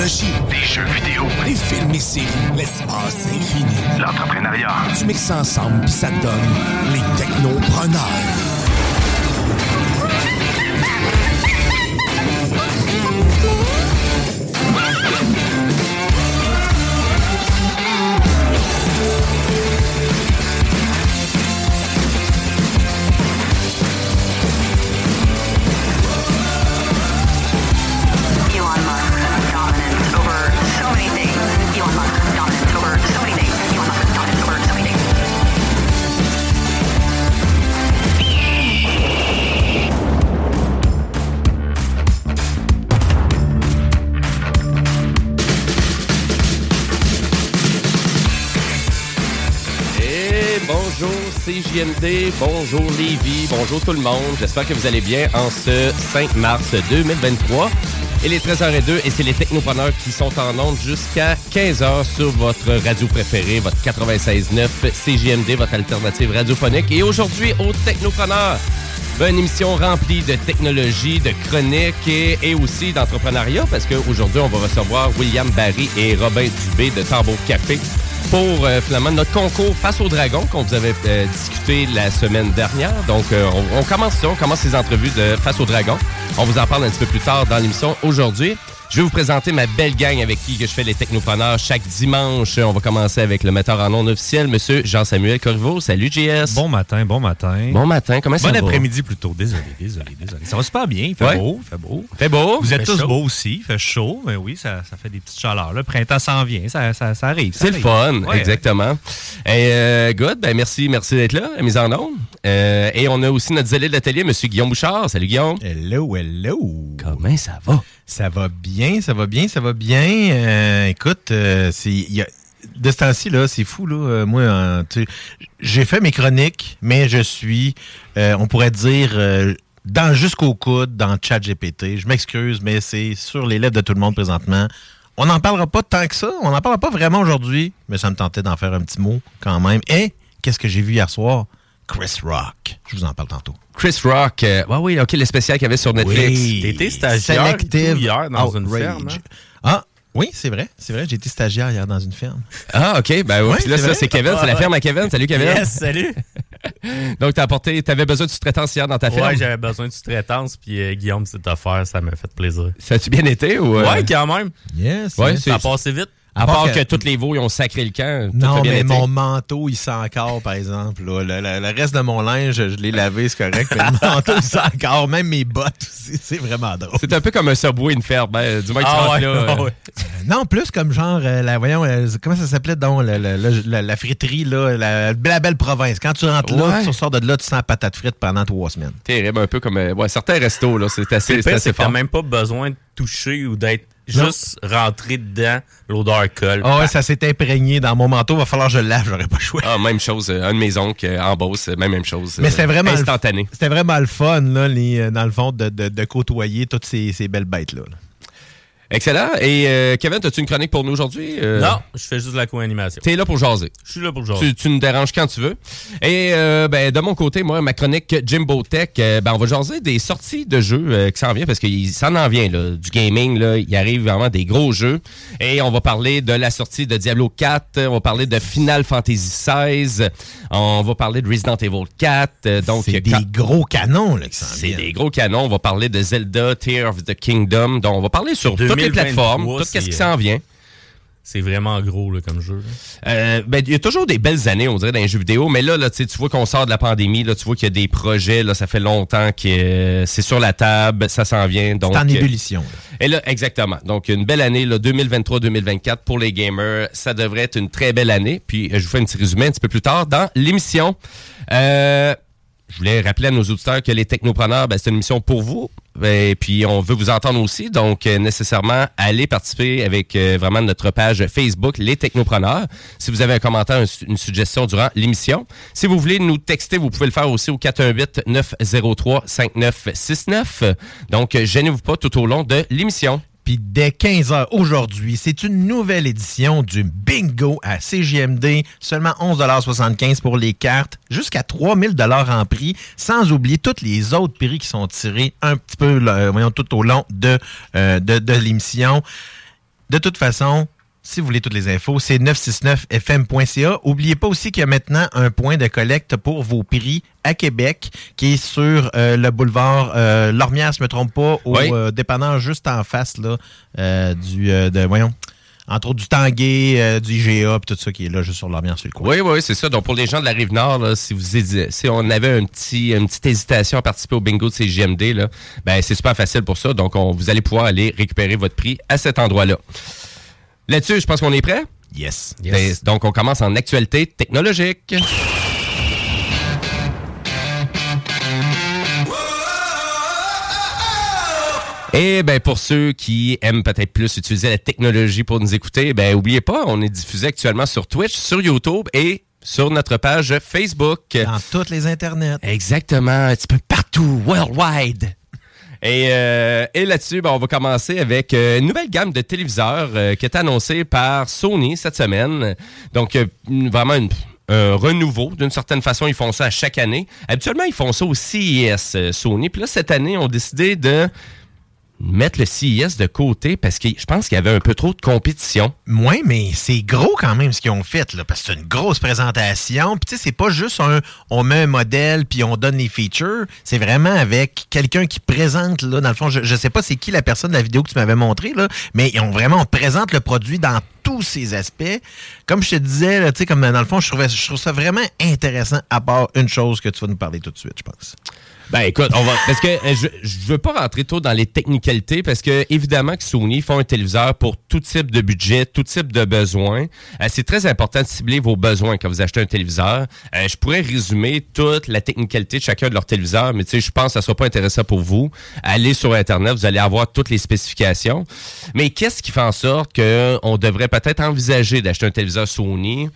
Technologie, les jeux vidéo, les films et séries, l'espace infini, l'entrepreneuriat. Tu mixes ça ensemble puis ça donne les technopreneurs. CJMD, bonjour Lévi, bonjour tout le monde. J'espère que vous allez bien en ce 5 mars 2023. Il est 13h02 et c'est les technopreneurs qui sont en onde jusqu'à 15h sur votre radio préférée, votre 96.9 CJMD, votre alternative radiophonique. Et aujourd'hui, au Technopreneurs, une émission remplie de technologie, de chroniques et, et aussi d'entrepreneuriat parce qu'aujourd'hui, on va recevoir William Barry et Robin Dubé de Tambour Café pour euh, finalement notre concours face au dragon qu'on vous avait euh, discuté la semaine dernière. Donc, euh, on, commence ça, on commence les entrevues de face au dragon. On vous en parle un petit peu plus tard dans l'émission aujourd'hui. Je vais vous présenter ma belle gang avec qui que je fais les technopreneurs chaque dimanche. On va commencer avec le metteur en ondes officiel, Monsieur Jean-Samuel Corriveau. Salut, JS. Bon matin, bon matin. Bon matin, comment ça Bon va? après-midi plutôt. Désolé, désolé, désolé. Ça va super bien. Il fait Ouais. beau, il fait beau. Fait beau. Vous êtes tous chaud. beaux aussi. Il fait chaud. Mais oui, ça, ça fait des petites chaleurs. Le printemps s'en vient. Ça, ça, ça arrive. C'est le fun, Ouais. exactement. Et, euh, good, ben merci, merci d'être là, la mise en onde. Euh, et on a aussi notre zélé de l'atelier, Monsieur Guillaume Bouchard. Salut Guillaume. Hello, hello. Comment ça va? Ça va bien, ça va bien, ça va bien. Euh, écoute, euh, de ce temps-ci là, c'est fou là. Euh, moi, j'ai fait mes chroniques, mais je suis, on pourrait dire. dans jusqu'au coude, dans ChatGPT. Je m'excuse, mais c'est sur les lèvres de tout le monde présentement. On n'en parlera pas tant que ça. On n'en parlera pas vraiment aujourd'hui, mais ça me tentait d'en faire un petit mot quand même. Et qu'est-ce que j'ai vu hier soir? Chris Rock. Je vous en parle tantôt. Chris Rock. euh, ouais, oui, ok, le spécial qu'il y avait sur Netflix. Oui. T'étais stagiaire Selective hier dans une ferme, hein? Ah, oui, c'est vrai. C'est vrai, j'ai été stagiaire hier dans une ferme. Ah, ok, ben oui. Là, c'est ça, c'est Kevin, c'est la ferme à Kevin. Salut Kevin. Yes, salut. Donc, t'as apporté, t'avais besoin de sous-traitance hier dans ta ferme? Ouais, j'avais besoin de sous-traitance. Puis euh, Guillaume s'est offert. Ça m'a fait plaisir. Ça a-tu bien été ou. euh, Ouais, quand même. Yes. Ouais, Ça a passé vite. À À part part que, que- toutes les veaux, ils ont sacré le camp. Non, mais été. mon manteau, il sent encore, par exemple. là. Le, le- le reste de mon linge, je l'ai lavé, c'est correct. Mais le manteau, il sent encore. Même mes bottes aussi. C'est vraiment drôle. C'est un peu comme un subway, une ferme. Ben, du moins que tu Ah rentres ouais, là. euh, ouais. Non, plus comme genre, euh, la, voyons, euh, comment ça s'appelait donc, la, la- la- la- la friterie, là, la, la belle province. Quand tu rentres là, Ouais. tu ressors de là, tu sens patate frite pendant trois semaines. Terrible, un peu comme. euh, ouais, certains restos, là, c'est assez, c'est assez fort. même pas besoin de toucher ou d'être. Juste rentré dedans. L'odeur colle. Ah ouais, ça s'est imprégné dans mon manteau. Va falloir que je le lave, j'aurais pas le choix. Ah, même chose. euh, Un de mes oncles euh, en Beauce, euh, même, même chose. Mais c'était vraiment, Instantané. c'était vraiment le fun, là, les, dans le fond, de, de- de côtoyer toutes ces, ces belles bêtes-là. là. Excellent. Et euh, Kevin, as-tu une chronique pour nous aujourd'hui? Euh, Non, je fais juste de la co-animation. T'es là pour jaser. Je suis là pour jaser. Tu, tu nous déranges quand tu veux. Et euh, ben, de mon côté, moi, ma chronique Jimbo Tech, euh, ben, on va jaser des sorties de jeux euh, qui s'en viennent parce qu'il s'en en vient, là, du gaming. Là, il arrive vraiment des gros jeux. Et on va parler de la sortie de Diablo 4, on va parler de Final Fantasy 16, on va parler de Resident Evil 4. euh, donc, C'est des quand- gros canons là, qui s'en c'est des gros canons. On va parler de Zelda, Tear of the Kingdom. Donc, on va parler sur toutes les 2023, plateformes, tout ce qui s'en vient. C'est vraiment gros là, comme jeu. là. Euh, ben, il y a toujours des belles années, on dirait, dans les jeux vidéo, mais là, là tu sais, tu vois qu'on sort de la pandémie, là, tu vois qu'il y a des projets, là, ça fait longtemps que euh, c'est sur la table, ça s'en vient. Donc, C'est en euh, ébullition. là. et là, exactement. Donc, une belle année, là, 2023-2024 pour les gamers. Ça devrait être une très belle année. Puis, euh, je vous fais un petit résumé un petit peu plus tard dans l'émission. Euh, je voulais rappeler à nos auditeurs que les technopreneurs, ben, c'est une mission pour vous. Et puis, on veut vous entendre aussi. Donc, euh, nécessairement, allez participer avec euh, vraiment notre page Facebook, Les Technopreneurs. Si vous avez un commentaire, une suggestion durant l'émission. Si vous voulez nous texter, vous pouvez le faire aussi au 418-903-5969. Donc, gênez-vous pas tout au long de l'émission. Dès 15h aujourd'hui, c'est une nouvelle édition du Bingo à CGMD. Seulement 11,75 pour les cartes, jusqu'à 3000 en prix, sans oublier tous les autres prix qui sont tirés un petit peu là, voyons, tout au long euh, de, de l'émission. De toute façon, si vous voulez toutes les infos, c'est 969fm.ca. Oubliez pas aussi qu'il y a maintenant un point de collecte pour vos prix à Québec, qui est sur euh, le boulevard euh, Lormière, si je me trompe pas, au Oui. euh, dépanneur juste en face là, euh, du, de, voyons, entre autres du Tanguay, euh, du IGA, puis tout ça qui est là juste sur Lormière sur le coin. Oui, oui, c'est ça. Donc, pour les gens de la Rive-Nord, là, si vous si on avait un petit, une petite hésitation à participer au bingo de CGMD, là, ben, c'est super facile pour ça. Donc, on, vous allez pouvoir aller récupérer votre prix à cet endroit-là. Là-dessus, je pense qu'on est prêt? Yes. Ben, donc, on commence en actualité technologique. Et ben pour ceux qui aiment peut-être plus utiliser la technologie pour nous écouter, ben oubliez pas, on est diffusé actuellement sur Twitch, sur YouTube et sur notre page Facebook. Dans toutes les internets. Exactement, un petit peu partout, worldwide. Et, euh, et là-dessus, ben, on va commencer avec euh, une nouvelle gamme de téléviseurs euh, qui est annoncée par Sony cette semaine. Donc, euh, vraiment un renouveau. D'une certaine façon, ils font ça à chaque année. Habituellement, ils font ça au CES Sony. Puis là, cette année, ils ont décidé de mettre le CES de côté parce que je pense qu'il y avait un peu trop de compétition. Oui, mais c'est gros quand même ce qu'ils ont fait, là, parce que c'est une grosse présentation. Puis tu sais, c'est pas juste un on met un modèle puis on donne les features. C'est vraiment avec quelqu'un qui présente, là, dans le fond, je, je sais pas c'est qui la personne de la vidéo que tu m'avais montré, là, mais vraiment, on présente le produit dans tous ses aspects. Comme je te disais, là, tu sais, comme dans le fond, je, trouvais, je trouve ça vraiment intéressant, à part une chose que tu vas nous parler tout de suite, je pense. Ben écoute, on va parce que euh, je, je veux pas rentrer trop dans les technicalités parce que évidemment que Sony font un téléviseur pour tout type de budget, tout type de besoin. Euh, c'est très important de cibler vos besoins quand vous achetez un téléviseur. Euh, je pourrais résumer toute la technicalité de chacun de leurs téléviseurs, mais tu sais, je pense que ça sera pas intéressant pour vous. Allez sur internet, vous allez avoir toutes les spécifications. Mais qu'est-ce qui fait en sorte que on devrait peut-être envisager d'acheter un téléviseur Sony?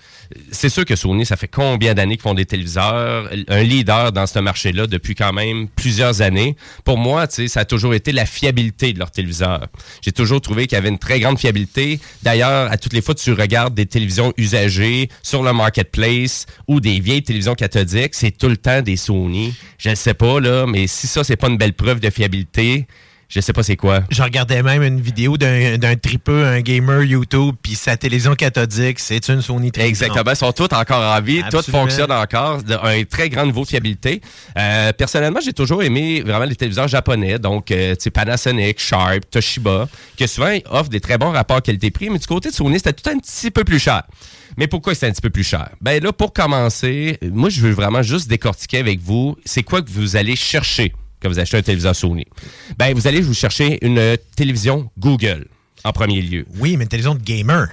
C'est sûr que Sony, ça fait combien d'années qu'ils font des téléviseurs, un leader dans ce marché-là depuis quand même plusieurs années. Pour moi, ça a toujours été la fiabilité de leur téléviseur. J'ai toujours trouvé qu'il y avait une très grande fiabilité. D'ailleurs, à toutes les fois tu regardes des télévisions usagées sur le marketplace ou des vieilles télévisions cathodiques, c'est tout le temps des Sony. Je ne sais pas, là, mais si ça, c'est pas une belle preuve de fiabilité, je sais pas c'est quoi. Je regardais même une vidéo d'un d'un tripeux, un gamer YouTube, puis sa télévision cathodique, c'est une Sony. Exactement. Ils sont tous encore en vie. Tout Absolument. fonctionne encore. de- Un très grand niveau de fiabilité. Euh, personnellement, j'ai toujours aimé vraiment les téléviseurs japonais. Donc, euh, tu sais, Panasonic, Sharp, Toshiba, qui souvent offrent des très bons rapports qualité-prix. Mais du côté de Sony, c'était tout un petit peu plus cher. Mais pourquoi c'est un petit peu plus cher? Ben là, pour commencer, moi, je veux vraiment juste décortiquer avec vous, c'est quoi que vous allez chercher? Quand vous achetez un téléviseur Sony? Ben, vous allez vous chercher une télévision Google en premier lieu. Oui, mais une télévision de gamer.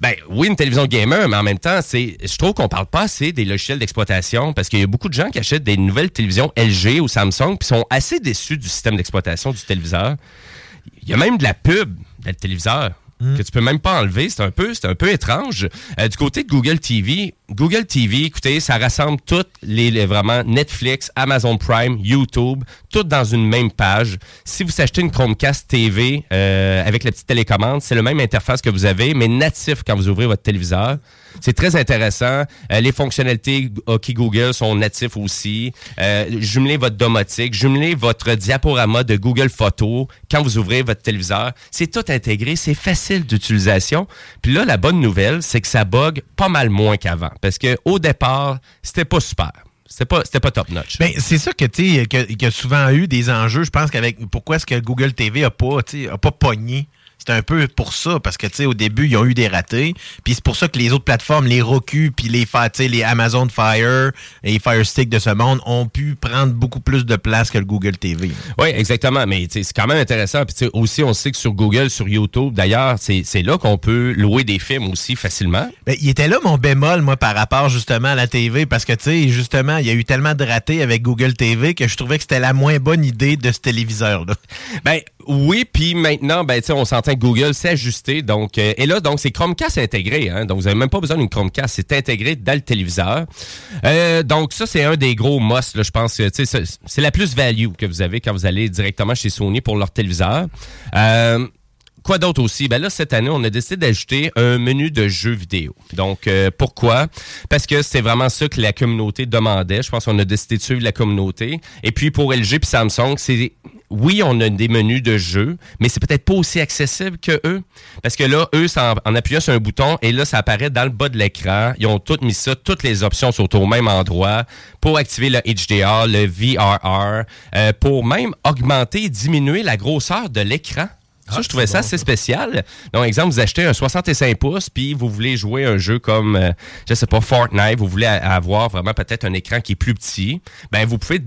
Ben oui, une télévision gamer, mais en même temps, c'est, je trouve qu'on parle pas assez des logiciels d'exploitation parce qu'il y a beaucoup de gens qui achètent des nouvelles télévisions LG ou Samsung puis sont assez déçus du système d'exploitation du téléviseur. Il y a même de la pub dans le téléviseur que tu peux même pas enlever. C'est un peu, c'est un peu étrange. Euh, du côté de Google TV, Google TV, écoutez, ça rassemble toutes les, les- vraiment Netflix, Amazon Prime, YouTube, toutes dans une même page. Si vous achetez une Chromecast TV euh, avec la petite télécommande, c'est le même interface que vous avez, mais natif quand vous ouvrez votre téléviseur. C'est très intéressant. Euh, les fonctionnalités OK Google sont natifs aussi. Euh, jumelez votre domotique, jumelez votre diaporama de Google Photos quand vous ouvrez votre téléviseur. C'est tout intégré, c'est facile d'utilisation. Puis là, la bonne nouvelle, c'est que ça bug pas mal moins qu'avant. Parce que au départ, c'était pas super. C'était pas, pas top notch. Ben, c'est ça que tu qu'il y a souvent eu des enjeux. Je pense qu'avec pourquoi est-ce que Google TV a pas, a pas pogné? C'est un peu pour ça, parce que tu sais, au début, ils ont eu des ratés. Puis c'est pour ça que les autres plateformes, les Roku, puis les, les Amazon Fire et les Fire Stick de ce monde ont pu prendre beaucoup plus de place que le Google TV. Oui, exactement. Mais c'est quand même intéressant. Puis tu sais, aussi, on sait que sur Google, sur YouTube, d'ailleurs, c'est c'est là qu'on peut louer des films aussi facilement. Ben, il était là mon bémol, moi, par rapport justement à la TV, parce que, tu sais, justement, il y a eu tellement de ratés avec Google TV que je trouvais que c'était la moins bonne idée de ce téléviseur-là. Ben oui, puis maintenant, ben tu sais, on s'entend Google s'est ajusté. Donc, euh, et là, donc c'est Chromecast intégré. Hein, donc, vous n'avez même pas besoin d'une Chromecast, c'est intégré dans le téléviseur. Euh, donc, ça, c'est un des gros must. Je pense que c'est- la plus value que vous avez quand vous allez directement chez Sony pour leur téléviseur. Euh, Quoi d'autre aussi? Ben là, cette année, on a décidé d'ajouter un menu de jeux vidéo. Donc, pourquoi? Parce que c'est vraiment ça que la communauté demandait. Je pense qu'on a décidé de suivre la communauté. Et puis, pour LG puis Samsung, c'est... Oui, on a des menus de jeux, mais c'est peut-être pas aussi accessible que eux. Parce que là, eux, en, en appuyant sur un bouton, et là, ça apparaît dans le bas de l'écran. Ils ont tout mis ça, toutes les options sont au même endroit pour activer le HDR, le VRR, euh, pour même augmenter et diminuer la grosseur de l'écran. Ça, je trouvais ça assez spécial. Donc, exemple, vous achetez un 65 pouces, puis vous voulez jouer un jeu comme, euh, je sais pas, Fortnite, vous voulez avoir vraiment peut-être un écran qui est plus petit, ben vous pouvez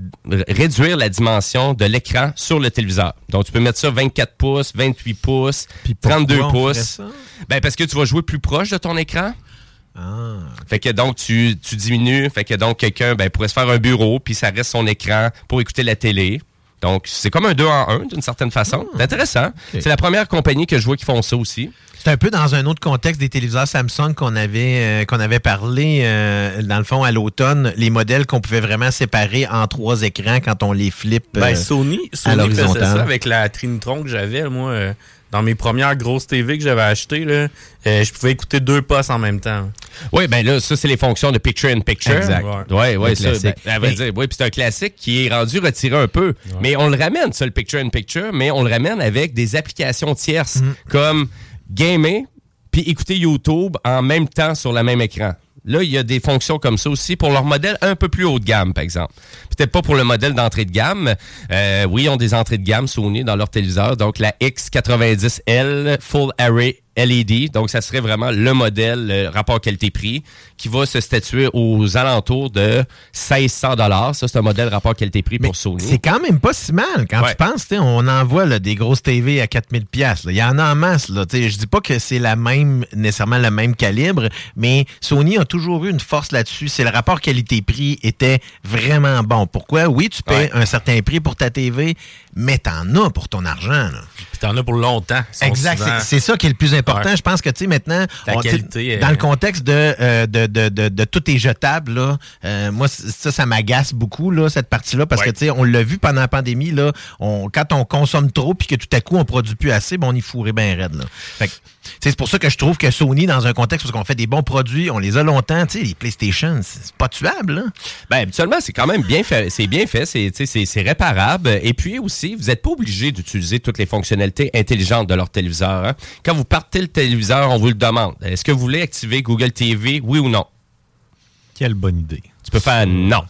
réduire la dimension de l'écran sur le téléviseur. Donc, tu peux mettre ça 24 pouces, 28 pouces, 32 on ferait pouces. ça? Ben, parce que tu vas jouer plus proche de ton écran. Ah. Fait que donc, tu, tu diminues. Fait que donc, quelqu'un ben, pourrait se faire un bureau, puis ça reste son écran pour écouter la télé. Donc, c'est comme un 2 en 1, d'une certaine façon. Ah. C'est intéressant. C'est la première compagnie que je vois qui font ça aussi. C'est un peu dans un autre contexte des téléviseurs Samsung qu'on avait, euh, qu'on avait parlé, euh, dans le fond, à l'automne, les modèles qu'on pouvait vraiment séparer en trois écrans quand on les flippe euh, Ben, Sony, à Sony faisait ça avec la Trinitron que j'avais. Moi, euh, dans mes premières grosses TV que j'avais achetées, là, euh, je pouvais écouter deux postes en même temps. Oui, ben là, ça, c'est les fonctions de picture in picture. Exact. Ouais, Le ça. ben, à vrai Mais- dire, oui, puis c'est un classique qui est rendu retiré un peu. Mais on le ramène, ça, le picture in picture, mais on le ramène avec des applications tierces comme gamer puis écouter YouTube en même temps sur le même écran. Là, il y a des fonctions comme ça aussi pour leur modèle un peu plus haut de gamme, par exemple. Peut-être pas pour le modèle d'entrée de gamme. Euh, oui, ils ont des entrées de gamme Sony dans leur téléviseur. Donc, la X90L Full Array LED. Donc, ça serait vraiment le modèle le rapport qualité-prix qui va se statuer aux alentours de 1600 dollars. Ça, c'est un modèle rapport qualité-prix pour Sony. C'est quand même pas si mal. Quand Ouais. tu penses, on envoie là, des grosses TV à 4000 pièces. Il y en a en masse. Là. Je dis pas que c'est la même nécessairement le même calibre, mais Sony a toujours eu une force là-dessus. C'est le rapport qualité-prix était vraiment bon. Pourquoi? Oui, tu payes Ouais. un certain prix pour ta TV, mais t'en as pour ton argent. Puis t'en as pour longtemps. Exact, c'est- ça qui est le plus important. Ouais. Je pense que, tu sais, maintenant, on- qualité, dans euh, le contexte de, euh, de, de, de, de tout est jetable, là, euh, moi, ça, ça m'agace beaucoup, là, cette partie-là, parce que, tu sais, on l'a vu pendant la pandémie, là, on, quand on consomme trop puis que tout à coup, on produit plus assez, ben, on y fourrait bien raide, là. Fait que, tu sais, c'est pour ça que je trouve que Sony, dans un contexte où on fait des bons produits, on les a longtemps, tu sais, les PlayStation, c'est c'est pas tuable, là. Ben, habituellement, c'est quand même bien fait. C'est bien fait, c'est, réparable. Et puis aussi, vous n'êtes pas obligé d'utiliser toutes les fonctionnalités intelligentes de leur téléviseur. hein. Quand vous partez le téléviseur, on vous le demande. Est-ce que vous voulez activer Google TV, oui ou non? Quelle bonne idée. Tu peux faire non.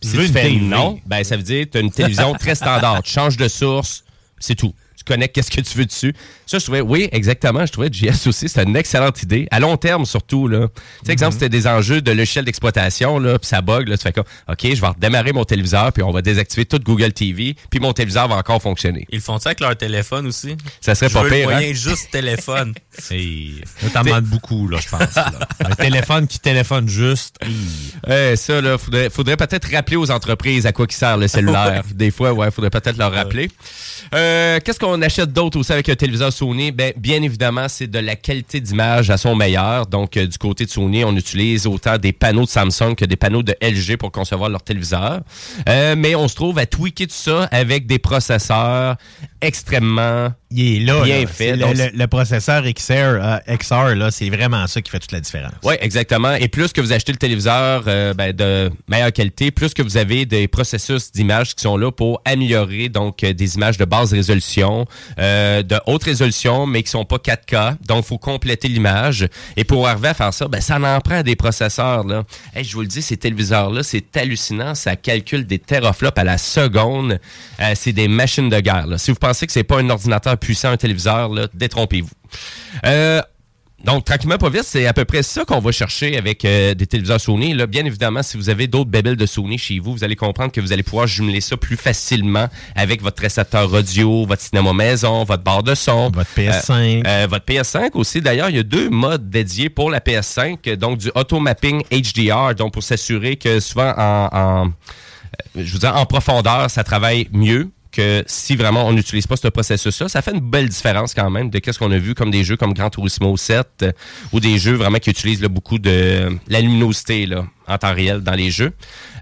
Puis si tu fais TV. non, ben ça veut dire que tu as une télévision très standard. Tu changes de source, c'est tout. Tu connectes qu'est-ce que tu veux dessus. Ça, je trouvais, oui, exactement, je trouvais JS aussi, c'est une excellente idée. À long terme, surtout, là. Tu sais, exemple, c'était des enjeux de logiciel d'exploitation, là, puis ça bug, là, tu fais comme, OK, je vais redémarrer mon téléviseur, puis on va désactiver toute Google TV, puis mon téléviseur va encore fonctionner. Ils font ça avec leur téléphone aussi? Ça serait Je pas veux le pire, moyen hein? juste téléphone. Hey, là, t'en demandes beaucoup, là, je pense. là. Un téléphone qui téléphone juste. Eh, ça, là, faudrait, faudrait peut-être rappeler aux entreprises à quoi qui sert le cellulaire. Des fois, ouais, faudrait peut-être leur rappeler. Euh, Qu'est-ce qu'on qu'on achète d'autres aussi avec un téléviseur Sony, ben, bien évidemment, c'est de la qualité d'image à son meilleur. Donc, euh, du côté de Sony, on utilise autant des panneaux de Samsung que des panneaux de LG pour concevoir leur téléviseur. Euh, mais on se trouve à tweaker tout ça avec des processeurs extrêmement Il est là. bien là. faits. C'est Donc, Le, le- le processeur XR, euh, XR là, c'est vraiment ça qui fait toute la différence. Oui, exactement. Et plus que vous achetez le téléviseur ben, de meilleure qualité, plus que vous avez des processus d'images qui sont là pour améliorer donc des images de basse résolution, euh, de haute résolution, mais qui sont pas 4K. Donc, faut compléter l'image. Et pour arriver à faire ça, ben, ça en prend des processeurs. Là. Je vous le dis, ces téléviseurs-là, c'est hallucinant. Ça calcule des teraflops à la seconde. Euh, c'est des machines de guerre. Si vous pensez que c'est pas un ordinateur puissant, un téléviseur, détrompez-vous. Euh, donc, tranquillement, pas vite, c'est à peu près ça qu'on va chercher avec euh, des téléviseurs Sony. Là, bien évidemment, si vous avez d'autres bébelles de Sony chez vous, vous allez comprendre que vous allez pouvoir jumeler ça plus facilement avec votre récepteur audio, votre cinéma maison, votre barre de son. Votre PS5. Euh, euh, votre PS5 aussi. D'ailleurs, il y a deux modes dédiés pour la PS5. euh, Donc, du auto mapping HDR, donc pour s'assurer que souvent en, en- euh, je vous dis, en profondeur, ça travaille mieux que si vraiment on n'utilise pas ce processus-là. Ça fait une belle différence quand même de qu'est-ce qu'on a vu comme des jeux comme Gran Turismo 7 euh, ou des jeux vraiment qui utilisent là, beaucoup de euh, la luminosité là, en temps réel dans les jeux.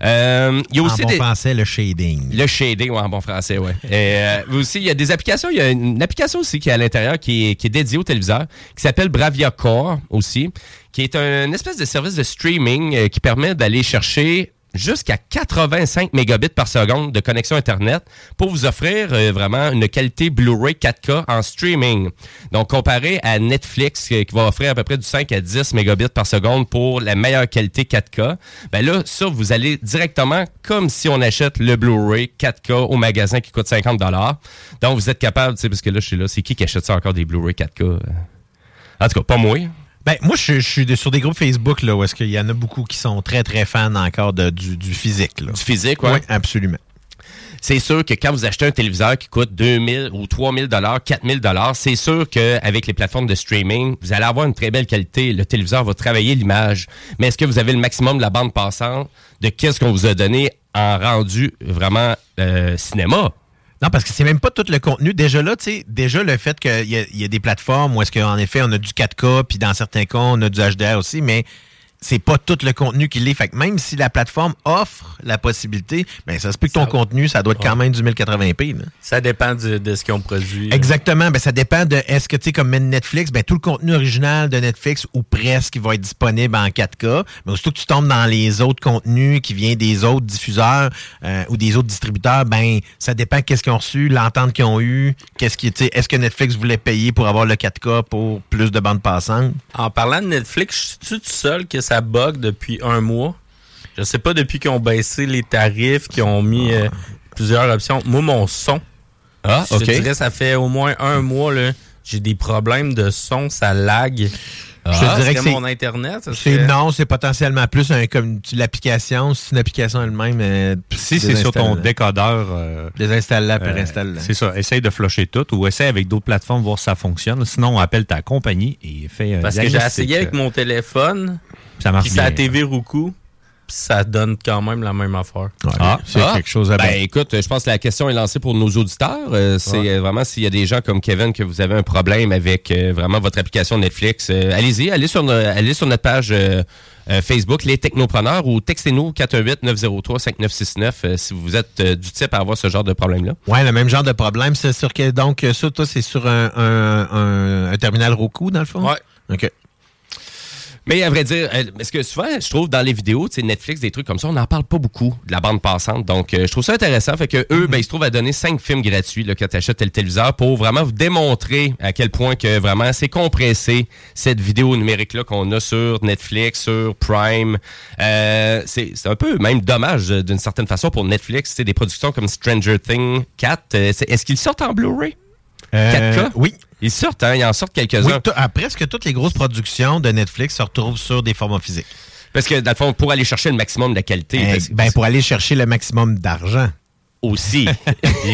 Euh, il y a aussi en bon des... français, le shading. Le shading, ouais, en bon français, ouais. Et, euh, aussi, il y a des applications. Il y a une application aussi qui est à l'intérieur, qui est, qui est dédiée au téléviseur, qui s'appelle Bravia Core aussi, qui est un espèce de service de streaming euh, qui permet d'aller chercher jusqu'à 85 mégabits par seconde de connexion Internet pour vous offrir euh, vraiment une qualité Blu-ray 4K en streaming. Donc, comparé à Netflix euh, qui va offrir à peu près du 5 à 10 mégabits par seconde pour la meilleure qualité 4K, ben là, ça, vous allez directement comme si on achète le Blu-ray 4K au magasin qui coûte 50 Donc, vous êtes capable, tu sais, parce que là, je suis là, c'est qui qui achète ça encore des Blu-ray 4K? euh? En tout cas, pas moi. Ben, moi, je, je suis sur des groupes Facebook là, où est-ce qu'il y en a beaucoup qui sont très, très fans encore de, du, du physique. Là. Du physique, ouais. Oui, absolument. c'est sûr que quand vous achetez un téléviseur qui coûte 2000 ou 3000 dollars, 4000 dollars, c'est sûr qu'avec les plateformes de streaming, vous allez avoir une très belle qualité. Le téléviseur va travailler l'image. Mais est-ce que vous avez le maximum de la bande passante de qu'est-ce qu'on vous a donné en rendu vraiment euh, cinéma? Non, parce que c'est même pas tout le contenu. Déjà là, tu sais, déjà le fait qu'il y, y a des plateformes où est-ce qu'en effet, on a du 4K, puis dans certains cas, on a du HDR aussi, mais c'est pas tout le contenu qui l'est. Fait que même si la plateforme offre la possibilité, ben ça se peut que ton contenu, ça doit être quand même du 1080p. là. Ça dépend du- de ce qu'ils ont produit. Exactement. Ben, ça dépend de est-ce que tu sais, comme Netflix, ben, tout le contenu original de Netflix ou presque va être disponible en 4K. Mais aussitôt que tu tombes dans les autres contenus qui viennent des autres diffuseurs euh, ou des autres distributeurs, ben ça dépend qu'est-ce qu'ils ont reçu, l'entente qu'ils ont eu, qu'est-ce qui tu sais, est-ce que Netflix voulait payer pour avoir le 4K pour plus de bandes passantes. En parlant de Netflix, je suis tout seul que ça bug depuis un mois. Je sais pas depuis qu'ils ont baissé les tarifs, qu'ils ont mis euh, plusieurs options. Moi, mon son, Ah, je te dirais, ça fait au moins un mois, là, j'ai des problèmes de son, ça lag. je te dirais que c'est mon Internet. ça c'est non, c'est potentiellement plus un comme tu- l'application, c'est une application elle-même. euh, Si c'est sur ton décodeur. euh, Désinstalle-la, puis euh, réinstalle-la. c'est ça. Essaye de flusher tout ou essaye avec d'autres plateformes voir si ça fonctionne. Sinon, appelle ta compagnie et fais un Parce que j'ai diagnostic. essayé avec mon téléphone, Ça marche puis c'est la TV Roku, ça donne quand même la même affaire. Ah, c'est ah. quelque chose à Ben écoute, je pense que la question est lancée pour nos auditeurs. Euh, c'est Ouais. euh, vraiment s'il y a des gens comme Kevin que vous avez un problème avec euh, vraiment votre application Netflix, euh, allez-y, allez sur no- allez sur notre page euh, euh, Facebook les Technopreneurs ou textez-nous 418 903 5969 euh, si vous êtes euh, du type à avoir ce genre de problème là. Ouais, le même genre de problème. C'est sur que donc ça, toi, c'est sur un, un, un- un terminal Roku, dans le fond? Ouais. OK. Mais à vrai dire, parce que souvent, je trouve dans les vidéos, tu sais, Netflix, des trucs comme ça, on n'en parle pas beaucoup de la bande passante. Donc, euh, je trouve ça intéressant. Fait que eux, ben, ils se trouvent à donner cinq films gratuits là, quand tu achètes le téléviseur pour vraiment vous démontrer à quel point que vraiment c'est compressé cette vidéo numérique-là qu'on a sur Netflix, sur Prime. Euh, c'est un peu même dommage euh, d'une certaine façon pour Netflix. C'est des productions comme Stranger Things 4. euh, c'est- Est-ce qu'ils sortent en Blu-ray? Euh, 4K? Oui. Ils sortent, hein? Ils en sortent quelques-uns. Oui, ah, presque toutes les grosses productions de Netflix se retrouvent sur des formats physiques? Parce que, dans le fond, pour aller chercher le maximum de la qualité. Eh, parce ben, pour aller chercher le maximum d'argent. aussi.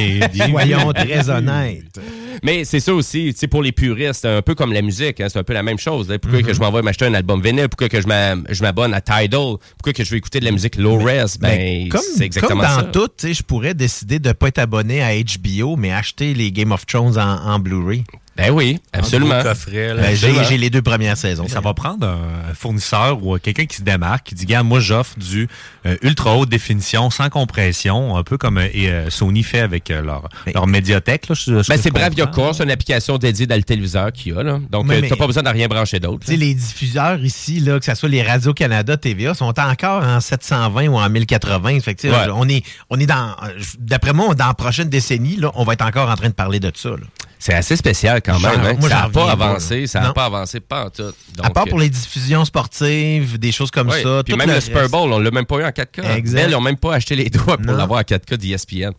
Soyons très honnêtes. Mais c'est ça aussi, tu sais, pour les puristes, un peu comme la musique, hein, c'est un peu la même chose. là. Pourquoi que je m'en vais m'acheter un album vinyle? Pourquoi que je m'a- je m'abonne à Tidal? Pourquoi que je veux écouter de la musique low-res? Ben, Ben, comme, c'est exactement comme dans ça. tout, tu sais, je pourrais décider de ne pas être abonné à HBO, mais acheter les Game of Thrones en, en Blu-ray. Ben oui, absolument. Ben, j'ai Absolument. j'ai les deux premières saisons. Ça va prendre un fournisseur ou quelqu'un qui se démarque, qui dit, regarde, moi, j'offre du euh, ultra haute définition, sans compression, un peu comme euh, euh, Sony fait avec euh, leur, leur médiathèque. Ben, c'est. Bravia Core, c'est une application dédiée dans le téléviseur qu'il y a. Là. Donc, mais- t'as pas besoin de rien brancher d'autre. Tu les diffuseurs ici, là, que ce soit les Radio-Canada, TVA, sont encore en 720 ou en 1080. Fait que, tu sais, Ouais. on est, on est dans, d'après moi, dans la prochaine décennie, là, on va être encore en train de parler de ça. là. C'est assez spécial quand même. hein. moi, ça n'a pas avancé. ça n'a pas avancé pas en tout. à part pour euh, les diffusions sportives, des choses comme ça. Puis même le, reste- Super Bowl, on l'a même pas eu en 4K. Exact. Ils n'ont même pas acheté les droits pour l'avoir en 4K d'ESPN.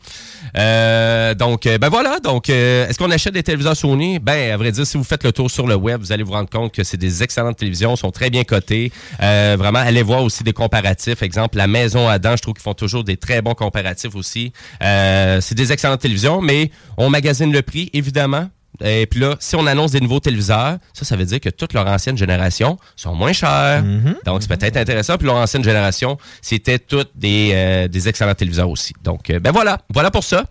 Euh, donc, euh, ben voilà. Donc, euh, est-ce qu'on achète des téléviseurs Sony? Ben, à vrai dire, si vous faites le tour sur le web, vous allez vous rendre compte que c'est des excellentes télévisions, sont très bien cotées. Euh, vraiment, allez voir aussi des comparatifs. Exemple, la Maison Adam, je trouve qu'ils font toujours des très bons comparatifs aussi. Euh, c'est des excellentes télévisions, mais on magasine le prix, évidemment. Et puis là, si on annonce des nouveaux téléviseurs, ça, ça veut dire que toute leur ancienne génération sont moins chers. Donc, c'est peut-être intéressant. Puis leur ancienne génération, c'était toutes des, euh, des excellents téléviseurs aussi. Donc, euh, ben voilà. Voilà pour ça.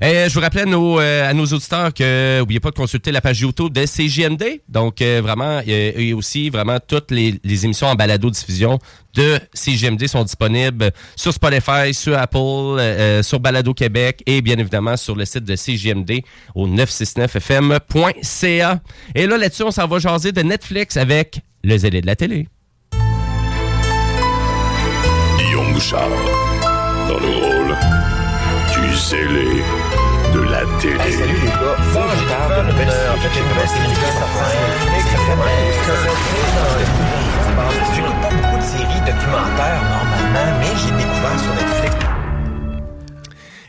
Et je vous rappelle à nos, euh, à nos auditeurs que n'oubliez pas de consulter la page YouTube de CJMD. Donc, euh, vraiment, euh, et aussi, vraiment, toutes les, les émissions en balado-diffusion de CGMD sont disponibles sur Spotify, sur Apple, euh, euh, sur Balado Québec et bien évidemment sur le site de CGMD au 969fm.ca. Et là, là-dessus, on s'en va jaser de Netflix avec le zélé de la télé. Guillaume Bouchard, dans le rôle du zélé de la télé. salut les gars, faut que je parle de. En fait, qui sortent sur Netflix, ça fait J'écoute pas beaucoup de séries documentaires normalement, mais j'ai découvert sur Netflix.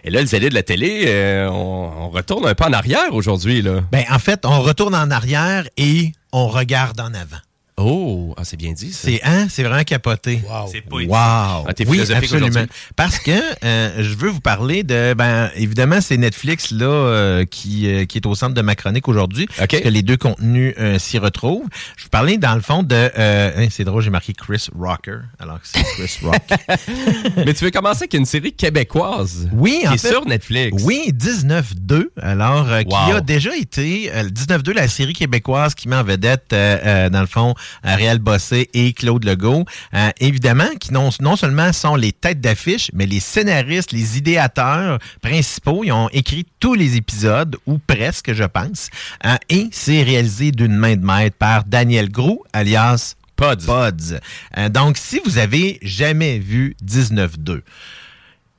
Et là, le zélé de la télé, euh, on, on retourne un peu en arrière aujourd'hui. là. Ben, en fait, on retourne en arrière et on regarde en avant. Oh, ah, c'est bien dit ça. C'est hein, c'est vraiment capoté. C'est pas Wow. Ah, t'es oui, absolument. aujourd'hui. Parce que euh, je veux vous parler de ben évidemment c'est Netflix là euh, qui euh, qui est au centre de ma chronique aujourd'hui OK. parce que les deux contenus euh, s'y retrouvent. Je vous parlais dans le fond de euh, hein, c'est drôle, j'ai marqué Chris Rocker alors que c'est Chris Rock. Mais tu veux commencer avec une série québécoise Oui, qui en est fait, sur Netflix. Oui, 19-2, alors, euh, qui Wow. a déjà été, euh, 19-2, la série québécoise qui met en vedette, euh, euh, dans le fond, euh, Réal Bossé et Claude Legault, euh, évidemment, qui non, non seulement sont les têtes d'affiche, mais les scénaristes, les idéateurs principaux, ils ont écrit tous les épisodes, ou presque, je pense, euh, et c'est réalisé d'une main de maître par Daniel Gros, alias Pods. Pods. Euh, donc, si vous avez jamais vu 19-2,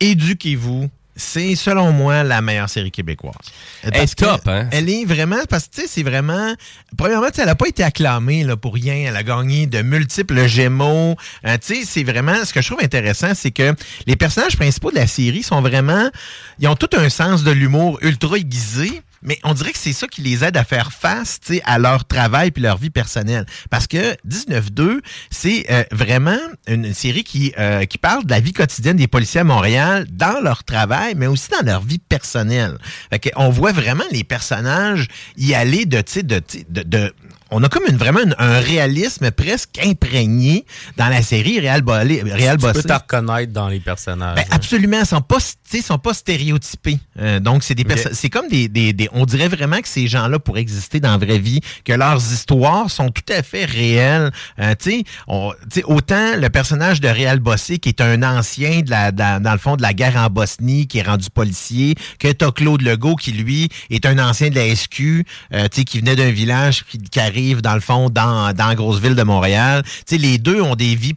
éduquez-vous. C'est, selon moi, la meilleure série québécoise. Elle est top, hein? Elle est vraiment, parce que, tu sais, c'est vraiment, premièrement, tu sais, elle n'a pas été acclamée, là, pour rien. Elle a gagné de multiples Gémeaux. Euh, tu sais, c'est vraiment, ce que je trouve intéressant, c'est que les personnages principaux de la série sont vraiment, ils ont tout un sens de l'humour ultra aiguisé. Mais on dirait que c'est ça qui les aide à faire face à leur travail puis leur vie personnelle. Parce que 19-2, c'est euh, vraiment une série qui, euh, qui parle de la vie quotidienne des policiers à Montréal dans leur travail, mais aussi dans leur vie personnelle. On voit vraiment les personnages y aller de, de, de, de- on a comme une, vraiment une- un réalisme presque imprégné dans la série Réal, Bolé, Réal Tu peux te reconnaître dans les personnages. Ben, absolument, ils sont pas, tu sais, sont pas stéréotypés. Euh, donc c'est des personnes, c'est comme des, des, des- on dirait vraiment que ces gens-là pourraient exister dans la vraie vie, que leurs histoires sont tout à fait réelles. Euh, tu sais, on- tu sais, autant le personnage de Réal Bossé qui est un ancien de la, dans, dans le fond de la guerre en Bosnie, qui est rendu policier, que t'as Claude Legault qui lui est un ancien de la SQ, euh, tu sais, qui venait d'un village qui, qui arrive dans le fond dans, dans la grosse ville de Montréal. Tu sais, les deux ont des vies,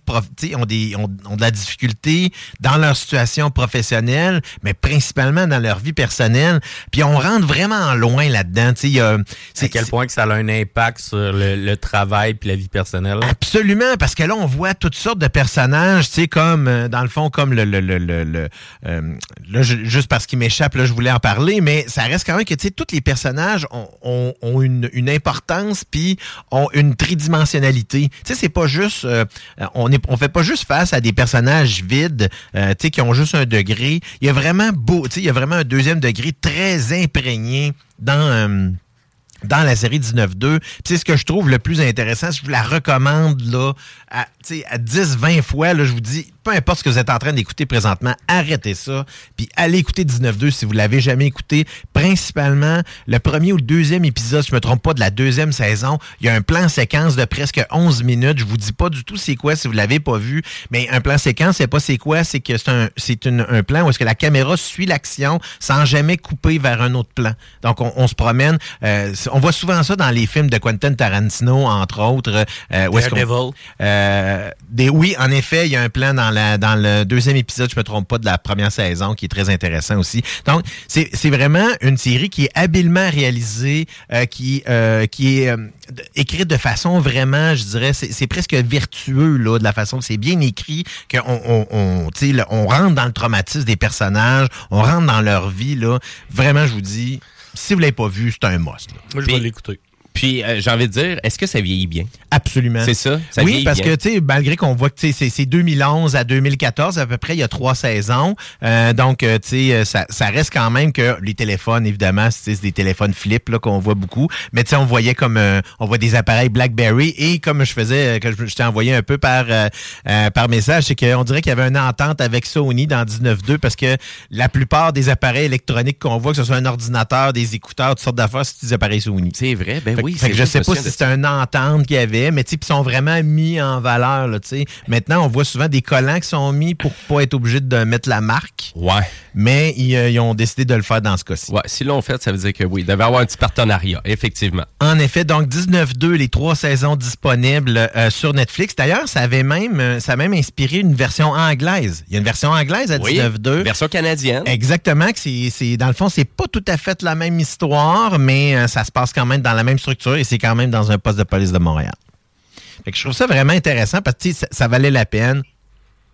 ont des, ont, ont de la difficulté dans leur situation professionnelle, mais principalement dans leur vie personnelle. Puis on rentre vraiment loin là-dedans. A- à c'est quel point que ça a un impact sur le, le travail puis la vie personnelle? Absolument, parce que là, on voit toutes sortes de personnages, tu comme, euh, dans le fond, comme le... le, le, le, le, euh, là, je- juste parce qu'il m'échappe, là, je voulais en parler, mais ça reste quand même que, tu sais, tous les personnages ont, ont, ont une, une importance, puis ont une tridimensionnalité. Tu sais, c'est pas juste, euh, on est, on fait pas juste face à des personnages vides, euh, tu sais, qui ont juste un degré. Il y a vraiment beau, tu sais, il y a vraiment un deuxième degré très imprégné dans. euh, dans la série 19-2. Puis c'est ce que je trouve le plus intéressant. Je vous la recommande là, à, à 10-20 fois. Là, je vous dis, peu importe ce que vous êtes en train d'écouter présentement, arrêtez ça. Puis allez écouter 19-2 si vous l'avez jamais écouté. Principalement, le premier ou le deuxième épisode, je me trompe pas, de la deuxième saison, il y a un plan séquence de presque 11 minutes. Je vous dis pas du tout c'est quoi si vous l'avez pas vu. Mais un plan séquence, c'est pas c'est quoi, c'est que c'est un, c'est un plan où est-ce que la caméra suit l'action sans jamais couper vers un autre plan. Donc, on, on se promène. euh, on voit souvent ça dans les films de Quentin Tarantino, entre autres. euh, où est-ce qu'on- Daredevil. euh, des, oui, en effet, il y a un plan dans, la, dans le deuxième épisode, je me trompe pas, de la première saison qui est très intéressant aussi. Donc, c'est vraiment une série qui est habilement réalisée, euh, qui, euh, qui est euh, écrite de façon vraiment, je dirais, c'est presque vertueux là, de la façon que c'est bien écrit, qu'on on, on, rentre dans le traumatisme des personnages, on rentre dans leur vie. Là. Vraiment, je vous dis, si vous l'avez pas vu, c'est un must. là. Moi, je vais l'écouter. Puis, euh, j'ai envie de dire, est-ce que ça vieillit bien? Absolument. C'est ça? ça oui, parce bien. que, tu sais, malgré qu'on voit que tu sais, c'est c'est 2011 à 2014, à peu près, il y a trois saisons. Euh, donc, euh, tu sais, ça, ça reste quand même que les téléphones, évidemment, c'est c'est des téléphones flip là, qu'on voit beaucoup. Mais tu sais, on voyait comme, euh, on voit des appareils BlackBerry et comme je faisais, euh, que je, je t'ai envoyé un peu par, euh, par message, c'est qu'on dirait qu'il y avait une entente avec Sony dans 19.2 parce que la plupart des appareils électroniques qu'on voit, que ce soit un ordinateur, des écouteurs, toutes sortes d'affaires, c'est des appareils Sony. C'est vrai, ben Fait- oui. Fait c'est que je sais pas si c'était une entente qu'il y avait, mais ils sont vraiment mis en valeur. Là, tu sais. Maintenant, on voit souvent des collants qui sont mis pour pas être obligé de mettre la marque. Ouais. Mais ils, euh, ils ont décidé de le faire dans ce cas-ci. Ouais, si l'on fait, ça veut dire que oui, il devait avoir un petit partenariat, effectivement. En effet, donc 19-2, les trois saisons disponibles euh, sur Netflix. D'ailleurs, ça avait même, euh, ça a même inspiré une version anglaise. Il y a une version anglaise à Oui, 19-2. version canadienne. Exactement, que c'est, c'est- dans le fond, c'est pas tout à fait la même histoire, mais euh, ça se passe quand même dans la même structure et c'est quand même dans un poste de police de Montréal. Fait que je trouve ça vraiment intéressant parce que ça, ça valait la peine.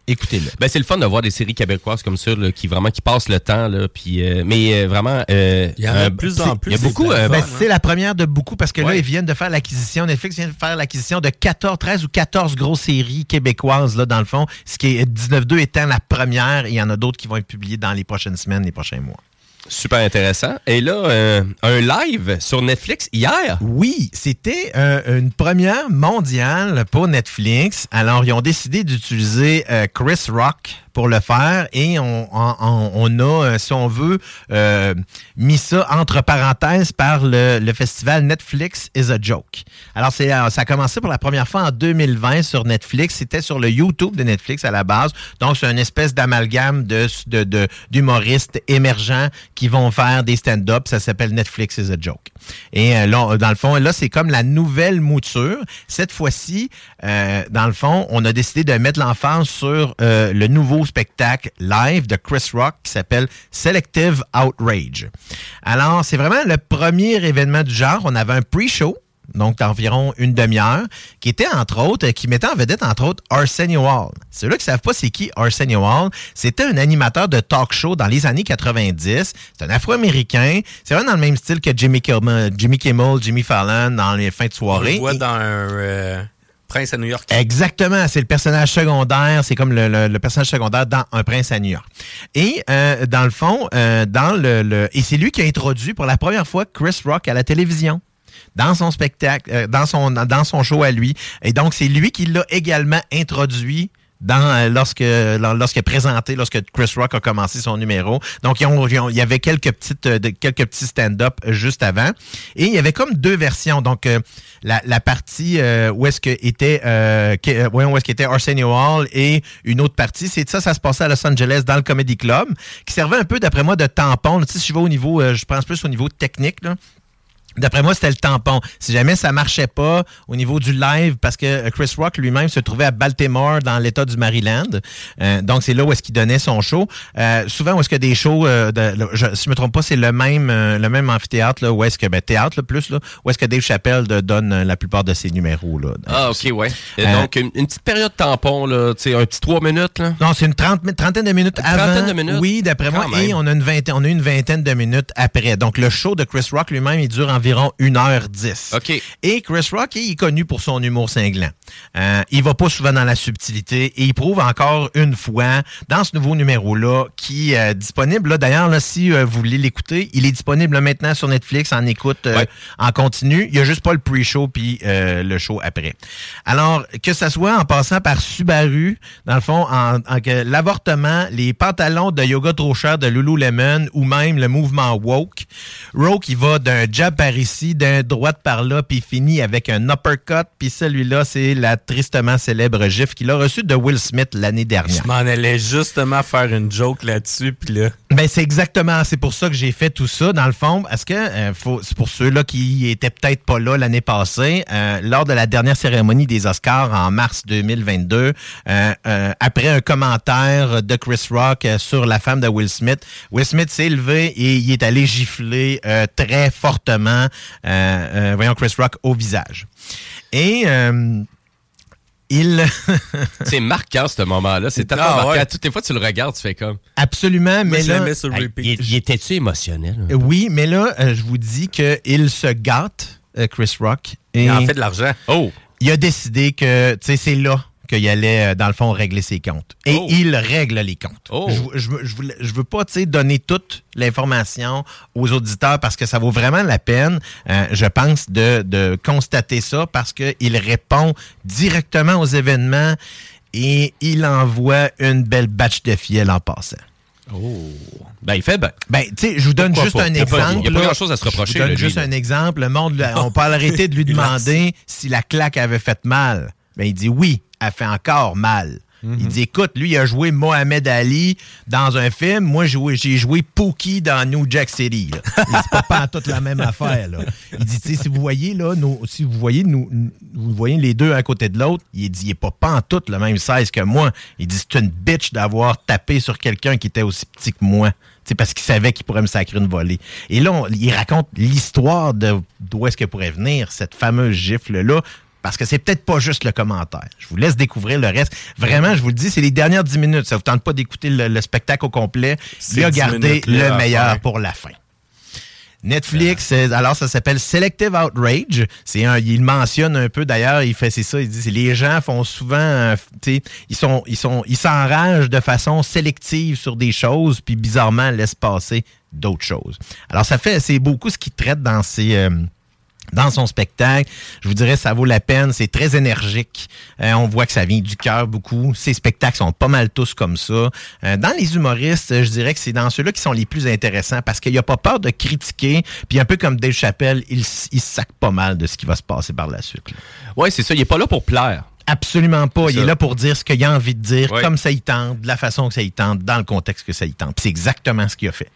Écoutez-le. Ben, c'est le fun de voir des séries québécoises comme ça, là, qui vraiment qui passent le temps, là, puis, euh, mais euh, vraiment... euh, Il y en a euh, de plus en plus, Il y a c'est beaucoup... euh, Ben, hein. c'est la première de beaucoup parce que là, ils viennent de faire l'acquisition. Netflix vient de faire l'acquisition de 14, 13 ou 14 grosses séries québécoises, là, dans le fond. Ce qui est 19-2 étant la première. Il y en a d'autres qui vont être publiées dans les prochaines semaines, les prochains mois. Super intéressant. Et là, euh, un live sur Netflix hier. Oui, c'était euh, une première mondiale pour Netflix. Alors, ils ont décidé d'utiliser euh, Chris Rock pour le faire et on, a, euh, si on veut, euh, mis ça entre parenthèses par le, festival Netflix is a Joke. Alors, c'est, euh, ça a commencé pour la première fois en 2020 sur Netflix. C'était sur le YouTube de Netflix à la base. Donc, c'est une espèce d'amalgame de, de, d'humoristes émergents qui vont faire des stand-up. Ça s'appelle Netflix is a Joke. Et là, dans le fond, là, c'est comme la nouvelle mouture. Cette fois-ci, dans le fond, on a décidé de mettre l'emphase sur le nouveau spectacle live de Chris Rock qui s'appelle Selective Outrage. Alors, c'est vraiment le premier événement du genre. On avait un pre-show donc d'environ une demi-heure, qui était entre autres, qui mettait en vedette entre autres Arsenio Hall. Ceux-là qui savent pas c'est qui Arsenio Hall, c'était un animateur de talk show dans les années 90. C'est un Afro-Américain. C'est vraiment dans le même style que Jimmy Kimmel, Jimmy, Kimmel, Jimmy Fallon dans les fins de On soirée. le voit Et- dans un euh, Prince à New York. Exactement, c'est le personnage secondaire, c'est comme le, le- personnage secondaire dans Un prince à New York. Et euh, dans le fond, euh, dans le, le- et c'est lui qui a introduit pour la première fois Chris Rock à la télévision dans son spectacle, euh, dans son dans son show à lui. Et donc c'est lui qui l'a également introduit dans euh, lorsque lors- lorsqu'il a présenté lorsque Chris Rock a commencé son numéro. Donc il y avait quelques petites euh, quelques petits stand-up juste avant et il y avait comme deux versions. Donc euh, la, partie euh, où est-ce que était euh, euh, où est-ce qu'était Arsenio Hall et une autre partie, c'est ça ça se passait à Los Angeles dans le Comedy Club qui servait un peu d'après moi de tampon. Tu sais, si je vais au niveau euh, je pense plus au niveau technique là. D'après moi, c'était le tampon. Si jamais ça marchait pas au niveau du live, parce que euh, Chris Rock lui-même se trouvait à Baltimore, dans l'État du Maryland. Euh, donc, c'est là où est-ce qu'il donnait son show. Euh, souvent, où est-ce que des shows, euh, de, je- si je me trompe pas, c'est le même le même amphithéâtre, là, où est-ce que, ben, théâtre, là, plus, là, où est-ce que Dave Chappelle de- donne la plupart de ses numéros, là. Ah, OK, ouais. Et donc, une, une petite période tampon, là, tu sais, un petit trois minutes, là? Non, c'est une trente- trentaine de minutes Une avant. trentaine de minutes? Oui, d'après moi. Même. Et on a, une vingtaine, on a une vingtaine de minutes après. Donc, le show de Chris Rock lui-même, il dure environ environ 1h10. OK. Et Chris Rock, il est connu pour son humour cinglant. Euh, il va pas souvent dans la subtilité et il prouve encore une fois dans ce nouveau numéro-là qui est disponible. là, D'ailleurs, si euh, vous voulez l'écouter, il est disponible là, maintenant sur Netflix en écoute euh, Ouais. en continu. Il y a juste pas le pre-show puis euh, le show après. Alors, que ça soit en passant par Subaru, dans le fond, en, l'avortement, les pantalons de yoga trop chers de Lululemon ou même le mouvement woke, Roke, il va d'un jab par ici, d'un droite par là, puis finit avec un uppercut, puis celui-là, c'est la tristement célèbre gifle qu'il a reçu de Will Smith l'année dernière. Je m'en allais justement faire une joke là-dessus, puis là... Ben c'est exactement, c'est pour ça que j'ai fait tout ça dans le fond. Est-ce que euh, faut, c'est pour ceux-là qui étaient peut-être pas là l'année passée, euh, lors de la dernière cérémonie des Oscars en mars 2022, euh, après un commentaire de Chris Rock sur la femme de Will Smith, Will Smith s'est levé et il est allé gifler très fortement, euh, euh, voyons Chris Rock au visage. Et euh, il C'est marquant, ce moment-là. C'est tellement Ah, marquant. ouais. Toutes les fois, tu le regardes, tu fais comme. absolument, mais là, sur repeat. il, il était-tu émotionnel? Oui, mais là, euh, je vous dis qu'il se gâte, euh, Chris Rock. Et Il en fait de l'argent. Oh! il a décidé que, tu sais, c'est là qu'il allait, euh, dans le fond, régler ses comptes. Et Oh. il règle les comptes. Oh. Je, je, veux- je, je veux pas, donner toute l'information aux auditeurs parce que ça vaut vraiment la peine, euh, je pense, de, de constater ça parce qu'il répond directement aux événements et il envoie une belle batch de fiel en passant. Ben, il fait ben. Ben, tu sais, je vous donne Pourquoi juste pas? un exemple. il y a pas grand-chose à se reprocher, Je vous donne lui, juste un exemple. Le monde, on peut arrêter de lui demander si la claque avait fait mal. Ben, il dit oui, elle fait encore mal. Mhm. Il dit, écoute, lui, il a joué Mohamed Ali dans un film. Moi, j'ai joué, Pookie dans New Jack City. C'est pas toute la même affaire. Là. Il dit, si vous voyez, là, nos- si vous voyez, nous, vous voyez les deux à côté de l'autre, il dit, il est pas tout le même size que moi. Il dit, c'est une bitch d'avoir tapé sur quelqu'un qui était aussi petit que moi. Tu sais, parce qu'il savait qu'il pourrait me sacrer une volée. Et là, on- il raconte l'histoire de d'où est-ce que pourrait venir cette fameuse gifle-là. Parce que c'est peut-être pas juste le commentaire. Je vous laisse découvrir le reste. Vraiment, je vous le dis, c'est les dernières 10 minutes. Ça vous tente pas d'écouter le, le spectacle au complet. C'est Il a 10 gardé minutes, là, le à meilleur pour la fin. Netflix, alors ça s'appelle Selective Outrage. C'est un, il mentionne un peu d'ailleurs, il fait c'est ça, il dit les gens font souvent, euh, tu sais, ils sont, ils sont, ils s'enragent de façon sélective sur des choses, puis bizarrement laissent passer d'autres choses. Alors ça fait, c'est beaucoup ce qu'il traite dans ces euh, dans son spectacle. Je vous dirais, ça vaut la peine. C'est très énergique. Euh, on voit que ça vient du cœur beaucoup. Ces spectacles sont pas mal tous comme ça. Euh, dans les humoristes, je dirais que c'est dans ceux-là qui sont les plus intéressants parce qu'il n'y a pas peur de critiquer. Puis un peu comme Dave Chappelle, il, il sac pas mal de ce qui va se passer par la suite. Ouais, c'est ça. Il est pas là pour plaire. Absolument pas. Il est là pour dire ce qu'il a envie de dire, comme ça y tente, de la façon que ça y tente, dans le contexte que ça y tente. C'est exactement ce qu'il a fait.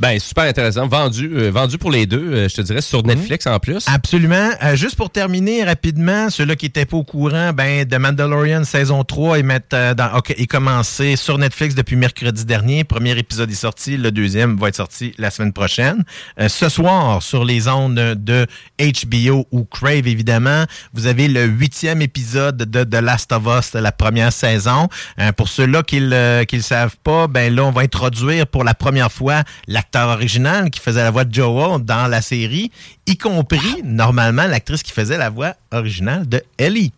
Ben, super intéressant. Vendu, euh, vendu pour les deux, euh, je te dirais, sur Netflix en plus. Absolument. Euh, juste pour terminer rapidement, ceux-là qui étaient pas au courant, ben The Mandalorian saison 3 est, mettent, dans, ok, est commencé sur Netflix depuis mercredi dernier. Premier épisode est sorti, le deuxième va être sorti la semaine prochaine. Ce soir, sur les ondes de HBO ou Crave, évidemment, vous avez le huitième épisode de The Last of Us la première saison. Euh, pour ceux-là qui ne le savent pas, ben là, on va introduire pour la première fois l'acteur original qui faisait la voix de Joel dans la série, y compris, normalement, l'actrice qui faisait la voix originale de Ellie.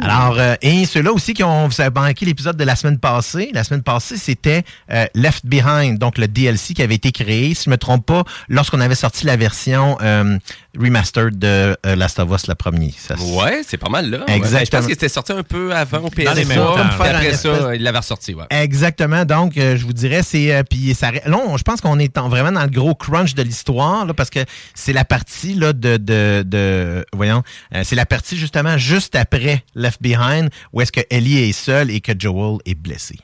Alors, euh, et ceux-là aussi qui ont, vous avez manqué l'épisode de la semaine passée. La semaine passée, c'était euh, Left Behind, donc le DLC qui avait été créé, si je me trompe pas, lorsqu'on avait sorti la version euh, remastered de euh, Last of Us, la première. Ça, Ouais, c'est pas mal là. Exactement. Je pense qu'il était sorti un peu avant au PS3. les mêmes temps. puis Faire un après espèce- ça, il l'avait ressorti, ouais. Exactement. Donc, euh, je vous dirais, c'est euh, puis ça. Là, on- je pense qu'on est en- vraiment dans le gros crunch de l'histoire là, parce que c'est la partie là de de, de voyons, euh, c'est la partie justement juste après Left Behind où est-ce que Ellie est seule et que Joel est blessé.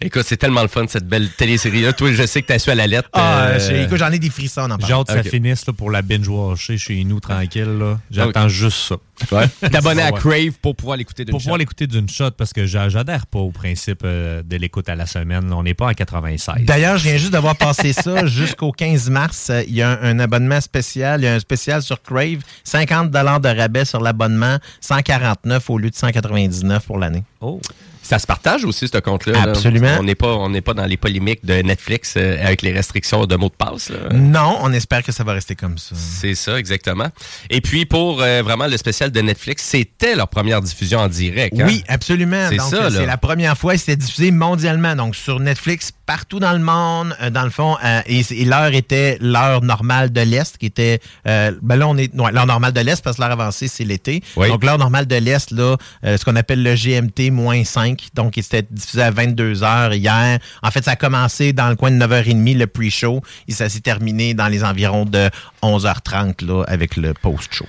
Écoute, c'est tellement le fun, cette belle télésérie-là. Toi, je sais que t'as su à la lettre. Ah, euh, j'ai- écoute, j'en ai des frissons en J'ai hâte que ça finisse là, pour la binge-watcher chez nous, tranquille. là. J'attends juste ça. Ouais. T'abonner à Ouais. Crave pour pouvoir l'écouter d'une Pour pouvoir shot. l'écouter d'une shot, parce que j'a- j'adhère pas au principe euh, de l'écoute à la semaine. On n'est pas en 96. D'ailleurs, je viens juste d'avoir passé ça jusqu'au 15 mars. Euh, Il y a un, un abonnement spécial. Il y a un spécial sur Crave. 50 de rabais sur l'abonnement. 149 au lieu de 199 pour l'année. Oh. Ça se partage aussi, ce compte-là. là. Absolument. On n'est pas, on n'est pas dans les polémiques de Netflix euh, avec les restrictions de mots de passe. là. Non, on espère que ça va rester comme ça. C'est ça, exactement. Et puis, pour euh, vraiment le spécial de Netflix, c'était leur première diffusion en direct. hein? Oui, absolument. C'est ça, euh, c'est la première fois et c'était diffusé mondialement. Donc, sur Netflix, partout dans le monde, euh, dans le fond. euh, et et l'heure était l'heure normale de l'Est, qui était... euh, ben là, on est... ouais, l'heure normale de l'Est, parce que l'heure avancée, c'est l'été. Oui. Donc, l'heure normale de l'Est, là, euh, ce qu'on appelle le GMT moins 5. Donc, il s'était diffusé à 22 heures hier. En fait, ça a commencé dans le coin de 9h30, le pre-show. Et ça s'est terminé dans les environs de 11h30, là, avec le post-show.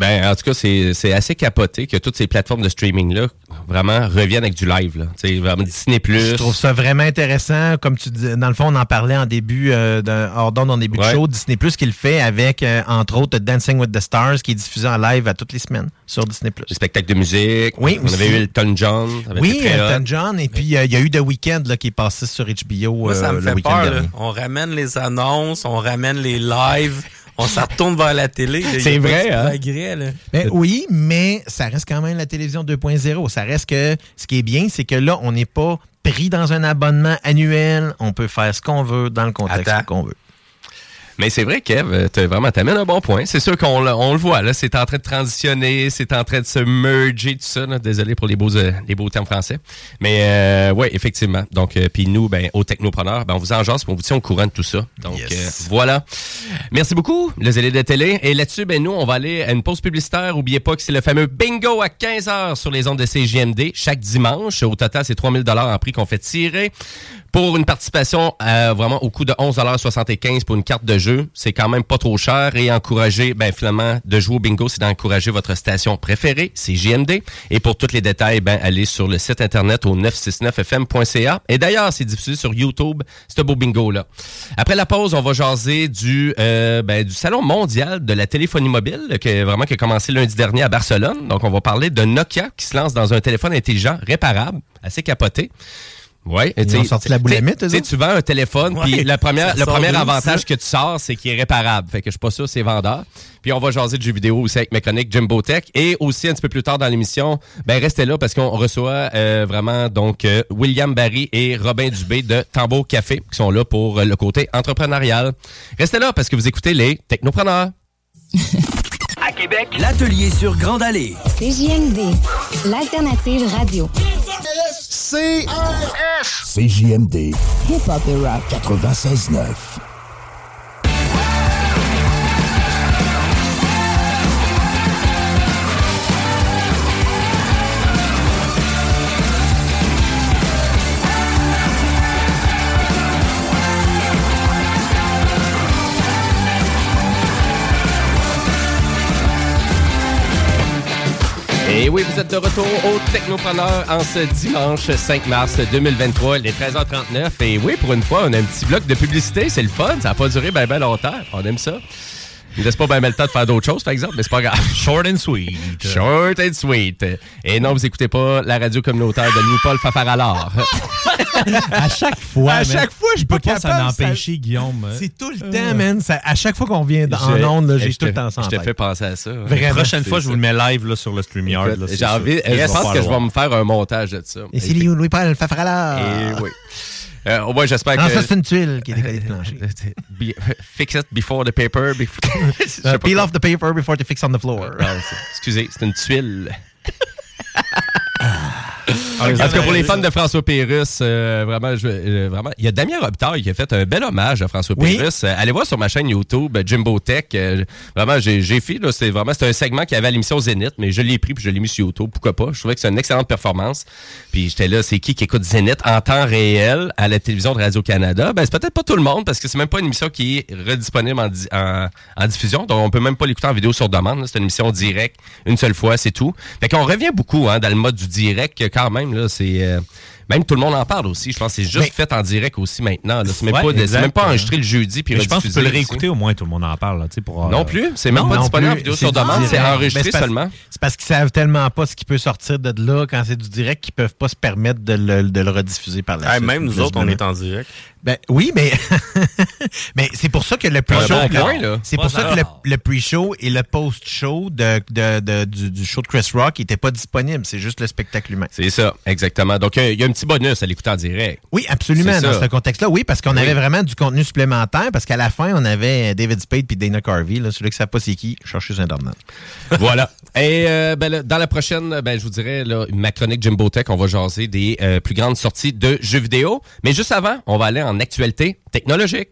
Ben, en tout cas, c'est c'est assez capoté que toutes ces plateformes de streaming-là vraiment reviennent avec du live. Là. Tu sais, vraiment Disney+. Je trouve ça vraiment intéressant. Comme tu dis, dans le fond, on en parlait en début, euh, d'onde, en début Ouais. de show. Disney Plus qui le fait avec, euh, entre autres, Dancing with the Stars, qui est diffusé en live à toutes les semaines sur Disney Plus. Les spectacles de musique. Oui, On aussi. avait eu Elton John. Oui, Elton. John. Et puis, euh, il y a eu The Weeknd là, qui est passé sur HBO Moi, ça euh, me le fait week-end peur. là. On ramène les annonces, on ramène les lives, on s'en retourne vers la télé. C'est vrai, hein? là. Ben oui, mais ça reste quand même la télévision 2.0. Ça reste que ce qui est bien, c'est que là, on n'est pas pris dans un abonnement annuel. On peut faire ce qu'on veut dans le contexte qu'on veut. Mais c'est vrai, Kev, euh, t'as vraiment t'amènes un bon point. C'est sûr qu'on le- on le voit, là. C'est en train de transitionner, c'est en train de se merger, tout ça. là. Désolé pour les beaux, euh, les beaux termes français. Mais euh, ouais, effectivement. Donc, euh, puis nous, ben, aux technopreneurs, ben, on vous enjase, puis on vous tient au courant de tout ça. Donc, Yes. euh, voilà. Merci beaucoup, le zélé de télé. Et là-dessus, ben, nous, on va aller à une pause publicitaire. Oubliez pas que c'est le fameux bingo à 15h sur les ondes de CGMD chaque dimanche. Au total, c'est 3000 en prix qu'on fait tirer. Pour une participation euh, vraiment au coût de 11,75 pour une carte de jeu, c'est quand même pas trop cher et encourager, ben finalement, de jouer au bingo, c'est d'encourager votre station préférée, c'est JMD. Et pour tous les détails, ben allez sur le site internet au 969fm.ca. Et d'ailleurs, c'est diffusé sur YouTube, ce beau bingo-là. Après la pause, on va jaser du, euh, ben, du Salon mondial de la téléphonie mobile, qui, vraiment, qui a commencé lundi dernier à Barcelone. Donc, on va parler de Nokia qui se lance dans un téléphone intelligent réparable, assez capoté. Ouais, Ils ont sorti la sais, boulamite, eux tu sais, autres? tu vends un téléphone, puis le premier avantage que tu sors, c'est qu'il est réparable. Fait que je suis pas sûr c'est vendeur. Puis on va jaser de jeux vidéo aussi avec Mécanique Jimbo Tech. Et aussi, un petit peu plus tard dans l'émission, ben restez là parce qu'on reçoit euh, vraiment donc euh, William Barry et Robin Dubé de Tambour Café qui sont là pour euh, le côté entrepreneurial. Restez là parce que vous écoutez les Technopreneurs. À Québec, l'atelier sur Grande Allée. CJMD, l'alternative radio. CJMD Hip-hop et rock. 96.9. Et oui, vous êtes de retour au Technopreneur en ce dimanche 5 mars 2023, il est 13h39. Et oui, pour une fois, on a un petit bloc de publicité, c'est le fun, ça n'a pas duré bien ben longtemps, on aime ça. Il ne laisse pas bien le temps de faire d'autres choses, par exemple, mais c'est pas grave. Short and sweet. Short and sweet. Et non, vous écoutez pas la radio communautaire de Louis-Paul Fafaralard. À chaque fois. À chaque fois, je peux pas s'en capable, ça- empêcher, Guillaume. C'est tout le temps, man. Ça- à chaque fois qu'on vient en onde, j'ai tout le temps ça en Je te fais penser à ça. Vraiment. La prochaine fois, je vous le mets live là, sur le StreamYard. J'ai envie, je pense que je vais me faire un montage de ça. Et c'est Louis-Paul Fafrala. Et oui. Euh, au moins, j'espère Non, que. ça, c'est une tuile qui est décollée de plancher. Be- Fix it before the paper. Uh, pas peel quoi. off the paper before you fix on the floor. Ah, Excusez, c'est une tuile. En tout cas, pour les fans de François Pérusse, euh, vraiment, je- euh, vraiment, il y a Damien Robitaille qui a fait un bel hommage à François Oui. Pérusse. Euh, allez voir sur ma chaîne YouTube, euh, Jimbo Tech. euh, vraiment, j'ai fait, là, c'est vraiment, c'est un segment qu'il y avait à l'émission Zénith, mais je l'ai pris puis je l'ai mis sur YouTube. Pourquoi pas? Je trouvais que c'est une excellente performance. Puis j'étais là, c'est qui qui écoute Zénith en temps réel à la télévision de Radio-Canada? Ben, c'est peut-être pas tout le monde parce que c'est même pas une émission qui est redisponible en, di- en, en diffusion. Donc, on peut même pas l'écouter en vidéo sur demande. C'est une émission directe, une seule fois, c'est tout. Fait qu'on revient beaucoup hein, dans le mode du direct quand même. Là, c'est, euh, Même tout le monde en parle aussi. Je pense que c'est juste fait en direct aussi maintenant. là. C'est même, Ouais, pas c'est même enregistré le jeudi puis Mais je pense que tu peux le réécouter au moins, tout le monde en parle. Là, tu sais, pour, euh, Non plus, c'est même Non, pas non disponible en vidéo sur demande, c'est enregistré c'est parce- seulement. C'est parce qu'ils savent tellement pas ce qui peut sortir de là quand c'est du direct qu'ils peuvent pas se permettre de le, de le rediffuser par la Hey, suite. même nous autres, on est en direct. Ben oui, mais mais c'est pour ça que le pre-show, c'est pour ça que le, pre-show et le post-show de, de- de- du, du show de Chris Rock n'étaient pas disponibles. C'est juste le spectacle humain. C'est ça, exactement. Donc, il y a- il y, a un petit bonus à l'écouter en direct. Oui, absolument, dans ça. ce contexte-là. Oui, parce qu'on Oui. avait vraiment du contenu supplémentaire, parce qu'à la fin, on avait David Spade puis Dana Carvey. Là, celui qui ne sait pas c'est qui, cherchez sur Internet. voilà. Et euh, ben, là, dans la prochaine, ben, je vous dirais, là, ma chronique Jimbo Tech, on va jaser des euh, plus grandes sorties de jeux vidéo. Mais juste avant, on va aller en actualité technologique.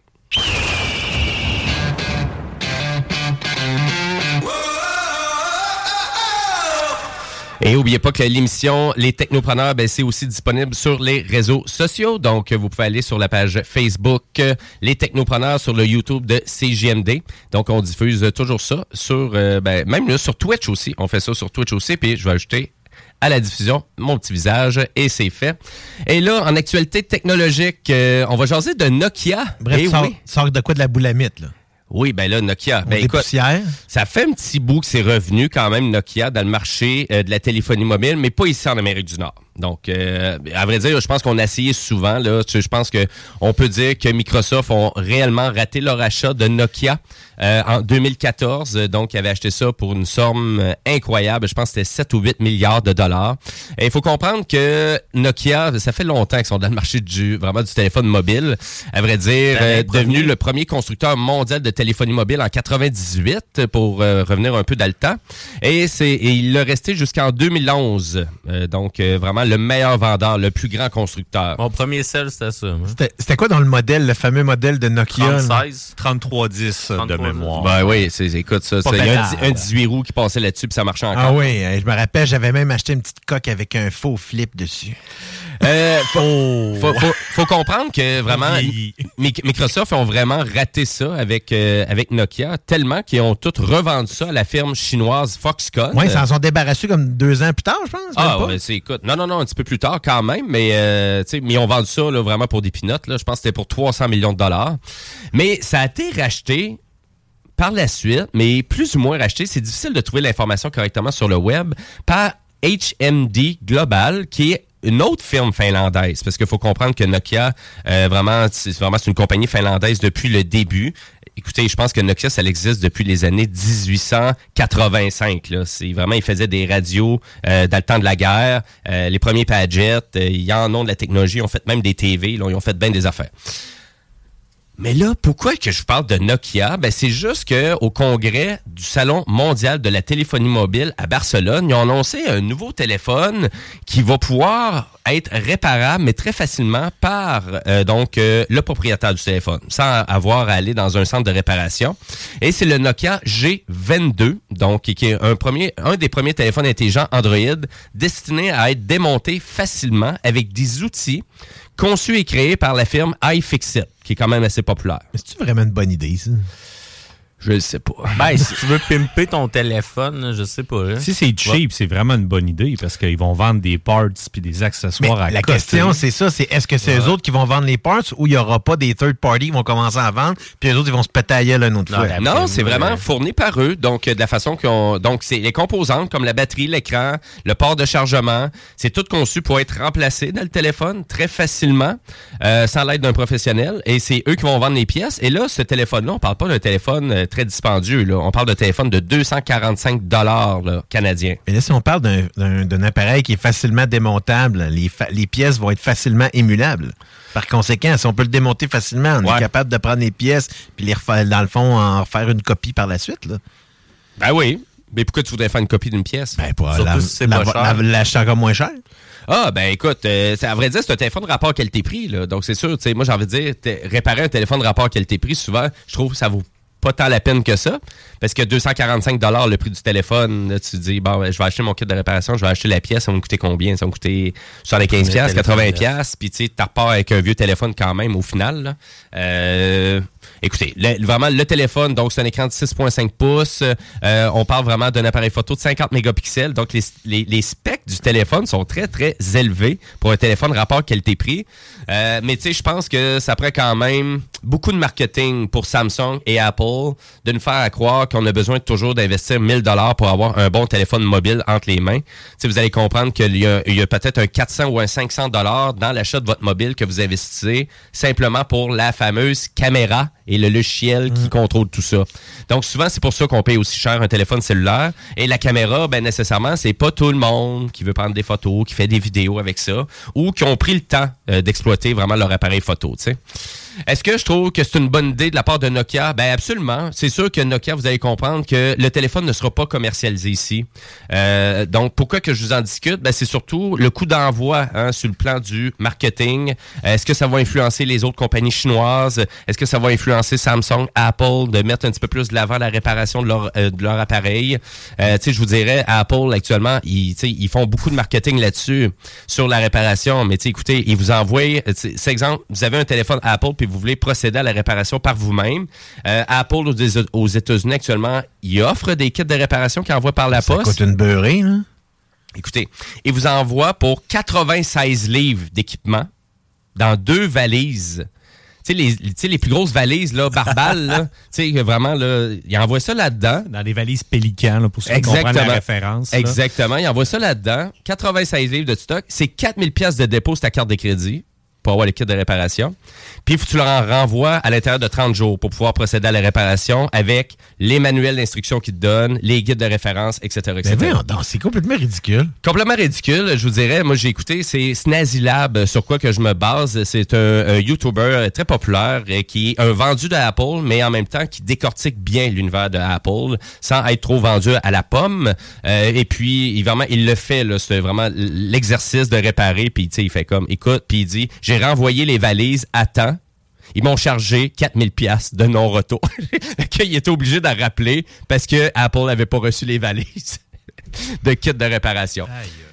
Et oubliez pas que l'émission Les Technopreneurs, ben, c'est aussi disponible sur les réseaux sociaux. Donc, vous pouvez aller sur la page Facebook euh, Les Technopreneurs sur le YouTube de CGMD. Donc, on diffuse toujours ça sur, euh, ben, même là, sur Twitch aussi. On fait ça sur Twitch aussi. Puis, je vais ajouter à la diffusion mon petit visage et c'est fait. Et là, en actualité technologique, euh, on va jaser de Nokia. Bref, Eh tu sors, oui. sors de quoi de la boulamite, là? Oui, ben là, Nokia. Ben, écoute, ça fait un petit bout que c'est revenu quand même, Nokia, dans le marché euh, de la téléphonie mobile, mais pas ici en Amérique du Nord. Donc, euh, à vrai dire, je pense qu'on a essayé souvent. Là, je pense que on peut dire que Microsoft ont réellement raté leur achat de Nokia euh, en 2014. Euh, Donc, ils avaient acheté ça pour une somme euh, incroyable. Je pense que c'était 7 ou 8 milliards de dollars. Et il faut comprendre que Nokia, ça fait longtemps qu'ils sont dans le marché du vraiment du téléphone mobile. À vrai dire, euh, devenu le premier constructeur mondial de téléphonie mobile en 98 pour euh, revenir un peu dans le temps. Et c'est et il l'a resté jusqu'en 2011. Euh, donc euh, vraiment le meilleur vendeur, le plus grand constructeur. Mon premier sel, c'était ça. C'était quoi dans le modèle, le fameux modèle de Nokia? là? 36. 3310 de mémoire. Ben oui, c'est écoute ça, il y a un, un 18 roues qui passait là-dessus puis ça marchait encore. Ah oui, euh, je me rappelle, j'avais même acheté une petite coque avec un faux flip dessus. Euh, faut, Oh. faut, faut- faut comprendre que vraiment Mic- Microsoft ont vraiment raté ça avec euh, avec Nokia tellement qu'ils ont tout revendu ça à la firme chinoise Foxconn. Oui, ils s'en sont débarrassés comme deux ans plus tard, je pense. Ah, ouais, c'est écoute. Non, non, non, un petit peu plus tard quand même, mais, euh, mais ils ont vendu ça là, vraiment pour des pinottes. Je pense que c'était pour 300 millions de dollars. Mais ça a été racheté par la suite, mais plus ou moins racheté. C'est difficile de trouver l'information correctement sur le web par HMD Global, qui est une autre firme finlandaise, parce qu'il faut comprendre que Nokia, euh, vraiment, c'est vraiment une compagnie finlandaise depuis le début. Écoutez, je pense que Nokia, ça existe depuis les années 1885. Là. C'est vraiment, ils faisaient des radios euh, dans le temps de la guerre, euh, les premiers Padgett, euh, ils en ont de la technologie, ils ont fait même des TV, là, ils ont fait bien des affaires. Mais là, pourquoi que je parle de Nokia? Ben, c'est juste que au congrès du Salon mondial de la téléphonie mobile à Barcelone, ils ont annoncé un nouveau téléphone qui va pouvoir être réparable, mais très facilement par euh, donc euh, le propriétaire du téléphone, sans avoir à aller dans un centre de réparation. Et c'est le Nokia G22, donc qui est un premier, un des premiers téléphones intelligents Android destinés à être démontés facilement avec des outils conçus et créés par la firme iFixit, qui est quand même assez populaire. Mais c'est-tu vraiment une bonne idée, ça? Je le sais pas. Ben, si tu veux pimper ton téléphone, là, je sais pas. là. Si c'est cheap, c'est vraiment une bonne idée parce qu'ils vont vendre des parts puis des Mais accessoires à la côté. question, c'est ça, c'est est-ce que c'est eux autres qui vont vendre les parts ou il n'y aura pas des third parties qui vont commencer à vendre, puis eux autres, ils vont se péter à une autre fois? Non, c'est vraiment fourni par eux. Donc, euh, de la façon qu'on. Donc, c'est les composantes comme la batterie, l'écran, le port de chargement. C'est tout conçu pour être remplacé dans le téléphone très facilement, euh, sans l'aide d'un professionnel. Et c'est eux qui vont vendre les pièces. Et là, ce téléphone-là, on parle pas d'un téléphone euh, très dispendieux. Là. On parle d'un téléphone de 245 dollars canadiens. Mais là, si on parle d'un- appareil qui est facilement démontable, les, les pièces vont être facilement émulables. Par conséquent, si on peut le démonter facilement, on Ouais. est capable de prendre les pièces puis les refaire, dans le fond, en refaire une copie par la suite. Là. Ben oui. Mais pourquoi tu voudrais faire une copie d'une pièce? Ben, pour si la- la- l'acheter encore moins cher. Ah, ben écoute, euh, à vrai dire, c'est un téléphone rapport qualité-prix. Donc, c'est sûr, tu sais, moi, j'ai envie de dire, réparer un téléphone rapport qualité-prix, souvent, je trouve que ça vaut pas tant la peine que ça. Parce que 245 le prix du téléphone, là, tu te dis, bon, ben, je vais acheter mon kit de réparation, je vais acheter la pièce, ça va me coûter combien? Ça va me coûter 75 Premier 80 téléphone, Puis, tu sais, repars avec un vieux téléphone quand même au final. là. Euh, Écoutez, le- vraiment, le téléphone, donc c'est un écran de 6.5 pouces. Euh, on parle vraiment d'un appareil photo de 50 mégapixels. Donc, les, les, les specs du téléphone sont très, très élevés pour un téléphone rapport qualité-prix. Euh, mais tu sais, je pense que ça prend quand même beaucoup de marketing pour Samsung et Apple de nous faire à croire qu'on a besoin toujours d'investir 1000 dollars pour avoir un bon téléphone mobile entre les mains. Tu vous allez comprendre qu'il y a, a peut-être un 400 ou un 500 dollars dans l'achat de votre mobile que vous investissez simplement pour la fameuse caméra et le logiciel qui contrôle tout ça. Donc souvent c'est pour ça qu'on paye aussi cher un téléphone cellulaire et la caméra ben nécessairement c'est pas tout le monde qui veut prendre des photos, qui fait des vidéos avec ça ou qui ont pris le temps euh, d'exploiter vraiment leur appareil photo, tu sais. Est-ce que je trouve que c'est une bonne idée de la part de Nokia? Ben absolument. C'est sûr que Nokia, vous allez comprendre que le téléphone ne sera pas commercialisé ici. Euh, donc, pourquoi que je vous en discute? Ben, c'est surtout le coût d'envoi hein, sur le plan du marketing. Est-ce que ça va influencer les autres compagnies chinoises? Est-ce que ça va influencer Samsung, Apple de mettre un petit peu plus de l'avant la réparation de leur, euh, de leur appareil? Euh, je vous dirais, Apple, actuellement, ils, font beaucoup de marketing là-dessus, sur la réparation. Mais écoutez, ils vous envoient, c'est exemple, vous avez un téléphone Apple puis vous voulez procéder à la réparation par vous-même. Euh, Apple aux, États-Unis actuellement, il offre des kits de réparation qu'ils envoient par la Ça poste. coûte une beurrée, là. Écoutez, il vous envoie pour 96 livres d'équipement dans deux valises. Tu sais, les, tu sais, les plus grosses valises, là, barbales, là, tu sais, vraiment, là, il envoie ça là-dedans. Dans des valises Pélican, là, pour ceux qui comprennent la référence. là. Exactement. Il envoie ça là-dedans. 96 livres de stock. C'est 4000 pièces de dépôt sur ta carte de crédit pour avoir les kits de réparation. Puis, il faut que tu leur en renvoies à l'intérieur de 30 jours pour pouvoir procéder à la réparation avec les manuels d'instruction qu'ils te donnent, les guides de référence, etc. etc. C'est complètement ridicule. Complètement ridicule, je vous dirais. Moi, j'ai écouté, c'est Snazzy Lab, sur quoi que je me base. C'est un, un YouTuber très populaire qui est un vendu de Apple, mais en même temps qui décortique bien l'univers de Apple sans être trop vendu à la pomme. Euh, et puis, il, vraiment, il le fait. C'est vraiment l'exercice de réparer. Puis, tu sais, il fait comme, écoute, puis il dit, j'ai renvoyé les valises à temps. Ils m'ont chargé 4000 pièces de non-retour. qu'il était obligé d'en rappeler parce que Apple n'avait pas reçu les valises de kit de réparation.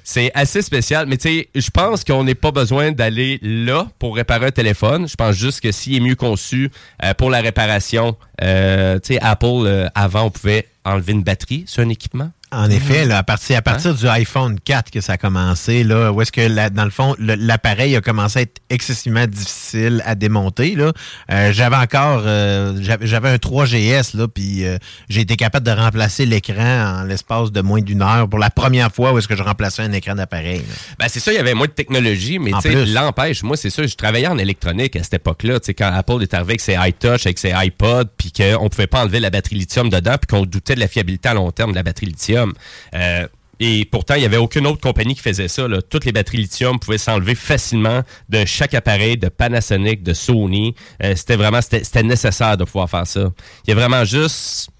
C'est assez spécial, mais tu sais, je pense qu'on n'est pas besoin d'aller là pour réparer un téléphone. Je pense juste que s'il est mieux conçu euh, pour la réparation, euh, tu sais, Apple, euh, avant, on pouvait enlever une batterie sur un équipement. En effet, là, à partir, à partir du iPhone 4 que ça a commencé, là, où est-ce que, la- dans le fond, l'appareil a commencé à être excessivement difficile à démonter. Là. Euh, j'avais encore, euh, j'avais un 3GS, là, puis euh, j'ai été capable de remplacer l'écran en l'espace de moins d'une heure pour la première fois où est-ce que je remplaçais un écran d'appareil. Ben, c'est ça, il y avait moins de technologie, mais l'empêche. Moi, c'est ça, je travaillais en électronique à cette époque-là. Quand Apple est arrivé avec ses iTouch, avec ses iPods, puis qu'on pouvait pas enlever la batterie lithium dedans, puis qu'on doutait de la fiabilité à long terme de la batterie lithium. Euh, et pourtant, il n'y avait aucune autre compagnie qui faisait ça. Toutes les batteries lithium pouvaient s'enlever facilement de chaque appareil, de Panasonic, de Sony. Euh, c'était vraiment, c'était nécessaire de pouvoir faire ça. Il y a vraiment juste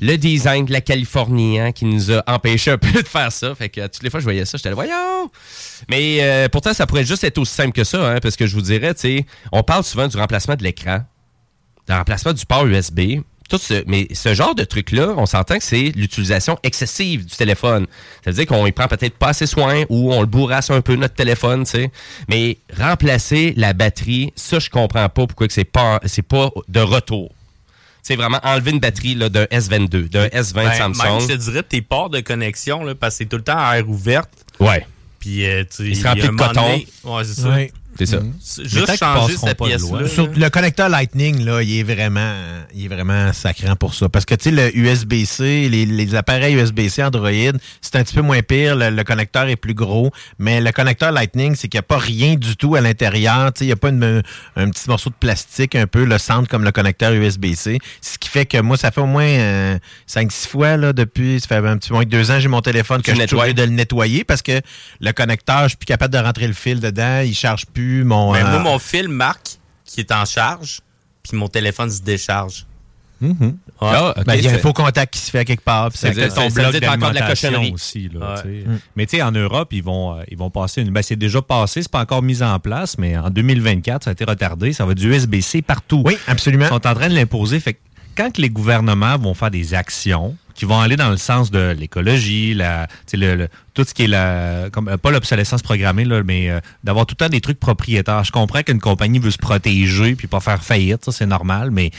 le design de la Californie hein, qui nous a empêché un peu de faire ça. Fait toutes les fois que je voyais ça, j'étais là, voyons! Mais euh, pourtant, ça pourrait juste être aussi simple que ça, hein, parce que je vous dirais, tu on parle souvent du remplacement de l'écran, du remplacement du port USB. Tout ce, mais ce genre de truc-là, on s'entend que c'est l'utilisation excessive du téléphone. Ça veut dire qu'on y prend peut-être pas assez soin ou on le bourrasse un peu notre téléphone, tu sais. Mais remplacer la batterie, ça, je comprends pas pourquoi que c'est pas, c'est pas de retour. C'est vraiment enlever une batterie là, d'un S22, d'un S20 Ben, Samsung. Même, je te dirais, tes ports de connexion, là, parce que c'est tout le temps à air ouverte. Ouais. Puis, euh, tu Il se remplit un de coton. donné- Ouais, c'est ça. Ouais. C'est ça. Juste qu'ils changer cette pièce-là. le connecteur Lightning, là, il est vraiment, il est vraiment sacrant pour ça. Parce que, tu sais, le USB-C, les, les appareils USB-C Android, c'est un petit peu moins pire. Le, le connecteur est plus gros. Mais le connecteur Lightning, c'est qu'il n'y a pas rien du tout à l'intérieur. Tu sais, il n'y a pas une- un petit morceau de plastique un peu, le centre comme le connecteur USB-C. Ce qui fait que moi, ça fait au moins 5-6 fois, là, depuis, ça fait un petit moins que deux ans, j'ai mon téléphone que Tu je suis de le nettoyer parce que le connecteur, je suis plus capable de rentrer le fil dedans. Il charge plus mon... Mais euh, moi, mon fil marque qui est en charge, puis mon téléphone se décharge. Mhm. Ouais. Ah, Ben, il y a un faux contact qui se fait à quelque part. C'est ton bloc encore de la d'alimentation cochonnerie. aussi. Là, Ouais. Mm. Mais tu sais, en Europe, ils vont, euh, ils vont passer une. Ben, c'est déjà passé, c'est pas encore mis en place, mais en 2024, ça a été retardé. Ça va du USB-C partout. Oui, absolument. Ils sont en train de l'imposer. Fait que quand que les gouvernements vont faire des actions qui vont aller dans le sens de l'écologie, la, tu sais, le, le- tout ce qui est la, comme, euh, pas l'obsolescence programmée, là, mais euh, d'avoir tout le temps des trucs propriétaires. Je comprends qu'une compagnie veut se protéger puis pas faire faillite, ça c'est normal, mais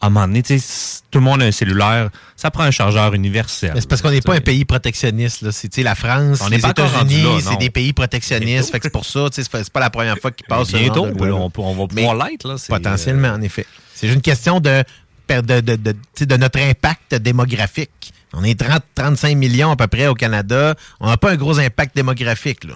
à un moment donné, tu sais, si tout le monde a un cellulaire, ça prend un chargeur universel. C'est parce qu'on n'est pas un pays protectionniste. Là. C'est tu sais, la France, On les États-Unis, c'est des pays protectionnistes. Fait que c'est pour ça, tu sais, c'est pas- la première fois qu'ils passent. bientôt, on peut- on va pouvoir l'être, là, c'est, Potentiellement, en effet. C'est juste une question de, de, de, de, tu sais, de notre impact démographique. On est 30, 35 millions à peu près au Canada. On n'a pas un gros impact démographique. Là.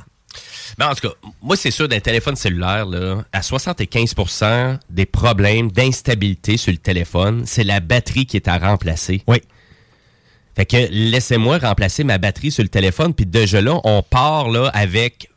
Ben, en tout cas, moi, c'est sûr, d'un téléphone cellulaire, là, à 75% des problèmes d'instabilité sur le téléphone, c'est la batterie qui est à remplacer. Oui. Fait que laissez-moi remplacer ma batterie sur le téléphone, puis déjà là, on part là avec.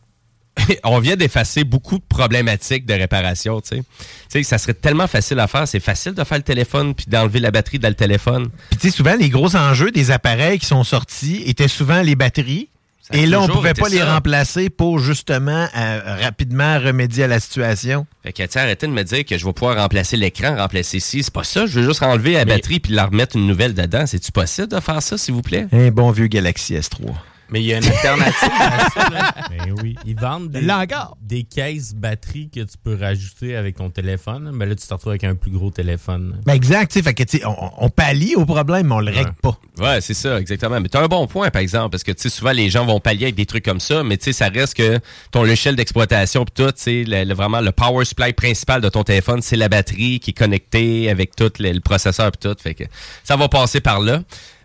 on vient d'effacer beaucoup de problématiques de réparation, tu sais. Tu sais, ça serait tellement facile à faire. C'est facile de faire le téléphone puis d'enlever la batterie dans le téléphone. Puis tu sais, souvent, les gros enjeux des appareils qui sont sortis étaient souvent les batteries. Ça Et là, on pouvait pas les remplacer pour justement euh, rapidement remédier à la situation. Fait que, tu arrêtez de me dire que je vais pouvoir remplacer l'écran, remplacer ci. C'est pas ça. Je veux juste enlever la batterie puis la remettre une nouvelle dedans. C'est-tu possible de faire ça, s'il vous plaît? Un bon vieux Galaxy S3. Mais il y a une alternative à ça. là. Ben oui. Ils vendent des, Là encore. des cases batteries que tu peux rajouter avec ton téléphone. Mais là, tu te retrouves avec un plus gros téléphone. Ben exact, tu sais, fait que tu sais, on, on pallie au problème, mais on le règle pas. Ouais, c'est ça, exactement. Mais tu as un bon point, par exemple, parce que tu sais, souvent les gens vont pallier avec des trucs comme ça, mais tu sais, ça reste que ton logiciel d'exploitation pis tout, tu sais, le- le- vraiment le power supply principal de ton téléphone, c'est la batterie qui est connectée avec tout le, le processeur pis tout. Fait que ça va passer par là.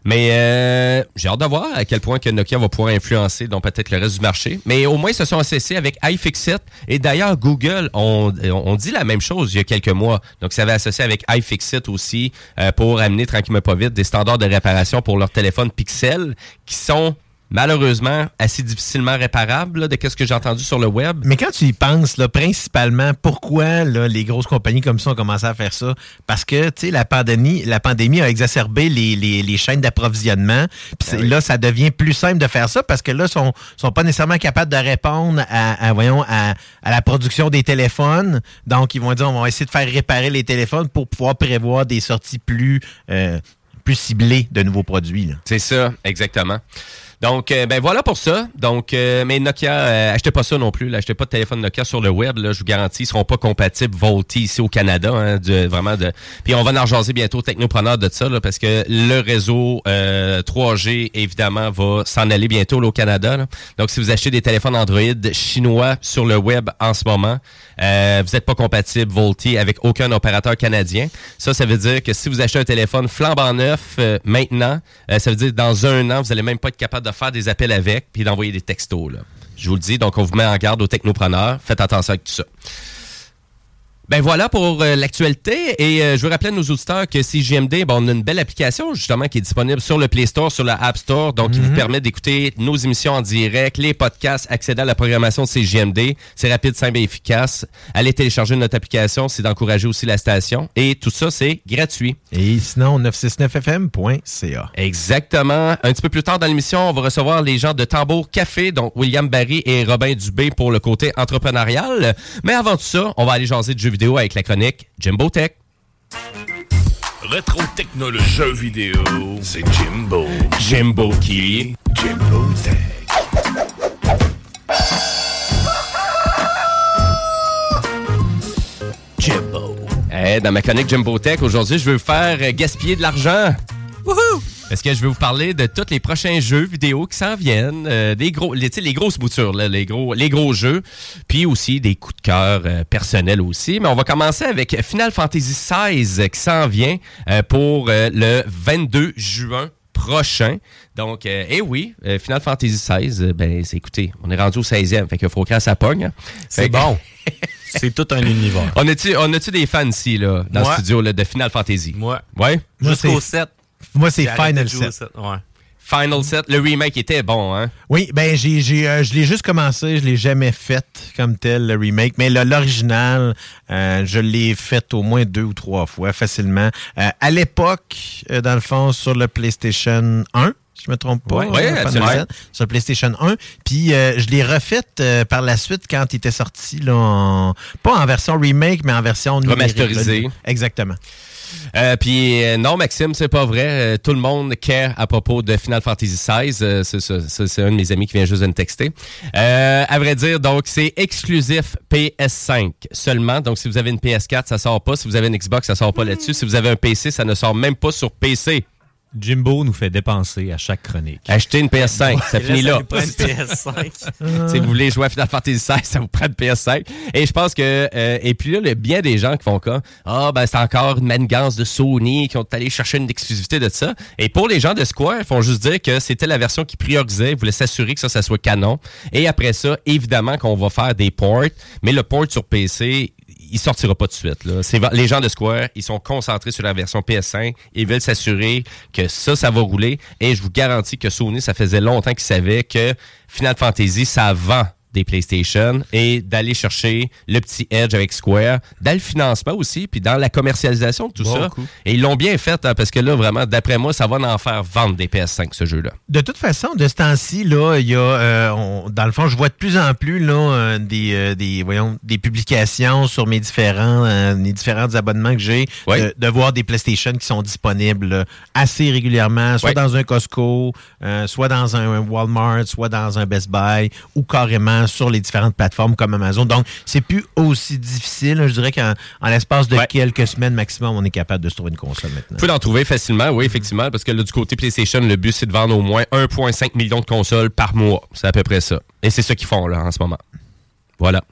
Mais euh, j'ai hâte de voir à quel point que Nokia va pouvoir influencer donc peut-être le reste du marché. Mais au moins, ils se sont associés avec iFixit. Et d'ailleurs, Google ont on dit la même chose il y a quelques mois. Donc, ça avait associé avec iFixit aussi euh, pour amener tranquillement pas vite des standards de réparation pour leurs téléphones Pixel qui sont malheureusement assez difficilement réparables là, de ce que j'ai entendu sur le web. Mais quand tu y penses, là, principalement, pourquoi là, les grosses compagnies comme ça ont commencé à faire ça? Parce que tu sais, la pandémie, la pandémie a exacerbé les, les- les chaînes d'approvisionnement. C'est- là, ça devient plus simple de faire ça parce que là, ils sont, sont pas nécessairement capables de répondre à, à, voyons, à, à la production des téléphones. Donc, ils vont dire on va essayer de faire réparer les téléphones pour pouvoir prévoir des sorties plus, euh, plus ciblées de nouveaux produits. C'est ça, exactement. Donc, euh, ben voilà pour ça. Donc, euh, mais Nokia, euh, achetez pas ça non plus. Là, achetez pas de téléphone Nokia sur le web. Là, je vous garantis, ils seront pas compatibles Volti ici au Canada. Hein, de, vraiment de. Puis on va en bientôt technopreneur de ça, parce que le réseau euh, 3G évidemment va s'en aller bientôt là, au Canada. Donc, si vous achetez des téléphones Android chinois sur le web en ce moment, euh, vous n'êtes pas compatible Volti avec aucun opérateur canadien. Ça, ça veut dire que si vous achetez un téléphone flambant neuf euh, maintenant, euh, ça veut dire que dans un an, vous n'allez même pas être capable de faire des appels avec puis d'envoyer des textos. Je vous le dis, donc on vous met en garde aux technopreneurs. Faites attention avec tout ça. Ben voilà pour euh, l'actualité. Et euh, je veux rappeler à nos auditeurs que CGMD, bon, on a une belle application justement qui est disponible sur le Play Store, sur la App Store. Donc, qui vous permet d'écouter nos émissions en direct, les podcasts, accéder à la programmation de CGMD. C'est rapide, simple et efficace. Allez télécharger notre application, c'est d'encourager aussi la station. Et tout ça, c'est gratuit. Et sinon, 969fm.ca. Exactement. Un petit peu plus tard dans l'émission, on va recevoir les gens de Tambour Café, donc William Barry et Robin Dubé pour le côté entrepreneurial. Mais avant tout ça, on va aller jaser de jeux vidéo avec la chronique Jimbo Tech. Rétro technologie jeux vidéo, c'est Jimbo. Jimbo qui? Jimbo Tech. Jimbo. Eh, dans ma chronique Jimbo Tech, aujourd'hui, je veux vous faire euh, gaspiller de l'argent. Wouhou! Parce que je vais vous parler de tous les prochains jeux vidéo qui s'en viennent, euh, des gros, les, tu sais, les grosses boutures, là, les gros, les gros jeux, puis aussi des coups de cœur euh, personnels aussi. Mais on va commencer avec Final Fantasy XVI qui s'en vient euh, pour euh, le 22 juin prochain. Donc, euh, eh oui, euh, Final Fantasy XVI, euh, ben, c'est écoutez, on est rendu au 16e, fait qu'il faut que ça pogne. hein. C'est que- bon. C'est tout un univers. on a-tu, on a-tu des fans ici, là, dans Moi. le studio, là, de Final Fantasy? Moi. Ouais? Jusqu'au c'est- 7. Moi, c'est Final de jouer au 7. Ouais. Final 7, le remake était bon, hein? Oui, ben j'ai, j'ai, euh, je l'ai juste commencé, je l'ai jamais fait comme tel le remake, mais l'original, euh, je l'ai fait au moins deux ou trois fois facilement. Euh, à l'époque, dans le fond, sur le PlayStation 1. Si je me trompe pas. Ouais, euh, ouais, Final absolument. 7, sur le PlayStation 1. Puis euh, je l'ai refait euh, par la suite quand il était sorti, là, en- pas en version remake, mais en version numérique, Remasterisé. là. Exactement. Euh, puis euh, non, Maxime, c'est pas vrai. Euh, tout le monde care à propos de Final Fantasy XVI. C'est un de mes amis qui vient juste de me texter. Euh, à vrai dire, donc c'est exclusif PS5 seulement. Donc si vous avez une PS4, ça sort pas. Si vous avez une Xbox, ça sort pas là-dessus. Si vous avez un PC, ça ne sort même pas sur PC. Jimbo nous fait dépenser à chaque chronique. Achetez une PS5, ça là, finit ça là. prend une PS5. si vous voulez jouer à Final Fantasy XVI, ça vous prend une PS5. Et je pense que euh, et puis là, a bien des gens qui font comme ah ben c'est encore une manigance de Sony qui ont allé chercher une exclusivité de ça. Et pour les gens de Square, ils font juste dire que c'était la version qui priorisait, ils voulaient s'assurer que ça, ça soit canon. Et après ça, évidemment qu'on va faire des ports, mais le port sur PC il sortira pas de suite. Les gens de Square, ils sont concentrés sur la version PS5. Ils veulent s'assurer que ça, ça va rouler. Et je vous garantis que Sony, ça faisait longtemps qu'ils savaient que Final Fantasy, ça vend des PlayStation et d'aller chercher le petit edge avec Square, dans le financement aussi, puis dans la commercialisation de tout ça. Et ils l'ont bien fait, hein, parce que là, vraiment, d'après moi, ça va en faire vendre des PS5, ce jeu-là. De toute façon, de ce temps-ci, là, il y a, euh, on- dans le fond, je vois de plus en plus là, euh, des, euh, des, voyons, des publications sur mes différents, mes différents abonnements que j'ai, de, de voir des PlayStation qui sont disponibles là, assez régulièrement, soit dans un Costco, soit dans un Walmart, soit dans un Best Buy, ou carrément sur les différentes plateformes comme Amazon. Donc, c'est plus aussi difficile. Je dirais qu'en en l'espace de quelques semaines maximum, on est capable de se trouver une console maintenant. Vous pouvez en trouver facilement, oui, effectivement, parce que là, du côté PlayStation, le but, c'est de vendre au moins 1,5 million de consoles par mois. C'est à peu près ça. Et c'est ça qu'ils font, là, en ce moment. Voilà.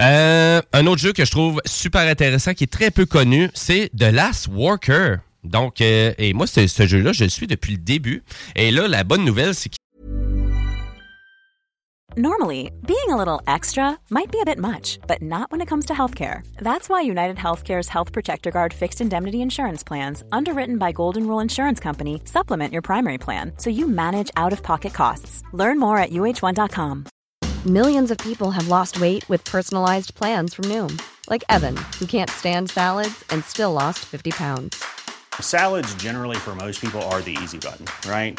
Euh, un autre jeu que je trouve super intéressant, qui est très peu connu, c'est The Last Worker. Donc, euh, et moi, ce, ce jeu-là, je le suis depuis le début. Et là, la bonne nouvelle, c'est qu'il Normally, being a little extra might be a bit much, but not when it comes to healthcare. That's why United Healthcare's Health Protector Guard fixed indemnity insurance plans, underwritten by Golden Rule Insurance Company, supplement your primary plan so you manage out of pocket costs. Learn more at uh1.com. Millions of people have lost weight with personalized plans from Noom, like Evan, who can't stand salads and still lost 50 pounds. Salads, generally, for most people, are the easy button, right?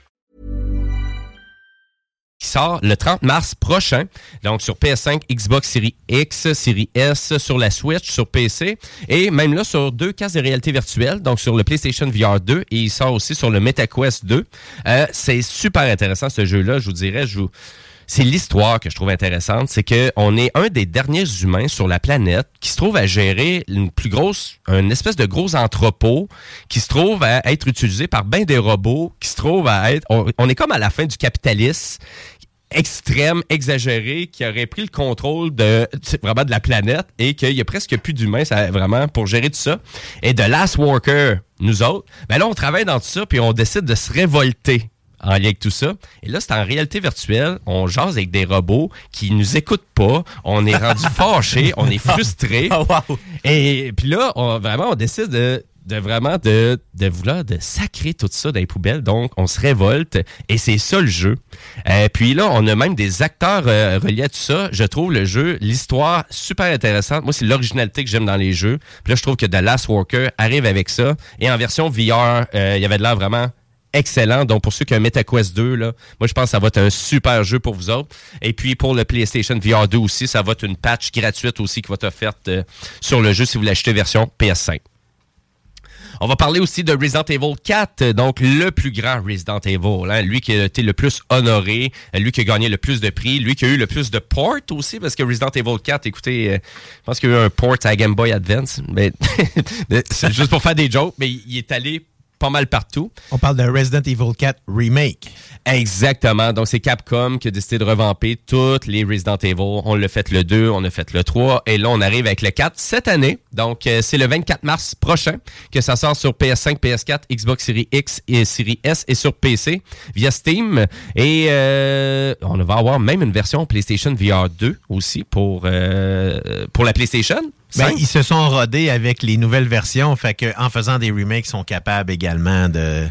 Sort le 30 mars prochain. Donc sur PS5, Xbox Series X, Series S, sur la Switch, sur PC et même là sur deux casques de réalité virtuelle, donc sur le PlayStation VR 2 et il sort aussi sur le MetaQuest 2. Euh, c'est super intéressant ce jeu-là, je vous dirais. Je vous... C'est l'histoire que je trouve intéressante, c'est que on est un des derniers humains sur la planète qui se trouve à gérer une plus grosse, espèce de gros entrepôt qui se trouve à être utilisé par bien des robots, qui se trouve à être, on est comme à la fin du capitalisme extrême, exagéré, qui aurait pris le contrôle de vraiment de la planète et qu'il y a presque plus d'humains ça, vraiment pour gérer tout ça. Et de Last Worker, nous autres, ben là on travaille dans tout ça puis on décide de se révolter en lien avec tout ça. Et là, c'est en réalité virtuelle. On jase avec des robots qui nous écoutent pas. On est rendu fâchés. On est frustrés. Et puis là, on, vraiment, on décide de, de vraiment de, de vouloir de sacrer tout ça dans les poubelles. Donc, on se révolte. Et c'est ça le jeu. Euh, puis là, on a même des acteurs euh, reliés à tout ça. Je trouve le jeu, l'histoire super intéressante. Moi, c'est l'originalité que j'aime dans les jeux. Puis là, je trouve que The Last Worker arrive avec ça. Et en version VR, euh, il y avait de l'air vraiment excellent. Donc, pour ceux qui ont MetaQuest 2, là, moi, je pense que ça va être un super jeu pour vous autres. Et puis, pour le PlayStation VR 2 aussi, ça va être une patch gratuite aussi qui va être offerte euh, sur le jeu si vous l'achetez version PS5. On va parler aussi de Resident Evil 4, donc le plus grand Resident Evil. hein. Lui qui a été le plus honoré, lui qui a gagné le plus de prix, lui qui a eu le plus de ports aussi, parce que Resident Evil 4, écoutez, euh, je pense qu'il y a eu un port à Game Boy Advance, mais c'est juste pour faire des jokes, mais il est allé pas mal partout. On parle de Resident Evil 4 Remake. Exactement. Donc, c'est Capcom qui a décidé de revamper toutes les Resident Evil. On l'a fait le 2, on a fait le 3, et là, on arrive avec le 4 cette année. Donc, euh, c'est le 24 mars prochain que ça sort sur PS5, PS4, Xbox Series X et Series S et sur PC via Steam. Et euh, on va avoir même une version PlayStation VR 2 aussi pour, euh, pour la PlayStation. Ben, Cinq. ils se sont rodés avec les nouvelles versions, fait que en faisant des remakes, ils sont capables également de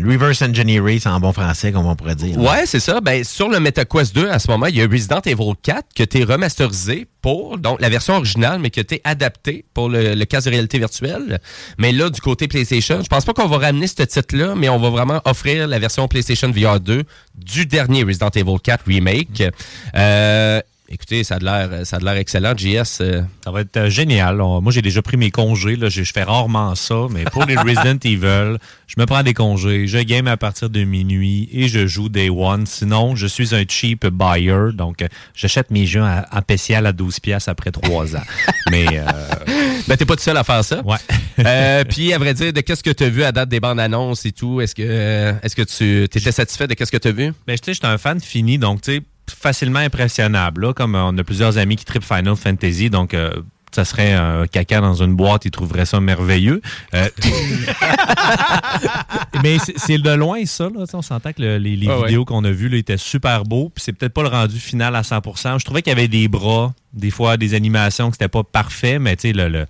Reverse engineering, c'est en bon français, comme on pourrait dire. Ouais, c'est ça. Ben, sur le MetaQuest 2, à ce moment, il y a Resident Evil 4 que tu es remasterisé pour, donc la version originale, mais que tu es adapté pour le, le casque de réalité virtuelle. Mais là, du côté PlayStation, je pense pas qu'on va ramener ce titre-là, mais on va vraiment offrir la version PlayStation VR 2 du dernier Resident Evil 4 Remake. Euh, Écoutez, ça a l'air, ça a l'air excellent. JS. euh, Ça va être euh, génial. On- moi, j'ai déjà pris mes congés. Là. Je, je fais rarement ça, mais pour les Resident Evil, je me prends des congés. Je game à partir de minuit et je joue Day One. Sinon, je suis un cheap buyer. Donc, euh, j'achète mes jeux en spécial à 12 pièces après trois ans. mais euh, Ben, t'es pas tout seul à faire ça. Ouais. Euh, puis, à vrai dire, de qu'est-ce que tu as vu à date des bandes annonces et tout, est-ce que, euh, est-ce que tu étais satisfait de qu'est-ce que tu as vu? Ben, tu sais, j'étais un fan fini, donc, tu sais, facilement impressionnable. Là, comme euh, on a plusieurs amis qui trippent Final Fantasy, donc, euh, ça serait un caca dans une boîte, ils trouveraient ça merveilleux. Euh, mais c'est- de loin ça, là. On s'entend que le- les, les Ah ouais. vidéos qu'on a vues là, étaient super beaux, puis c'est peut-être pas le rendu final à 100%. Je trouvais qu'il y avait des bras, des fois des animations que c'était pas parfait, mais tu sais, le, le-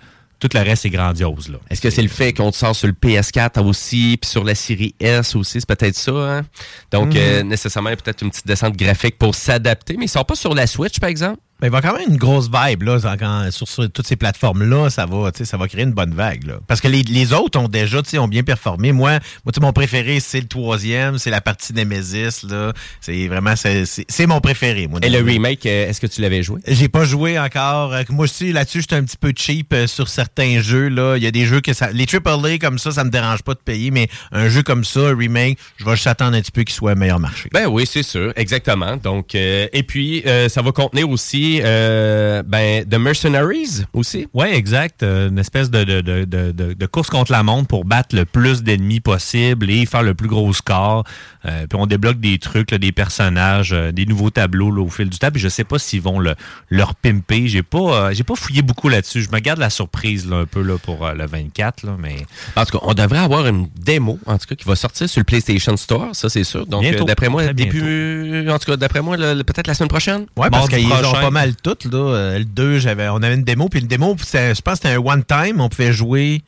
tout le reste est grandiose. Là. Est-ce que c'est le fait qu'on te sort sur le PS4 aussi, puis sur la série S aussi, c'est peut-être ça, hein? Donc, Mhm. euh, nécessairement, peut-être une petite descente graphique pour s'adapter, mais ils sont pas sur la Switch, par exemple? Il va quand même une grosse vibe là, quand- sur, sur toutes ces plateformes-là, ça va, ça va créer une bonne vague. Là. Parce que les, les autres ont déjà tu sais, ont bien performé. Moi, mon préféré, c'est le troisième, c'est la partie Nemesis. là. C'est vraiment c'est, mon préféré. Moi, Et le remake, euh, est-ce que tu l'avais joué? J'ai pas joué encore. Euh, Moi aussi, là-dessus, j'étais un petit peu cheap euh, sur certains jeux. Là. Il y a des jeux que ça. Les AAA comme ça, ça me dérange pas de payer, mais un jeu comme ça, un remake, je vais juste attendre un petit peu qu'il soit meilleur marché. Ben oui, c'est sûr, exactement. Donc, euh, et puis, euh, ça va contenir aussi euh, ben, The Mercenaries aussi. Oui, exact. Euh, une espèce de, de, de, de, course contre la montre pour battre le plus d'ennemis possible et faire le plus gros score. Euh, puis on débloque des trucs, là, des personnages, euh, des nouveaux tableaux là, au fil du temps. Puis je sais pas s'ils vont le, leur pimper. J'ai pas, j'ai pas fouillé beaucoup là-dessus. Je me garde la surprise là, un peu là, pour le 24, là, mais En tout cas, on devrait avoir une démo, en tout cas, qui va sortir sur le PlayStation Store, ça c'est sûr. Donc, d'après moi, début, en tout cas, d'après moi, peut-être la semaine prochaine. Ouais, parce qu'ils ont pas mal toutes. Là. Euh, Le 2, j'avais, on avait une démo, puis le démo, je pense que c'était un one-time. On pouvait jouer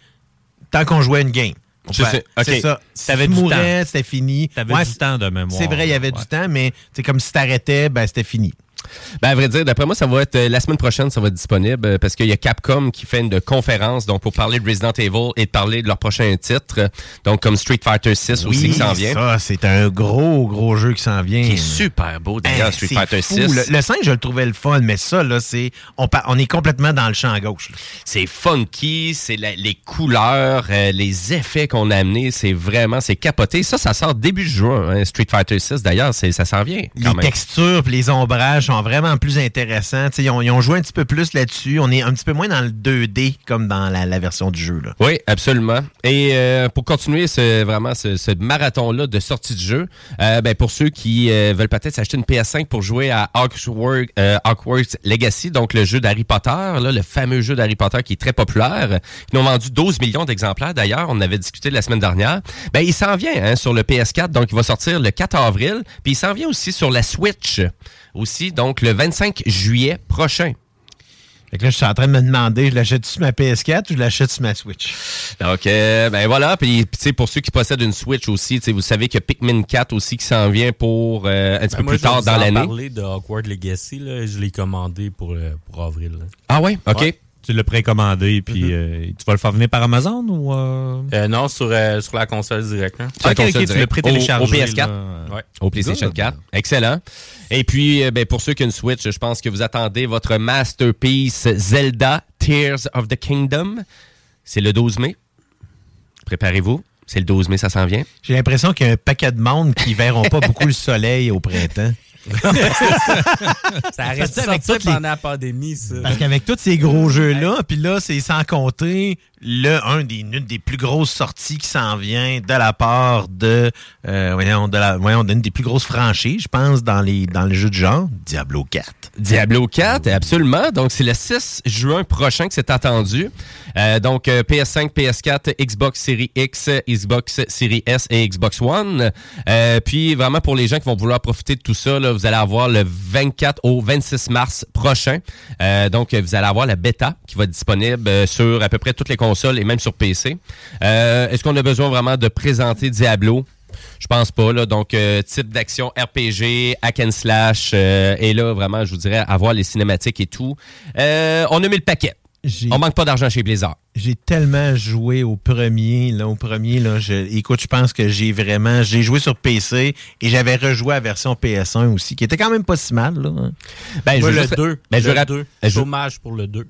tant qu'on jouait une game. C'est ça. Si tu mourais, c'était fini. Ouais, du temps de mémoire. C'est vrai, il y avait Ouais. du temps, mais c'est comme si t'arrêtais, ben c'était fini. Ben, à vrai dire, d'après moi, ça va être euh, la semaine prochaine, ça va être disponible euh, parce qu'il y a Capcom qui fait une conférence donc pour parler de Resident Evil et de parler de leur prochain titre, donc comme Street Fighter 6 aussi qui s'en vient. Ça, c'est un gros, gros jeu qui s'en vient. Qui est super beau d'ailleurs, Hey, Street c'est Fighter fou. 6. Le, le 5, je le trouvais le fun, mais ça, là, c'est. On, est complètement dans le champ à gauche. C'est funky, c'est les couleurs, euh, les effets qu'on a amenés, c'est vraiment, c'est capoté. Ça, ça sort début juin, hein, Street Fighter 6 d'ailleurs, ça s'en vient Les même. textures pis les ombrages sont vraiment plus intéressants. Ils ont, ils ont joué un petit peu plus là-dessus. On est un petit peu moins dans le 2D comme dans la, version du jeu. Là. Oui, absolument. Et euh, pour continuer ce, vraiment ce, marathon-là de sortie de jeu, euh, ben, pour ceux qui euh, veulent peut-être s'acheter une PS5 pour jouer à Hogwarts, Legacy, donc le jeu d'Harry Potter, le fameux jeu d'Harry Potter qui est très populaire, qui ont vendu 12 millions d'exemplaires d'ailleurs, on avait discuté la semaine dernière, ben, il s'en vient hein, sur le PS4, donc il va sortir le 4 avril, puis il s'en vient aussi sur la Switch, aussi, donc le 25 juillet prochain. Fait que là, je suis en train de me demander, je l'achète sur ma PS4 ou je l'achète sur ma Switch? Donc, euh, ben voilà. Puis, tu sais, pour ceux qui possèdent une Switch aussi, tu sais, vous savez qu'il y a Pikmin 4 aussi qui s'en vient pour euh, un petit Ben, peu moi, plus je vais tard vous dans l'année. parler de Hogwarts Legacy. Là. Je l'ai commandé pour, euh, pour avril. là. Ah ouais? OK. Ouais. Tu l'as précommandé, puis Mm-hmm. euh, tu vas le faire venir par Amazon ou. euh? Euh, non, sur, euh, sur la console direct. hein. Sur la Ok, ok, console tu l'as prétéléchargé, Au, au PS4. là. Ouais. Au PlayStation 4. Excellent. Et puis, euh, ben, pour ceux qui ont une Switch, je pense que vous attendez votre masterpiece Zelda Tears of the Kingdom. C'est le 12 mai. Préparez-vous. C'est le 12 mai, ça s'en vient. J'ai l'impression qu'il y a un paquet de monde qui verront pas beaucoup le soleil au printemps. Ça arrête Parce que de avec sortir les- pendant la pandémie, ça. Parce qu'avec tous ces gros jeux-là, puis là, c'est sans compter le un des, une des plus grosses sorties qui s'en vient de la part de, euh, voyons, de la, voyons, d'une des plus grosses franchises, je pense, dans les dans le jeu de genre, Diablo 4. Diablo 4, absolument. Donc, c'est le 6 juin prochain que c'est attendu. Euh, donc, euh, PS5, PS4, Xbox Series X, Xbox Series S et Xbox One. Euh, puis, vraiment, pour les gens qui vont vouloir profiter de tout ça, là, vous allez avoir le 24 au 26 mars prochain. Euh, donc, vous allez avoir la bêta qui va être disponible euh, sur à peu près toutes les consoles console et même sur PC. Euh, Est-ce qu'on a besoin vraiment de présenter Diablo? Je pense pas. Là. Donc, euh, type d'action RPG, hack and slash. euh, et là, vraiment, je vous dirais, avoir les cinématiques et tout. Euh, on a mis le paquet. On manque pas d'argent chez Blizzard. J'ai tellement joué au premier, là, au premier, là, je, écoute, je pense que j'ai vraiment, j'ai joué sur PC et j'avais rejoué à la version PS1 aussi, qui était quand même pas si mal, là. hein. Ben, Moi, je veux le juste- 2. ben, je veux le rap- 2. ben, je- Dommage pour le 2.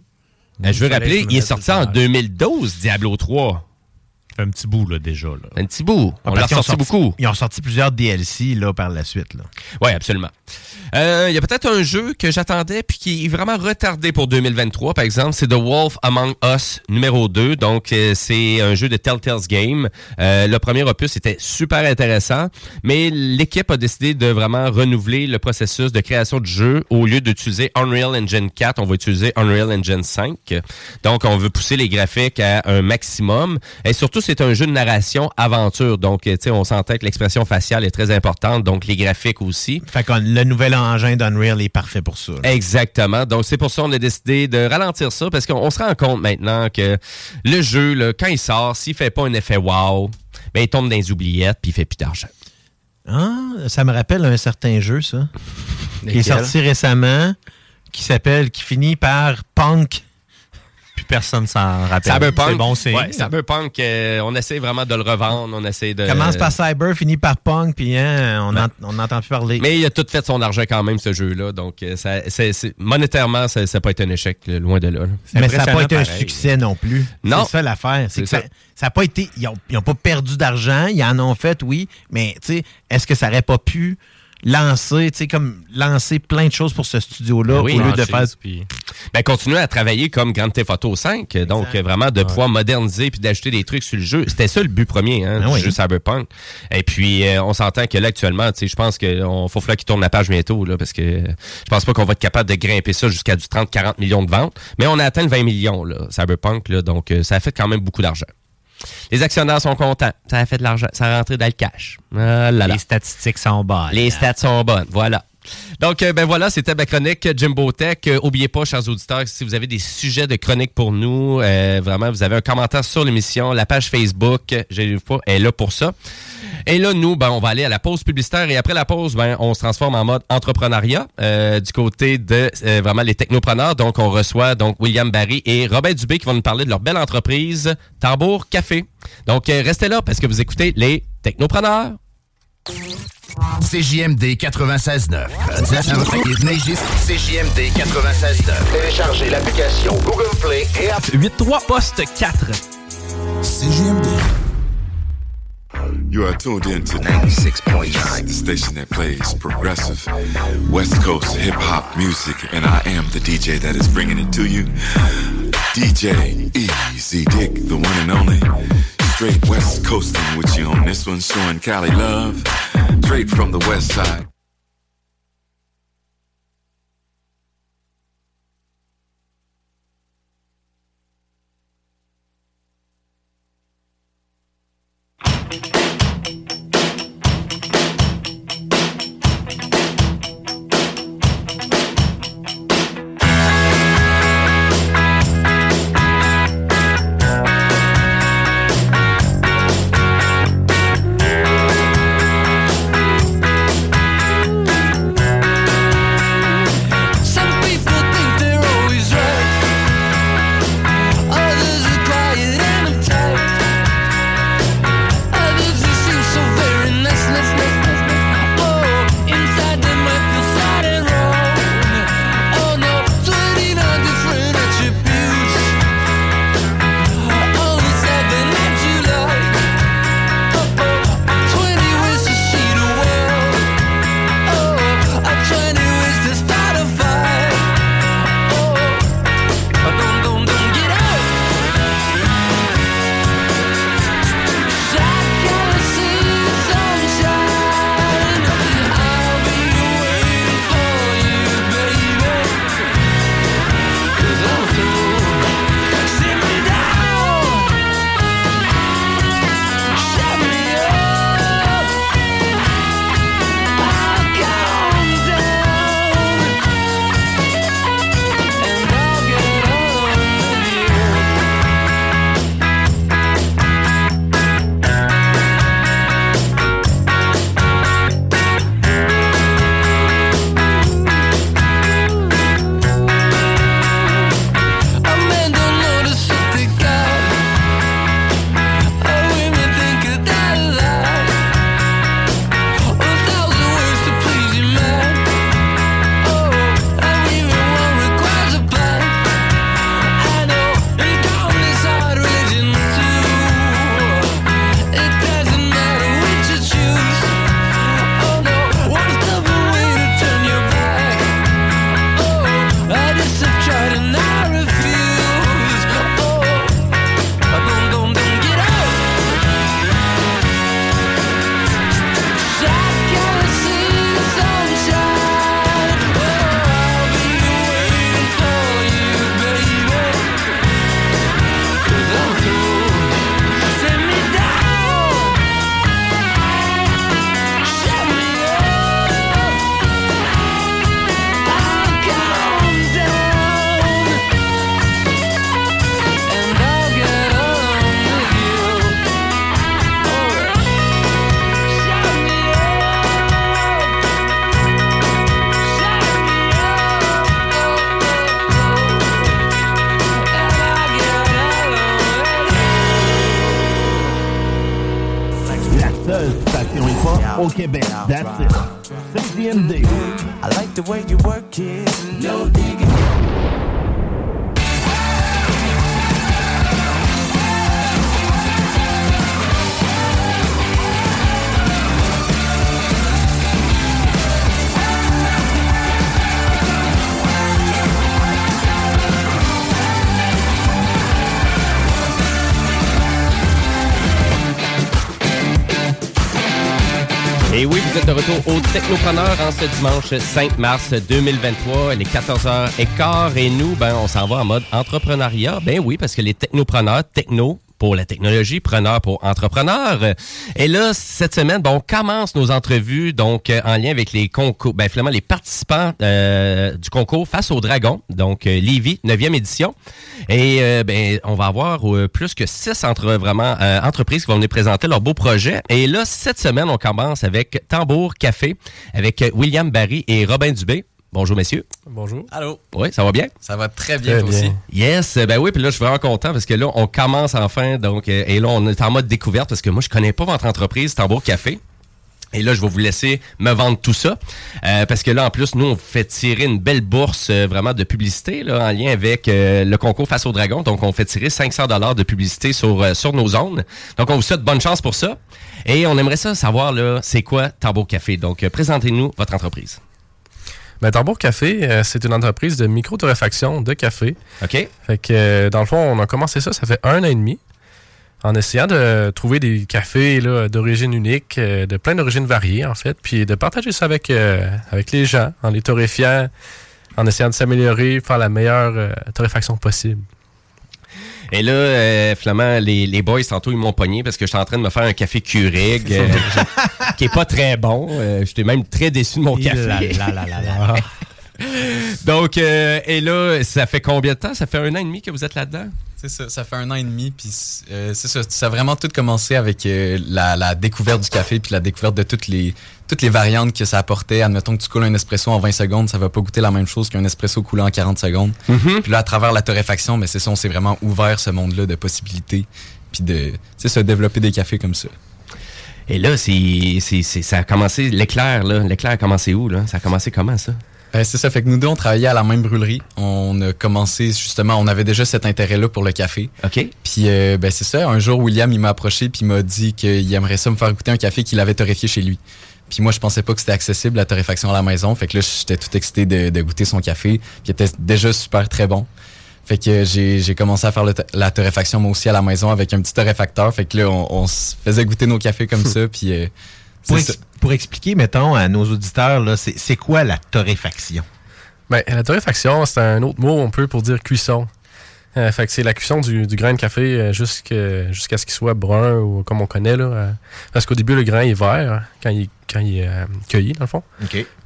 Ben, je veux rappeler, il est sorti en page. 2012, Diablo 3. Fait un petit bout, là, déjà. Là. Un petit bout. Ah, On l'a ont sorti beaucoup. Ils ont sorti plusieurs DLC, là, par la suite. Oui, absolument. Euh, Il y a peut-être un jeu que j'attendais puis qui est vraiment retardé pour 2023, par exemple. C'est The Wolf Among Us numéro 2. Donc, euh, c'est un jeu de Telltale's Game. Euh, le premier opus était super intéressant, mais l'équipe a décidé de vraiment renouveler le processus de création de jeu. Au lieu d'utiliser Unreal Engine 4, on va utiliser Unreal Engine 5. Donc, on veut pousser les graphiques à un maximum. Et surtout, c'est un jeu de narration aventure. Donc, euh, tu sais, on sentait que l'expression faciale est très importante. Donc, les graphiques aussi. Fait que le nouvel engin d'Unreal est parfait pour ça. là. Exactement. Donc, c'est pour ça qu'on a décidé de ralentir ça parce qu'on se rend compte maintenant que le jeu, là, quand il sort, s'il fait pas un effet wow, ben, il tombe dans les oubliettes puis il fait plus d'argent. Ah, ça me rappelle un certain jeu, ça. Qui est sorti récemment, qui s'appelle, qui finit par Punk. Plus personne s'en rappelle. Cyberpunk. C'est bon signe. Ouais, Cyberpunk, euh, on essaie vraiment de le revendre. On essaie de. Commence par Cyber, finit par Punk, puis hein, on n'en- on n'entend plus parler. Mais il a tout fait son argent quand même, ce jeu-là. Donc, euh, ça, c'est- c'est- monétairement, ça n'a pas été un échec, loin de là. là. Mais ça n'a pas été un succès non plus. Non. C'est ça l'affaire. C'est C'est que ça. ça ça a pas été. Ils n'ont pas perdu d'argent. Ils en ont fait, oui. Mais tu sais, est-ce que ça n'aurait pas pu lancer, tu sais, comme lancer plein de choses pour ce studio-là Ben oui, au lieu de faire. Ben, continuer à travailler comme Grand Theft Auto 5. Donc, euh, vraiment, de pouvoir moderniser puis d'ajouter des trucs sur le jeu. C'était ça le but premier, hein, Ah du oui. jeu Cyberpunk. Et puis, euh, on s'entend que là, actuellement, tu sais, je pense qu'il faut falloir qu'il tourne la page bientôt, là, parce que je pense pas qu'on va être capable de grimper ça jusqu'à du 30-40 millions de ventes. Mais on a atteint le 20 millions, là, Cyberpunk, là, donc euh, ça a fait quand même beaucoup d'argent. Les actionnaires sont contents. Ça a fait de l'argent. Ça a rentré dans le cash. Ah là là. Les statistiques sont bonnes. Les stats sont bonnes, voilà. Donc, euh, ben voilà, c'était ma chronique Jimbo Tech. Euh, oubliez pas, chers auditeurs, si vous avez des sujets de chronique pour nous, euh, vraiment, vous avez un commentaire sur l'émission, la page Facebook, j'ai pas, est là pour ça. Et là, nous, ben, on va aller à la pause publicitaire et après la pause, ben, on se transforme en mode entrepreneuriat du côté de vraiment les technopreneurs. Donc, on reçoit donc William Barry et Robert Dubé qui vont nous parler de leur belle entreprise Tambour Café. Donc, restez là parce que vous écoutez les technopreneurs. CJMD 96.9. CJMD 96.9. Téléchargez l'application Google Play et App 83 poste 4. CJMD. You are tuned in to 96.9, the station that plays progressive West Coast hip hop music, and I am the DJ that is bringing it to you. DJ Easy Dick, the one and only. Straight West Coasting with you on this one, showing Cali love. Straight from the West Side. Au Québec. That's it. CJMD. I like the way you work vous êtes de retour au Technopreneur en ce dimanche 5 mars 2023. Il est 14h15 et nous, ben, on s'en va en mode entrepreneuriat. Ben oui, parce que les technopreneurs, techno, pour la technologie, preneur pour entrepreneur. Et là, cette semaine, bon, on commence nos entrevues donc euh, en lien avec les concours, ben finalement les participants euh, du concours face au dragon, donc euh, Lévis, 9e édition. Et euh, ben on va avoir plus que six entre vraiment entreprises qui vont venir présenter leurs beaux projets. Et là, cette semaine, on commence avec Tambour Café avec William Barry et Robin Dubé. Bonjour messieurs. Bonjour. Allô. Oui, ça va bien? Ça va très bien, toi aussi. Yes, ben oui, puis là je suis vraiment content parce que là on commence enfin donc euh, et là on est en mode découverte parce que moi je connais pas votre entreprise Tambour Café. Et là, je vais vous laisser me vendre tout ça. Euh, parce que là, en plus, nous, on fait tirer une belle bourse euh, vraiment de publicité là, en lien avec euh, le concours Face au Dragon. Donc, on fait tirer 500 dollars de publicité sur, euh, sur nos zones. Donc, on vous souhaite bonne chance pour ça. Et on aimerait ça savoir, là, c'est quoi Tambour Café? Donc, euh, présentez-nous votre entreprise. Ben, Tambour Café, euh, c'est une entreprise de micro-torréfaction de café. OK. Fait que, euh, dans le fond, on a commencé ça, ça fait un an et demi, en essayant de trouver des cafés là, d'origine unique, euh, de plein d'origines variées, en fait, puis de partager ça avec, euh, avec les gens, en les torréfiant, en essayant de s'améliorer, faire la meilleure euh, torréfaction possible. Et là, euh, finalement, les, les boys, tantôt, ils m'ont pogné parce que j'étais en train de me faire un café Keurig euh, qui est pas très bon. Euh, J'étais même très déçu de mon café. Donc, euh, et là, ça fait combien de temps? Ça fait un an et demi que vous êtes là-dedans? C'est ça, ça fait un an et demi, puis euh, c'est ça, ça a vraiment tout commencé avec euh, la, la découverte du café, puis la découverte de toutes les, toutes les variantes que ça apportait. Admettons que tu coules un espresso en 20 secondes, ça va pas goûter la même chose qu'un espresso coulé en 40 secondes. Mhm. Puis là, à travers la torréfaction, mais c'est ça, on s'est vraiment ouvert ce monde-là de possibilités, puis de, c'est ça, développer des cafés comme ça. Et là, c'est- ça a commencé, l'éclair, là. L'éclair a commencé où, là? Ça a commencé comment, ça? Euh, c'est ça, fait que nous deux, on travaillait à la même brûlerie. On a commencé justement, on avait déjà cet intérêt-là pour le café. OK. Puis, euh, ben c'est ça, un jour, William, il m'a approché puis il m'a dit qu'il aimerait ça me faire goûter un café qu'il avait torréfié chez lui. Puis moi, je pensais pas que c'était accessible, la torréfaction à la maison. Fait que là, j'étais tout excité de, de goûter son café, qui était déjà super très bon. Fait que j'ai commencé à faire le la torréfaction moi aussi à la maison avec un petit torréfacteur. Fait que là, on, on se faisait goûter nos cafés comme ça. Puis euh, Pour, ex- expliquer, mettons, à nos auditeurs, c'est quoi la torréfaction? Ben, la torréfaction, c'est un autre mot un peu pour dire cuisson. Euh, fait que c'est la cuisson du, du grain de café euh, jusqu'à ce qu'il soit brun ou comme on connaît. Là, euh, parce qu'au début, le grain est vert hein, quand il, quand il est euh, cueilli, dans le fond.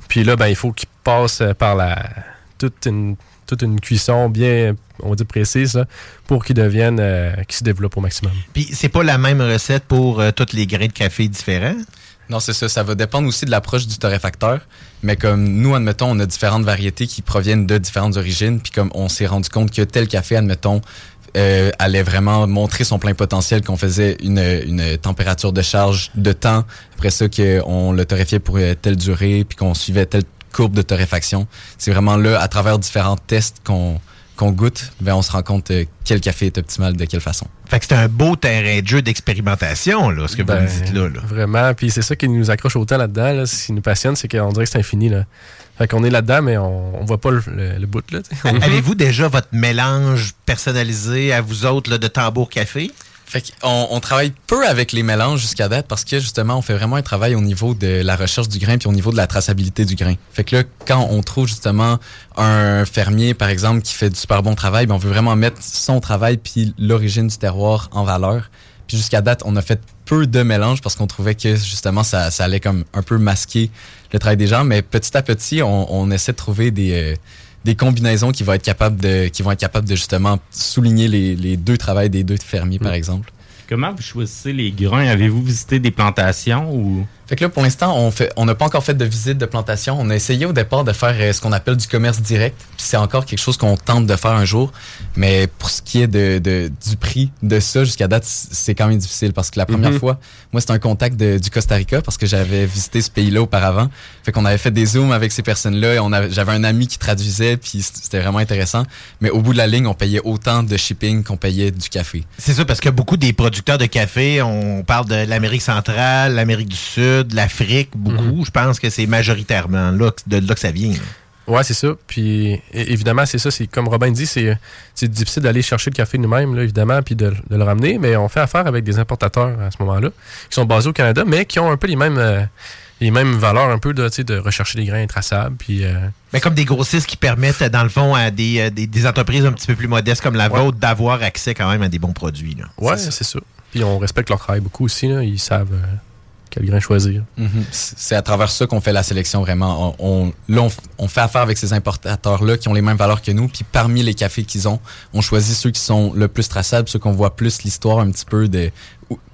Puis là, ben, il faut qu'il passe par la toute une, toute une cuisson bien, on va dire, précise là, pour qu'il devienne, euh, qu'il se développe au maximum. Puis c'est pas la même recette pour tous les grains de café différents? Non, c'est ça. Ça va dépendre aussi de l'approche du torréfacteur. Mais comme nous, admettons, on a différentes variétés qui proviennent de différentes origines. Puis comme on s'est rendu compte que tel café, admettons, euh, allait vraiment montrer son plein potentiel, qu'on faisait une, une température de charge de temps. Après ça, qu'on le torréfiait pour euh, telle durée, puis qu'on suivait telle courbe de torréfaction. C'est vraiment là, à travers différents tests qu'on qu'on goûte, ben on se rend compte euh, quel café est optimal de quelle façon. Fait que c'est un beau terrain de jeu d'expérimentation, là, ce que Ben, vous me dites là. là. Vraiment. Puis c'est ça qui nous accroche autant là-dedans. Là, ce qui nous passionne, c'est qu'on dirait que c'est infini. Là. Fait qu'on est là-dedans, mais on, on voit pas le, le- le bout. Là. Avez-vous déjà votre mélange personnalisé à vous autres là, de tambour café? Fait qu'on on travaille peu avec les mélanges jusqu'à date parce que justement, on fait vraiment un travail au niveau de la recherche du grain puis au niveau de la traçabilité du grain. Fait que là, quand on trouve justement un fermier, par exemple, qui fait du super bon travail, ben on veut vraiment mettre son travail puis l'origine du terroir en valeur. Puis jusqu'à date, on a fait peu de mélanges parce qu'on trouvait que justement, ça, ça allait comme un peu masquer le travail des gens. Mais petit à petit, on, on essaie de trouver des... euh, des combinaisons qui vont être capables de qui vont être capables de justement souligner les, les deux travails des deux fermiers par exemple. Comment vous choisissez les grains? Avez-vous visité des plantations ou... Fait que là, pour l'instant, on fait, on n'a pas encore fait de visite de plantation. On a essayé au départ de faire euh, ce qu'on appelle du commerce direct. Puis c'est encore quelque chose qu'on tente de faire un jour. Mais pour ce qui est de, de- du prix de ça, jusqu'à date, c'est quand même difficile parce que la première Mhm. fois, moi, c'était un contact de- du Costa Rica parce que j'avais visité ce pays-là auparavant. Fait qu'on avait fait des zooms avec ces personnes-là et on avait- j'avais un ami qui traduisait puis c'était vraiment intéressant. Mais au bout de la ligne, on payait autant de shipping qu'on payait du café. C'est ça, parce que beaucoup des producteurs de café, on parle de l'Amérique centrale, l'Amérique du Sud, l'Afrique, beaucoup. Je pense que c'est majoritairement là, de là que ça vient. Ouais, c'est ça. Puis évidemment, c'est ça. C'est comme Robin dit, c'est c'est difficile d'aller chercher le café nous-mêmes, là, évidemment, puis de, de le ramener. Mais on fait affaire avec des importateurs à ce moment-là, qui sont basés au Canada, mais qui ont un peu les mêmes euh, les mêmes valeurs, un peu de, de rechercher des grains intraçables. Puis euh, Mais comme des grossistes qui permettent, dans le fond, à des, euh, des, des entreprises un petit peu plus modestes comme la vôtre d'avoir accès quand même à des bons produits. Ouais, c'est ça. Puis on respecte leur travail beaucoup aussi. Là. Ils savent euh, quel grain choisir. Mhm. C'est c'est à travers ça qu'on fait la sélection vraiment. On, on- là, on, f- on fait affaire avec ces importateurs-là qui ont les mêmes valeurs que nous. Puis parmi les cafés qu'ils ont, on choisit ceux qui sont le plus traçables, ceux qu'on voit plus l'histoire un petit peu de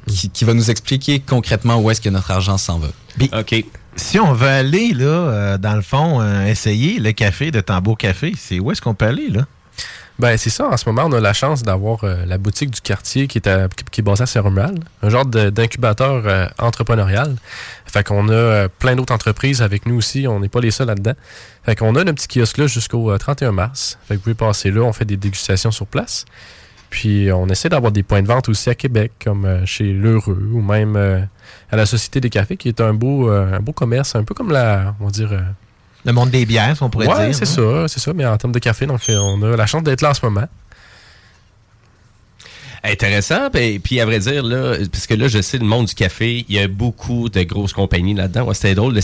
qui va nous expliquer concrètement où est-ce que notre argent s'en va. OK. Si on veut aller, là, euh, dans le fond, euh, essayer le café de Tambour Café, c'est où est-ce qu'on peut aller, là? Ben, c'est ça. En ce moment, on a la chance d'avoir euh, la boutique du quartier qui est, à- qui, est basée à Saint-Romuald, un genre d'incubateur euh, entrepreneurial. Fait qu'on a euh, plein d'autres entreprises avec nous aussi. On n'est pas les seuls là-dedans. Fait qu'on a notre petit kiosque là jusqu'au euh, 31 mars. Fait que vous pouvez passer là. On fait des dégustations sur place. Puis on essaie d'avoir des points de vente aussi à Québec, comme chez L'Heureux ou même à la Société des cafés, qui est un beau, un beau commerce, un peu comme la, on va dire... Le monde des bières, si on pourrait ouais, dire. c'est hein? ça, c'est ça. Mais en termes de café, donc euh, on a la chance d'être là en ce moment. Intéressant. Puis, puis, à vrai dire, là, parce que là, je sais, le monde du café, il y a beaucoup de grosses compagnies là-dedans. Ouais, C'était drôle, le.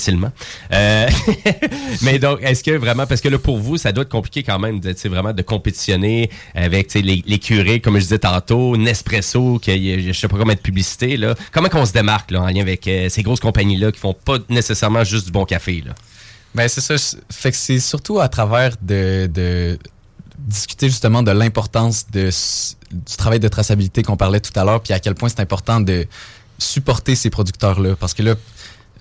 Euh, mais donc, est-ce que vraiment, parce que là, pour vous, ça doit être compliqué quand même de, vraiment de compétitionner avec tu sais, les, les curés, comme je disais tantôt, Nespresso, qui je sais pas comment de publicité. Là. Comment qu'on se démarque là, en lien avec euh, ces grosses compagnies-là qui font pas nécessairement juste du bon café? Là? Ben c'est ça. Fait que c'est surtout à travers de, de discuter justement de l'importance de du travail de traçabilité qu'on parlait tout à l'heure, puis à quel point c'est important de supporter ces producteurs-là, parce que là,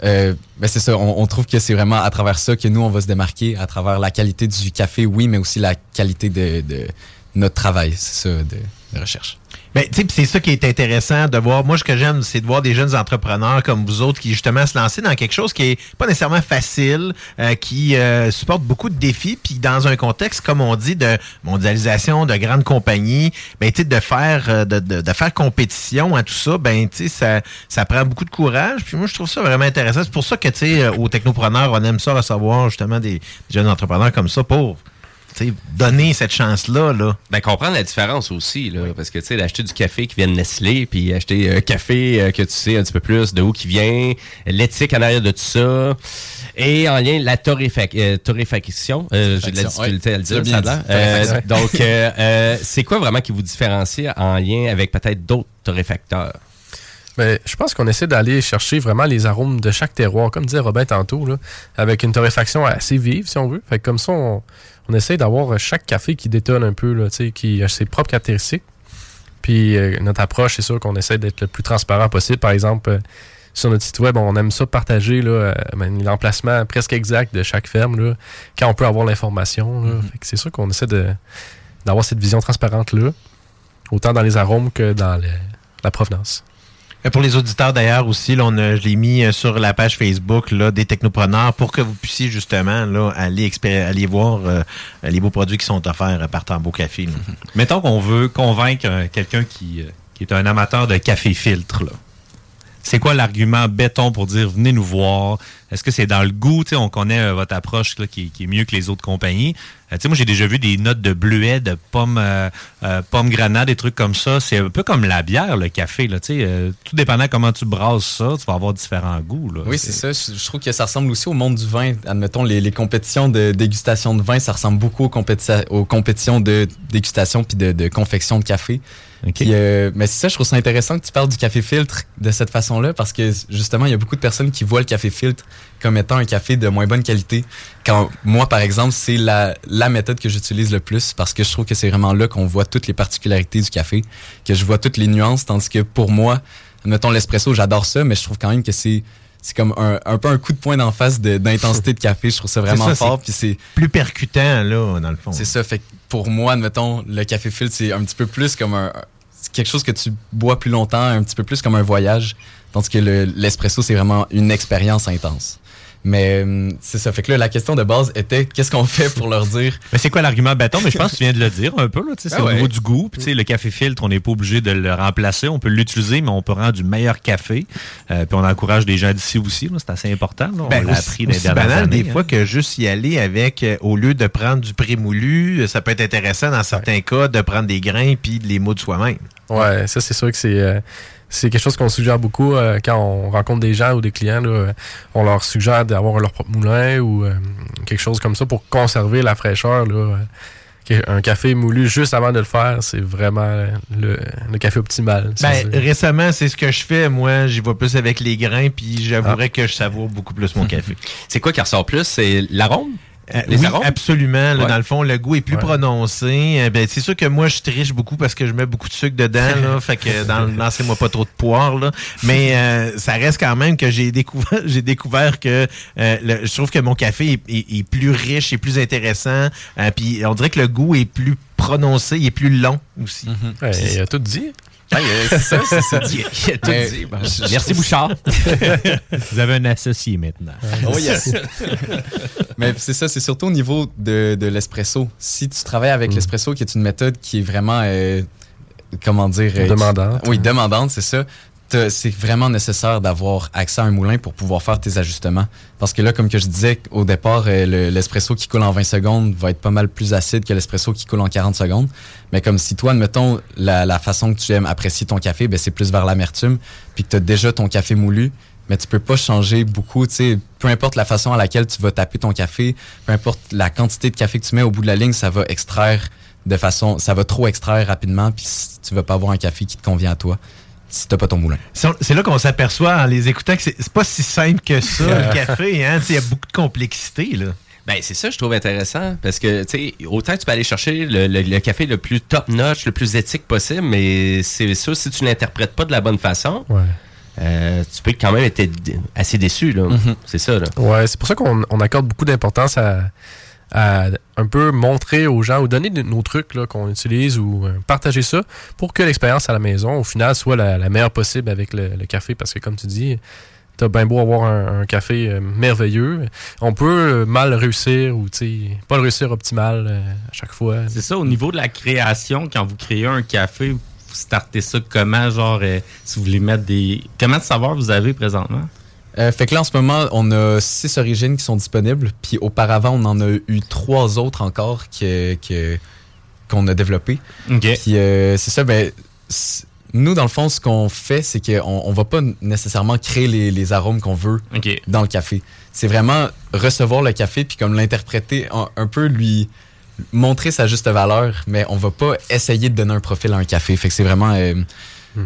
euh, ben c'est ça. On, on trouve que c'est vraiment à travers ça que nous on va se démarquer, à travers la qualité du café, oui, mais aussi la qualité de, de notre travail, c'est ça, de, de recherche. Ben, tu sais, pis c'est ça qui est intéressant de voir. Moi, ce que j'aime, c'est de voir des jeunes entrepreneurs comme vous autres qui, justement, se lancer dans quelque chose qui est pas nécessairement facile, euh, qui euh, supporte beaucoup de défis, puis dans un contexte, comme on dit, de mondialisation, de grandes compagnies, ben, de faire, euh, de, de, de faire compétition à tout ça, ben, ça, ça prend beaucoup de courage. Puis moi, je trouve ça vraiment intéressant. C'est pour ça que, tu sais, euh, aux technopreneurs, on aime ça recevoir, justement, des, des jeunes entrepreneurs comme ça pour, donner cette chance-là, là. Ben, comprendre la différence aussi, là, parce que, tu sais, d'acheter du café qui vient de Nestlé, puis acheter un café euh, que tu sais un petit peu plus de où qui vient, l'éthique en arrière de tout ça, et en lien, la torréfac- euh, torréfaction, euh, j'ai de la difficulté à le dire, bien ça a dit. Euh, donc, euh, euh, c'est quoi vraiment qui vous différencie en lien avec peut-être d'autres torréfacteurs? Ben, je pense qu'on essaie d'aller chercher vraiment les arômes de chaque terroir, comme disait Robin tantôt, là, avec une torréfaction assez vive, si on veut. Fait que comme ça, on, on essaie d'avoir chaque café qui détonne un peu, là, qui a ses propres caractéristiques. Puis euh, notre approche, c'est sûr qu'on essaie d'être le plus transparent possible. Par exemple, euh, sur notre site web, on aime ça partager euh, ben, l'emplacement presque exact de chaque ferme, là, quand on peut avoir l'information. que C'est sûr qu'on essaie d'avoir cette vision transparente-là, autant dans les arômes que dans la provenance. Pour les auditeurs d'ailleurs aussi, on a- je l'ai mis euh, sur la page Facebook là, des technopreneurs pour que vous puissiez justement là, aller, aller voir euh, les beaux produits qui sont offerts euh, par Tambo Café. Mettons qu'on veut convaincre quelqu'un qui, est un amateur de café filtre. C'est quoi l'argument béton pour dire venez nous voir? Est-ce que c'est dans le goût? Tu sais, on connaît euh, votre approche là, qui, qui est mieux que les autres compagnies. Euh, tu sais, moi, j'ai déjà vu des notes de bleuet, de pommes, euh, euh, pommes des trucs comme ça. C'est un peu comme la bière, le café. Là, tu sais, euh, tout dépendant comment tu brasses ça, tu vas avoir différents goûts. Là. Oui, c'est ça. Je, je trouve que ça ressemble aussi au monde du vin. Admettons, les, les compétitions de dégustation de vin, ça ressemble beaucoup aux, compéti- aux compétitions de dégustation puis de, de confection de café. Puis, euh, mais c'est ça, je trouve ça intéressant que tu parles du café filtre de cette façon-là parce que justement, il y a beaucoup de personnes qui voient le café filtre comme étant un café de moins bonne qualité. Quand moi, par exemple, c'est la, la méthode que j'utilise le plus parce que je trouve que c'est vraiment là qu'on voit toutes les particularités du café, que je vois toutes les nuances, tandis que pour moi, mettons l'espresso, j'adore ça, mais je trouve quand même que c'est c'est comme un, un peu un coup de poing d'en face d'intensité de, café. Je trouve ça vraiment ça, fort. Puis c'est plus percutant, là, dans le fond. C'est ça. Fait pour moi, admettons, le café filtre, c'est un petit peu plus comme un quelque chose que tu bois plus longtemps, un petit peu plus comme un voyage. Tandis que le- l'espresso, c'est vraiment une expérience intense. Mais hum, c'est ça. Fait que là, la question de base était qu'est-ce qu'on fait pour leur dire? Mais c'est quoi l'argument bâton? Mais je pense que tu viens de le dire un peu. là, tu sais, C'est Ah au niveau du goût. Puis, tu sais, le café filtre, on n'est pas obligé de le remplacer. On peut l'utiliser, mais on peut rendre du meilleur café. Euh, puis on encourage des gens d'ici aussi. là. C'est assez important. là. On Ben, l'a aussi- appris aussi banal années, des hein. fois que juste y aller avec, euh, au lieu de prendre du prémoulu, euh, ça peut être intéressant dans certains cas de prendre des grains puis de les moudre soi-même. Ouais, ça c'est sûr que c'est euh, c'est quelque chose qu'on suggère beaucoup euh, quand on rencontre des gens ou des clients. là, euh, on leur suggère d'avoir leur propre moulin ou euh, quelque chose comme ça pour conserver la fraîcheur. Là, euh, un café moulu juste avant de le faire, c'est vraiment le, le café optimal. Ben, récemment, c'est ce que je fais. Moi, j'y vais plus avec les grains, puis j'avouerais Ah. que je savoure beaucoup plus mon café. C'est quoi qui ressort plus? C'est l'arôme? Euh, Les oui, arômes? absolument. Là, Ouais. Dans le fond, le goût est plus Ouais. prononcé. Euh, ben, c'est sûr que moi, je triche beaucoup parce que je mets beaucoup de sucre dedans. Là, fait que dans, lancez-moi pas trop de poire. Là. Mais euh, ça reste quand même que j'ai découvert, j'ai découvert que euh, le- je trouve que mon café est, est- est plus riche et plus intéressant. Euh, Puis on dirait que le goût est plus prononcé, il est plus long aussi. Ouais, il a tout dit. Ouais, c'est ça, c'est ça. Il a- il a tout Mais, dit. ben, je- Merci, je- Bouchard. Vous avez un associé maintenant. Oh yes. Mais c'est ça, c'est surtout au niveau de, de l'espresso. Si tu travailles avec l'espresso, qui est une méthode qui est vraiment, euh, comment dire... euh, Demandante. oui, demandante, c'est ça. C'est vraiment nécessaire d'avoir accès à un moulin pour pouvoir faire tes ajustements. Parce que là, comme que je disais, au départ, euh, le- l'espresso qui coule en 20 secondes va être pas mal plus acide que l'espresso qui coule en 40 secondes. Mais comme si toi, admettons, la, la façon que tu aimes apprécier ton café, ben, c'est plus vers l'amertume, puis que tu as déjà ton café moulu, mais tu peux pas changer beaucoup, tu sais, peu importe la façon à laquelle tu vas taper ton café, peu importe la quantité de café que tu mets au bout de la ligne, ça va extraire de façon, ça va trop extraire rapidement, puis si tu vas pas avoir un café qui te convient à toi si t'as pas ton moulin. C'est là qu'on s'aperçoit en les écoutant que c'est pas si simple que ça, le café. Hein? Tu sais, Il y a beaucoup de complexité. Là. Ben, c'est ça, je trouve intéressant. Parce que, tu sais, autant tu peux aller chercher le, le- le café le plus top-notch, le plus éthique possible, mais c'est sûr, si tu l'interprètes pas de la bonne façon, Ouais. Euh, tu peux quand même être assez déçu, là. C'est ça, là. Ouais, c'est pour ça qu'on on accorde beaucoup d'importance à, à un peu montrer aux gens ou donner nos trucs là, qu'on utilise ou euh, partager ça pour que l'expérience à la maison, au final, soit la, la meilleure possible avec le, le café. Parce que, comme tu dis, t'as bien beau avoir un, un café euh, merveilleux, on peut euh, mal réussir ou tu sais, pas le réussir optimal euh, à chaque fois. C'est ça, au niveau de la création, quand vous créez un café, vous startez ça comment, genre, euh, si vous voulez mettre des... Comment de saveurs vous avez présentement? Euh, fait que là, en ce moment, on a six origines qui sont disponibles. Puis auparavant, on en a eu trois autres encore que, que- qu'on a développées. OK. Puis euh, c'est ça, ben, nous, dans le fond, ce qu'on fait, c'est qu'on on va pas nécessairement créer les, les arômes qu'on veut dans le café. C'est vraiment recevoir le café puis comme l'interpréter, un, un peu lui montrer sa juste valeur, mais on va pas essayer de donner un profil à un café. Fait que c'est vraiment... euh,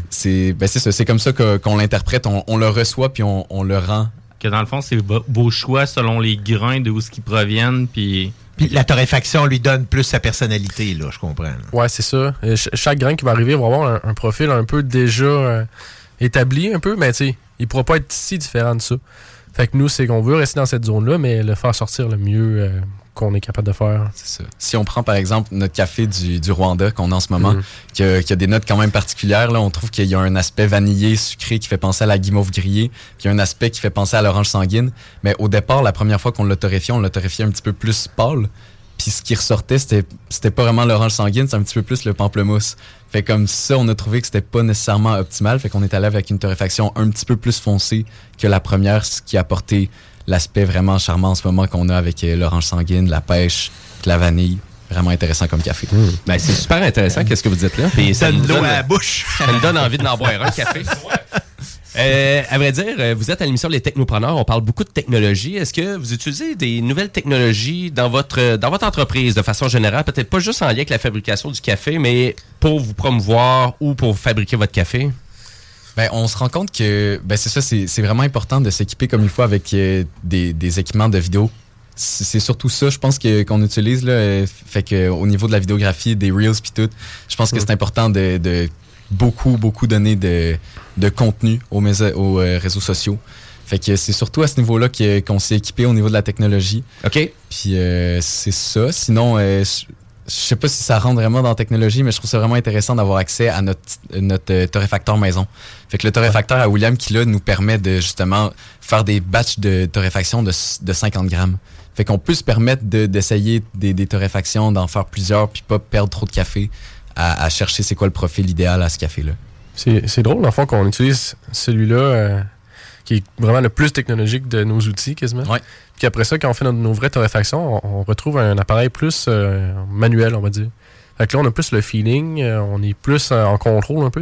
c'est ben c'est comme ça que- qu'on l'interprète. On, on le reçoit puis on, on le rend Que dans le fond, c'est vos choix selon les grains de où ce qu'ils proviennent, puis... Puis la torréfaction lui donne plus sa personnalité, là, je comprends. là. Ouais, c'est ça. Ch- chaque grain qui va arriver va avoir un, un profil un peu déjà euh, établi, un peu, mais tu sais, il pourra pas être si différent de ça. Fait que nous, c'est qu'on veut rester dans cette zone-là, mais le faire sortir le mieux euh, qu'on est capable de faire. C'est ça. Si on prend par exemple notre café du, du Rwanda qu'on a en ce moment, Mhm. qui, a, qui a des notes quand même particulières, là, on trouve qu'il y a un aspect vanillé, sucré qui fait penser à la guimauve grillée, puis il y a un aspect qui fait penser à l'orange sanguine. Mais au départ, la première fois qu'on l'a torréfié, on l'a torréfié un petit peu plus pâle. Puis ce qui ressortait, c'était c'était pas vraiment l'orange sanguine, c'est un petit peu plus le pamplemousse. Fait comme ça, on a trouvé que c'était pas nécessairement optimal. Fait qu'on est allé avec une torréfaction un petit peu plus foncée que la première, ce qui a apporté l'aspect vraiment charmant en ce moment qu'on a avec euh, l'orange sanguine, la pêche, la vanille. Vraiment intéressant comme café. Ben, c'est super intéressant, qu'est-ce que vous dites là? Puis ça Donne nous l'eau donne- à la bouche. Ça me donne envie d'en boire un café. Euh, à vrai dire, euh, vous êtes à l'émission Les Technopreneurs, on parle beaucoup de technologie. Est-ce que vous utilisez des nouvelles technologies dans votre, euh, dans votre entreprise de façon générale? Peut-être pas juste en lien avec la fabrication du café, mais pour vous promouvoir ou pour fabriquer votre café? Ben, on se rend compte que ben, c'est ça, c'est vraiment important de s'équiper comme il faut avec euh, des, des équipements de vidéo. C'est surtout ça, je pense, que- qu'on utilise. Là, fait que au niveau de la vidéographie, des Reels puis tout, je pense que c'est important de, de beaucoup, beaucoup donner de, de contenu aux, aux euh, réseaux sociaux. Fait que c'est surtout à ce niveau-là qu'on s'est équipé au niveau de la technologie. OK. Puis euh, c'est ça. Sinon, euh, je sais pas si ça rentre vraiment dans la technologie, mais je trouve ça vraiment intéressant d'avoir accès à notre, notre euh, torréfacteur maison. Fait que le torréfacteur à William qui là nous permet de justement faire des batchs de torréfaction de, de 50 grammes. Fait qu'on peut se permettre de- d'essayer des, des torréfactions, d'en faire plusieurs, puis pas perdre trop de café à, à chercher c'est quoi le profil idéal à ce café-là. C'est c'est drôle, dans le fond, qu'on utilise celui-là euh, qui est vraiment le plus technologique de nos outils, quasiment. Puis après ça, quand on fait nos, nos vraies torréfactions, on, on retrouve un appareil plus euh, manuel, on va dire. Fait que là, on a plus le feeling, euh, on est plus euh, en contrôle un peu.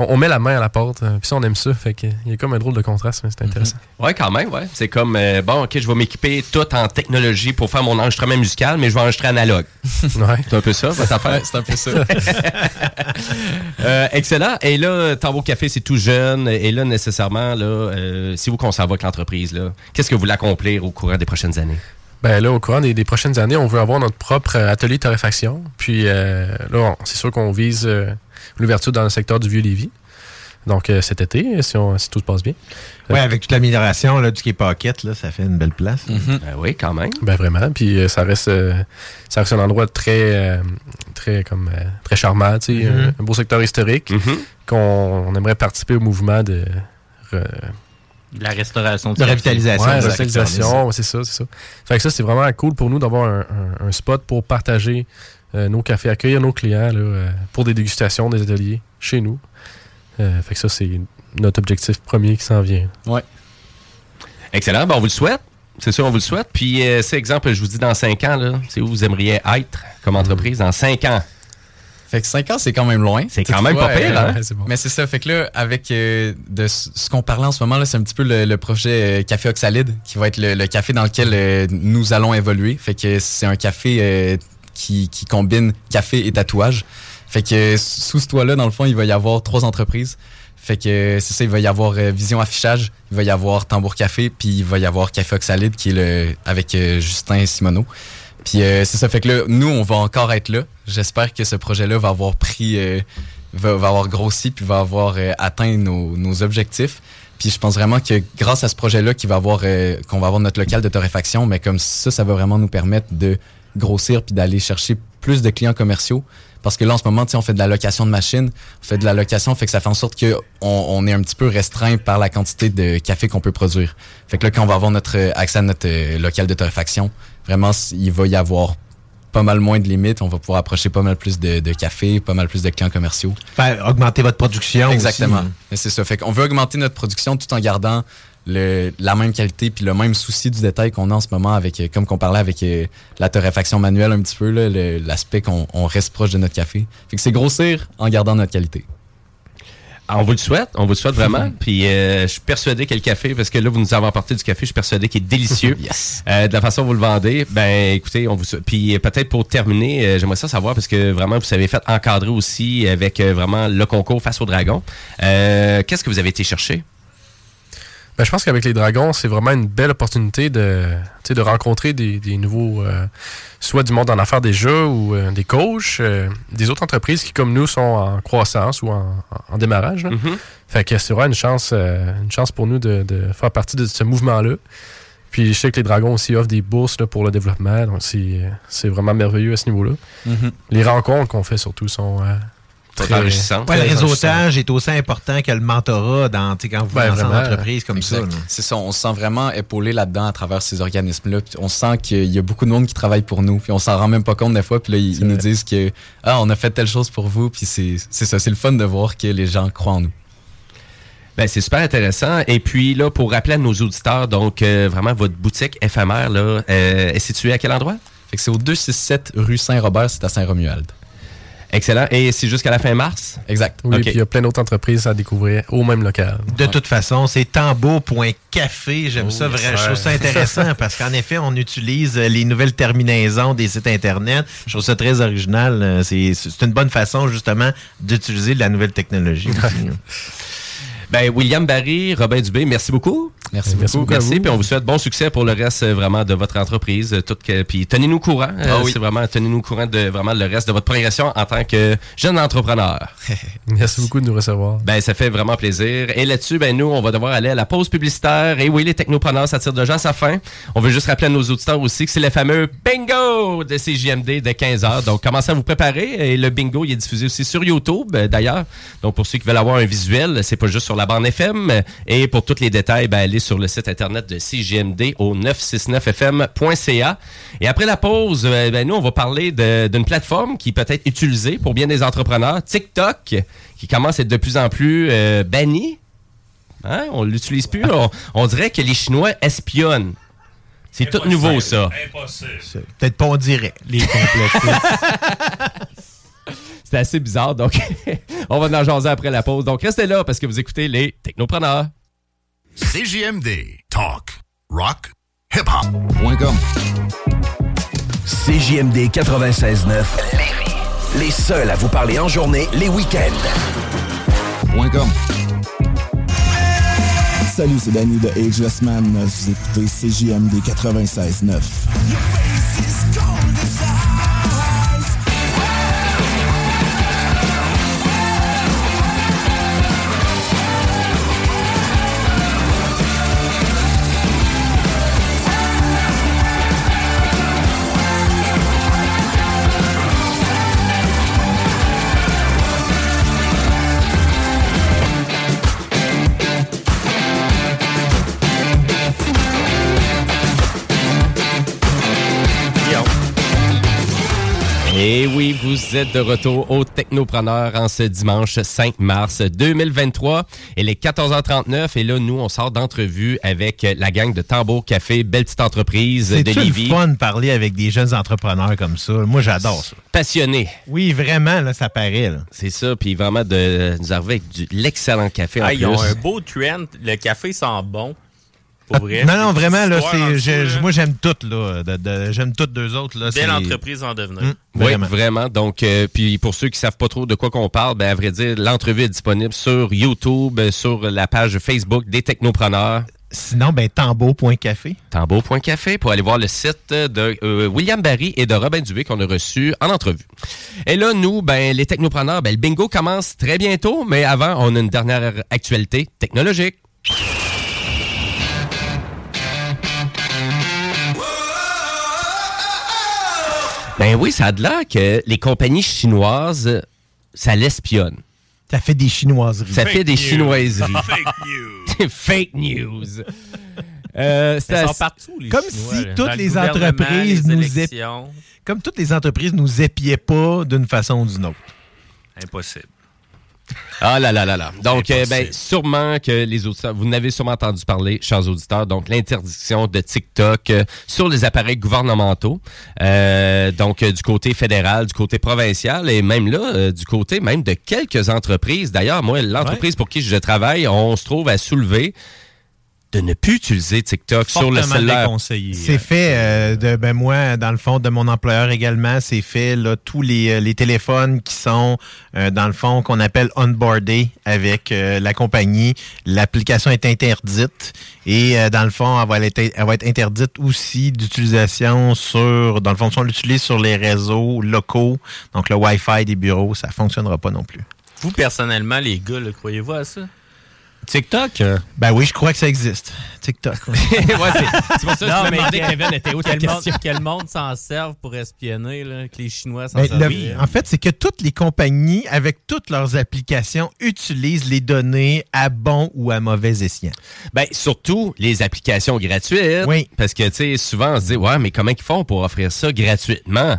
On, on met la main à la porte, euh, puis ça, on aime ça. Fait qu'il y a comme un drôle de contraste, mais c'est intéressant. Ouais, quand même, ouais. C'est comme, euh, bon, OK, je vais m'équiper tout en technologie pour faire mon enregistrement musical, mais je vais enregistrer analogue. Ouais. C'est un peu ça, votre affaire? Ouais, c'est un peu ça. Euh, excellent. Et là, Tambour Café, c'est tout jeune. Et là, nécessairement, là, euh, si vous conservez avec l'entreprise, qu'est-ce que vous voulez accomplir au courant des prochaines années? Ben là, au courant des, des prochaines années, on veut avoir notre propre euh, atelier de torréfaction. Puis euh, là, on- c'est sûr qu'on vise euh, l'ouverture dans le secteur du Vieux-Lévis. Donc euh, cet été, si, on- si tout se passe bien. Ouais, avec toute l'amélioration là, du quai Pocket, là, ça fait une belle place. Ben oui, quand même. Ben vraiment. Puis euh, ça reste euh, ça reste un endroit très euh, très comme euh, très charmant, tu sais, Mhm. un, un beau secteur historique qu'on on aimerait participer au mouvement de re- De la restauration De revitalisation. Ouais, de la revitalisation, ouais, c'est ça, c'est ça. Fait que ça, c'est vraiment cool pour nous d'avoir un, un- un spot pour partager euh, nos cafés, accueillir nos clients là, euh, pour des dégustations, des ateliers chez nous. Euh, fait que ça, c'est notre objectif premier qui s'en vient. Ouais. Excellent. Ben, on vous le souhaite. C'est sûr, on vous le souhaite. Puis, euh, c'est exemple, je vous dis dans cinq ans, là, c'est où vous aimeriez être comme entreprise dans cinq ans? Fait que 5 ans, c'est quand même loin. C'est quand même pas pire, hein? euh, Mais c'est ça. Fait que là, avec euh, de ce qu'on parlait en ce moment, là, c'est un petit peu le, le projet euh, Café Oxalide, qui va être le, le café dans lequel euh, nous allons évoluer. Fait que c'est un café euh, qui, qui combine café et tatouage. Fait que sous ce toit-là, dans le fond, il va y avoir trois entreprises. Fait que c'est ça, il va y avoir Vision Affichage, il va y avoir Tambour Café, puis il va y avoir Café Oxalide, qui est le avec Justin Simoneau. Puis euh, c'est ça, fait que là, nous, on va encore être là. J'espère que ce projet-là va avoir pris, euh, va, avoir grossi, puis va avoir euh, atteint nos, objectifs. Puis je pense vraiment que grâce à ce projet-là, va qu'on va avoir notre local de torréfaction, mais comme ça, ça va vraiment nous permettre de grossir puis d'aller chercher plus de clients commerciaux. Parce que là, en ce moment, on fait de la location de machines, on fait de la location, fait que ça fait en sorte qu'on on est un petit peu restreint par la quantité de café qu'on peut produire. Fait que là, quand on va avoir notre euh, accès à notre euh, local de torréfaction, vraiment, il va y avoir pas mal moins de limites. On va pouvoir approcher pas mal plus de, de café, pas mal plus de clients commerciaux. Faire augmenter votre production. Exactement. C'est ça. Fait qu'on veut augmenter notre production tout en gardant le, la même qualité puis le même souci du détail qu'on a en ce moment avec, euh, comme qu'on parlait avec euh, la torréfaction manuelle un petit peu, l'aspect qu'on on reste proche de notre café. Fait que c'est grossir en gardant notre qualité. Ah, On vous le souhaite, on vous le souhaite vraiment. Puis euh, je suis persuadé que le café, parce que là, vous nous avez apporté du café, je suis persuadé qu'il est délicieux. yes. Euh, de la façon dont vous le vendez, ben écoutez, on vous souhaite- Puis peut-être pour terminer, euh, j'aimerais ça savoir, parce que vraiment, vous avez fait encadrer aussi avec vraiment le concours face au dragon. Qu'est-ce que vous avez été chercher? Ben, je pense qu'avec les dragons, c'est vraiment une belle opportunité de, de rencontrer des, des nouveaux, euh, soit du monde en affaires des jeux ou euh, des coachs, euh, des autres entreprises qui, comme nous, sont en croissance ou en, en démarrage. là. Fait que c'est vraiment une chance, une chance pour nous de, de faire partie de ce mouvement-là. Puis je sais que les dragons aussi offrent des bourses là, pour le développement, donc c'est vraiment merveilleux à ce niveau-là. Mhm. Les rencontres qu'on fait surtout sont très Ouais, le réseautage est aussi important que le mentorat dans, tu sais, quand vous Ouais, lancez en vraiment. entreprise comme ça. Exact. C'est ça, on se sent vraiment épaulé là-dedans à travers ces organismes-là. On sent qu'il y a beaucoup de monde qui travaille pour nous. Puis on s'en rend même pas compte des fois. Puis là, ils, ils nous disent que ah, on a fait telle chose pour vous. Puis c'est c'est ça, c'est le fun de voir que les gens croient en nous. Ben, c'est super intéressant. Et puis là, pour rappeler à nos auditeurs, donc euh, vraiment votre boutique éphémère là, euh, est située à quel endroit? Fait que c'est au 267 rue Saint-Robert, c'est à Saint-Romuald. Excellent. Et c'est jusqu'à la fin mars? Exact. Oui, puis il y a plein d'autres entreprises à découvrir au même local. De toute façon, c'est tambour.café. J'aime Oh, ça vraiment. Je trouve ça intéressant parce qu'en effet, on utilise euh, les nouvelles terminaisons des sites Internet. Je trouve ça très original. Euh, C'est c'est une bonne façon, justement, d'utiliser de la nouvelle technologie. Ben, William Barry, Robin Dubé, merci beaucoup. Merci, beaucoup. Merci, puis on vous souhaite bon succès pour le reste euh, vraiment de votre entreprise. euh, tout que- puis tenez-nous au courant. euh, Ah oui. C'est vraiment tenez-nous au courant de vraiment le reste de votre progression en tant que jeune entrepreneur. Merci beaucoup de nous recevoir. Ben, ça fait vraiment plaisir. Et là-dessus, ben, nous, on va devoir aller à la pause publicitaire. Et oui, les technopreneurs, ça tire déjà à sa fin. On veut juste rappeler à nos auditeurs aussi que c'est le fameux bingo de CJMD de 15h. Donc, commencez à vous préparer. Et le bingo, il est diffusé aussi sur YouTube, d'ailleurs. Donc, pour ceux qui veulent avoir un visuel, c'est pas juste sur la bande FM. Et pour tous les détails, ben, allez sur le site internet de CJMD au 969fm.ca. Et après la pause, euh, ben, nous, on va parler d'une plateforme qui peut être utilisée pour bien des entrepreneurs, TikTok, qui commence à être de plus en plus euh, banni. Hein? On l'utilise plus. on, on dirait que les Chinois espionnent. C'est tout nouveau, ça. C'est Peut-être pas on dirait les complexes. C'est assez bizarre, donc on va en jaser après la pause. Donc restez là parce que vous écoutez les Technopreneurs. CJMD. Talk. Rock. Hip-hop.com. CJMD 96.9. Les seuls à vous parler en journée, les week-ends. .com. Salut, c'est Danny de Ageless Man. Vous écoutez CJMD 96.9. Et oui, vous êtes de retour au Technopreneur en ce dimanche 5 mars 2023. Il est 14h39 et là, nous, on sort d'entrevue avec la gang de Tambour Café, belle petite entreprise de C'est Lévis. fun de parler avec des jeunes entrepreneurs comme ça? Moi, j'adore ça. Passionné. Oui, vraiment, là, ça paraît. là. C'est ça, puis vraiment de nous arriver avec du- l'excellent café en Ah, plus. ils ont un beau trend. Le café sent bon. Pour vrai. Non, non, vraiment, là, c'est, moi, j'aime tout, là. de- de- j'aime toutes deux autres, là. Belle c'est- entreprise en devenir. Hum, Oui, vraiment. vraiment. Donc, euh, puis pour ceux qui savent pas trop de quoi qu'on parle, ben à vrai dire, l'entrevue est disponible sur YouTube, euh, sur la page Facebook des Technopreneurs. Sinon, ben, tambo.café. Tambo.café pour aller voir le site de euh, William Barry et de Robin Dubé qu'on a reçu en entrevue. Et là, nous, ben, les technopreneurs, ben, le bingo commence très bientôt, mais avant, on a une dernière actualité technologique. Ben oui, ça a de l'air que les compagnies chinoises, ça l'espionne. Ça fait des chinoiseries. Ça fait des news. chinoiseries. Fake Fake news. Euh, c'est Elles sont partout, les Comme Chinois, si toutes le les entreprises les nous ép- élections. Comme toutes les entreprises nous épiaient pas d'une façon ou d'une autre. Impossible. Ah là là là là. Donc, euh, ben, sûrement que les auditeurs, vous n'avez sûrement entendu parler, chers auditeurs, donc l'interdiction de TikTok euh, sur les appareils gouvernementaux, euh, donc du côté fédéral, du côté provincial et même là, du côté même de quelques entreprises. D'ailleurs, moi, l'entreprise pour qui je travaille, on se trouve à soulever de ne plus utiliser TikTok sur le cellulaire. C'est fait euh, de ben moi dans le fond de mon employeur également, c'est fait là tous les, euh, les téléphones qui sont euh, dans le fond qu'on appelle onboardés avec euh, la compagnie, l'application est interdite et euh, dans le fond elle va être elle va être interdite aussi d'utilisation sur dans le fond si on l'utilise sur les réseaux locaux, donc le Wi-Fi des bureaux, ça fonctionnera pas non plus. Vous, personnellement, les gars, là, croyez-vous à ça? TikTok? Ben oui, je crois que ça existe. TikTok. Ouais, c'est- pour ça que je me demandais, Kevin, était où ta quel monde, question? quel monde s'en serve pour espionner, là, que les Chinois s'en Ben, servent? le- en fait, c'est que toutes les compagnies, avec toutes leurs applications, utilisent les données à bon ou à mauvais escient. Ben, surtout les applications gratuites. Oui. Parce que, tu sais, souvent, on se dit, ouais, mais comment ils font pour offrir ça gratuitement?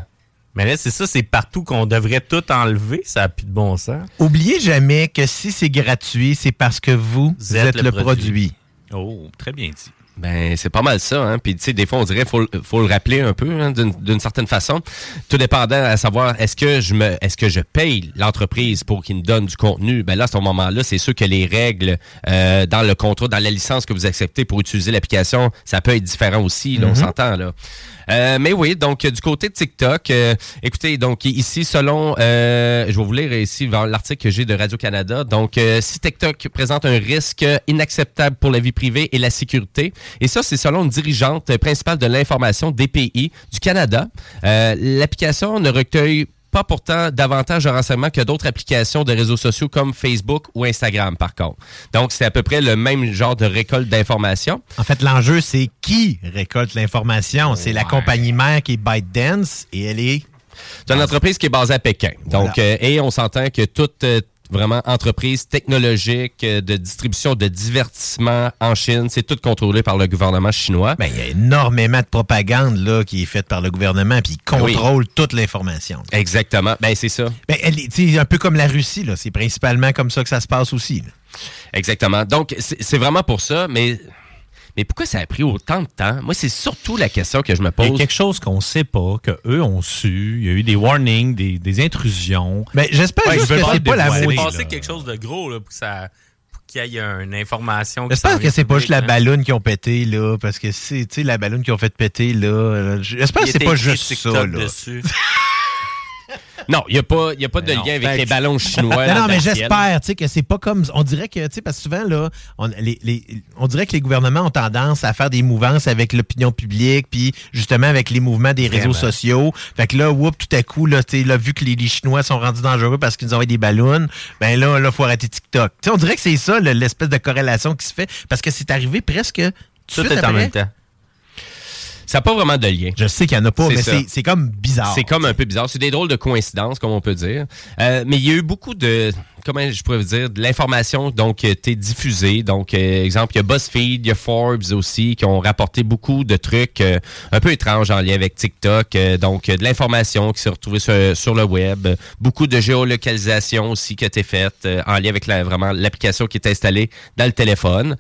Mais là, c'est ça, c'est partout qu'on devrait tout enlever, ça n'a plus de bon sens. Oubliez jamais que si c'est gratuit, c'est parce que vous, Vous êtes, êtes le, le produit. produit. Oh, très bien dit. Ben, c'est pas mal ça. Hein? Puis, tu sais, des fois, on dirait faut, faut le rappeler un peu hein, d'une d'une certaine façon. Tout dépendant à savoir, est-ce que je me, est-ce que je paye l'entreprise pour qu'il me donne du contenu? Ben là, à ce moment-là, c'est sûr que les règles euh, dans le contrat, dans la licence que vous acceptez pour utiliser l'application, ça peut être différent aussi. Là, On Mhm. s'entend, là. Euh, mais oui, donc du côté de TikTok, euh, écoutez, donc ici, selon, euh, je vais vous lire ici l'article que j'ai de Radio-Canada. Donc, euh, si TikTok présente un risque inacceptable pour la vie privée et la sécurité, et ça, c'est selon une dirigeante principale de l'information DPI du Canada, euh, l'application ne recueille pas pourtant davantage de renseignements que d'autres applications de réseaux sociaux comme Facebook ou Instagram, par contre. Donc, c'est à peu près le même genre de récolte d'informations. En fait, l'enjeu, c'est qui récolte l'information. C'est la compagnie mère qui est ByteDance et elle est... C'est une entreprise qui est basée à Pékin. Donc, euh, et on s'entend que toute euh, vraiment entreprise technologique euh, de distribution de divertissement en Chine, c'est tout contrôlé par le gouvernement chinois. Ben, il y a énormément de propagande là, qui est faite par le gouvernement, puis il contrôle toute l'information. Exactement. Ben, c'est ça. Ben, elle est- tu sais, un peu comme la Russie, là. c'est principalement comme ça que ça se passe aussi. là. Exactement. Donc, c'est c'est vraiment pour ça, mais, mais pourquoi ça a pris autant de temps? Moi, c'est surtout la question que je me Il y a pose. quelque chose qu'on sait pas, qu'eux ont su. Il y a eu des warnings, des, des intrusions. Ben, j'espère Ouais, juste je que pas c'est pas la moitié. là. passer quelque chose de gros là, pour, que ça, pour qu'il y ait une information. J'espère que c'est pas juste la publiquement. ballonne qui ont pété, là, parce que c'est, tu sais, la ballonne qui ont fait péter, là. J'espère que Il c'est pas juste TikTok ça, là. Non, il n'y a pas, y a pas de lien avec les ballons chinois. Non, mais j'espère, tu sais, que c'est pas comme. On dirait que, tu sais, parce que souvent, là, on, les, les- on dirait que les gouvernements ont tendance à faire des mouvances avec l'opinion publique, puis justement avec les mouvements des réseaux sociaux. Fait que là, whoop, tout à coup, là, là, vu que les, les Chinois sont rendus dangereux parce qu'ils nous envoient des ballons, ben là, là, faut arrêter TikTok. Tu sais, on dirait que c'est ça, le- l'espèce de corrélation qui se fait, parce que c'est arrivé presque. Tout, est en même temps. Ça n'a pas vraiment de lien. Je sais qu'il n'y en a pas, mais c'est- c'est comme bizarre. C'est comme un peu bizarre. C'est des drôles de coïncidences, comme on peut dire. Euh, mais il y a eu beaucoup de, comment je pourrais vous dire, de l'information donc euh, t'es diffusée. Donc, euh, exemple, il y a BuzzFeed, il y a Forbes aussi qui ont rapporté beaucoup de trucs euh, un peu étranges en lien avec TikTok. Euh, donc, euh, de l'information qui s'est retrouvée sur, sur le web. Beaucoup de géolocalisation aussi qui a été faite euh, en lien avec la, vraiment l'application qui est installée dans le téléphone.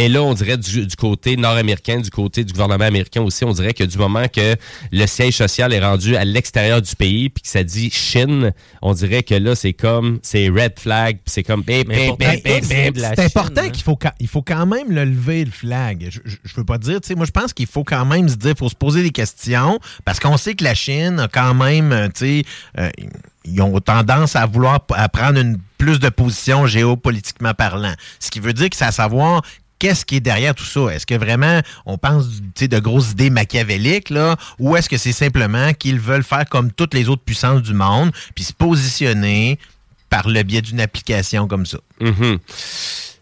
Et là, on dirait du, du côté nord-américain, du côté du gouvernement américain aussi, on dirait que du moment que le siège social est rendu à l'extérieur du pays, puis que ça dit Chine, on dirait que là, c'est comme, c'est red flag, puis c'est comme, bip. de la C'est important Chine, qu'il faut, il faut quand même le lever, le flag. Je, je, je veux pas dire, tu sais, moi, je pense qu'il faut quand même se dire, faut se poser des questions, parce qu'on sait que la Chine a quand même, euh, tu sais, euh, ils ont tendance à vouloir à prendre une plus de position géopolitiquement parlant. Ce qui veut dire que c'est à savoir qu'est-ce qui est derrière tout ça? Est-ce que vraiment on pense de grosses idées machiavéliques, là, ou est-ce que c'est simplement qu'ils veulent faire comme toutes les autres puissances du monde, puis se positionner par le biais d'une application comme ça? Mhm.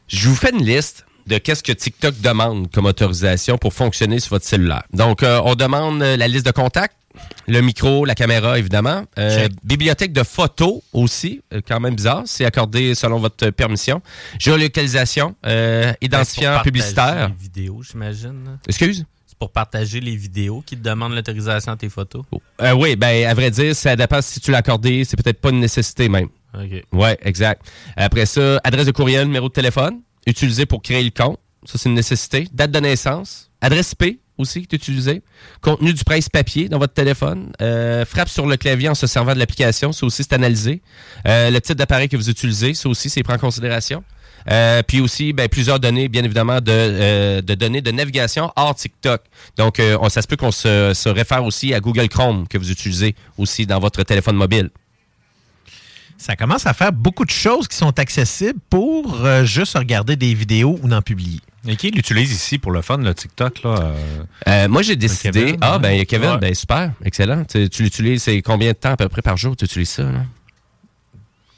Je vous fais une liste de qu'est-ce que TikTok demande comme autorisation pour fonctionner sur votre cellulaire. Donc, euh, on demande la liste de contacts, le micro, la caméra, évidemment. Euh, bibliothèque de photos aussi, euh, quand même bizarre. C'est accordé selon votre permission. Géolocalisation, euh, Ben, identifiant publicitaire. Les vidéos, j'imagine. Excuse? C'est pour partager les vidéos qui te demandent l'autorisation à tes photos. Euh, oui, ben à vrai dire, ça dépend si tu l'as accordé. C'est peut-être pas une nécessité même. OK. Ouais, exact. Après ça, adresse de courriel, numéro de téléphone, utilisé pour créer le compte. Ça, c'est une nécessité. Date de naissance. Adresse IP aussi qui est utilisée. Contenu du presse papier dans votre téléphone. Euh, frappe sur le clavier en se servant de l'application. Ça aussi, c'est analysé. Euh, le type d'appareil que vous utilisez, ça aussi, c'est pris en considération. Euh, puis aussi, ben, plusieurs données, bien évidemment, de, de données de navigation hors TikTok. Donc, on, ça se peut qu'on se, se réfère aussi à Google Chrome que vous utilisez aussi dans votre téléphone mobile. Ça commence à faire beaucoup de choses qui sont accessibles pour juste regarder des vidéos ou d'en publier. Et qui l'utilise ici pour le fun, le TikTok? Là, euh? Euh, moi, j'ai décidé. Kevin, ah, ben, il y a Kevin, Ouais. ben, super, excellent. Tu, tu l'utilises, c'est combien de temps à peu près par jour tu utilises ça? Là?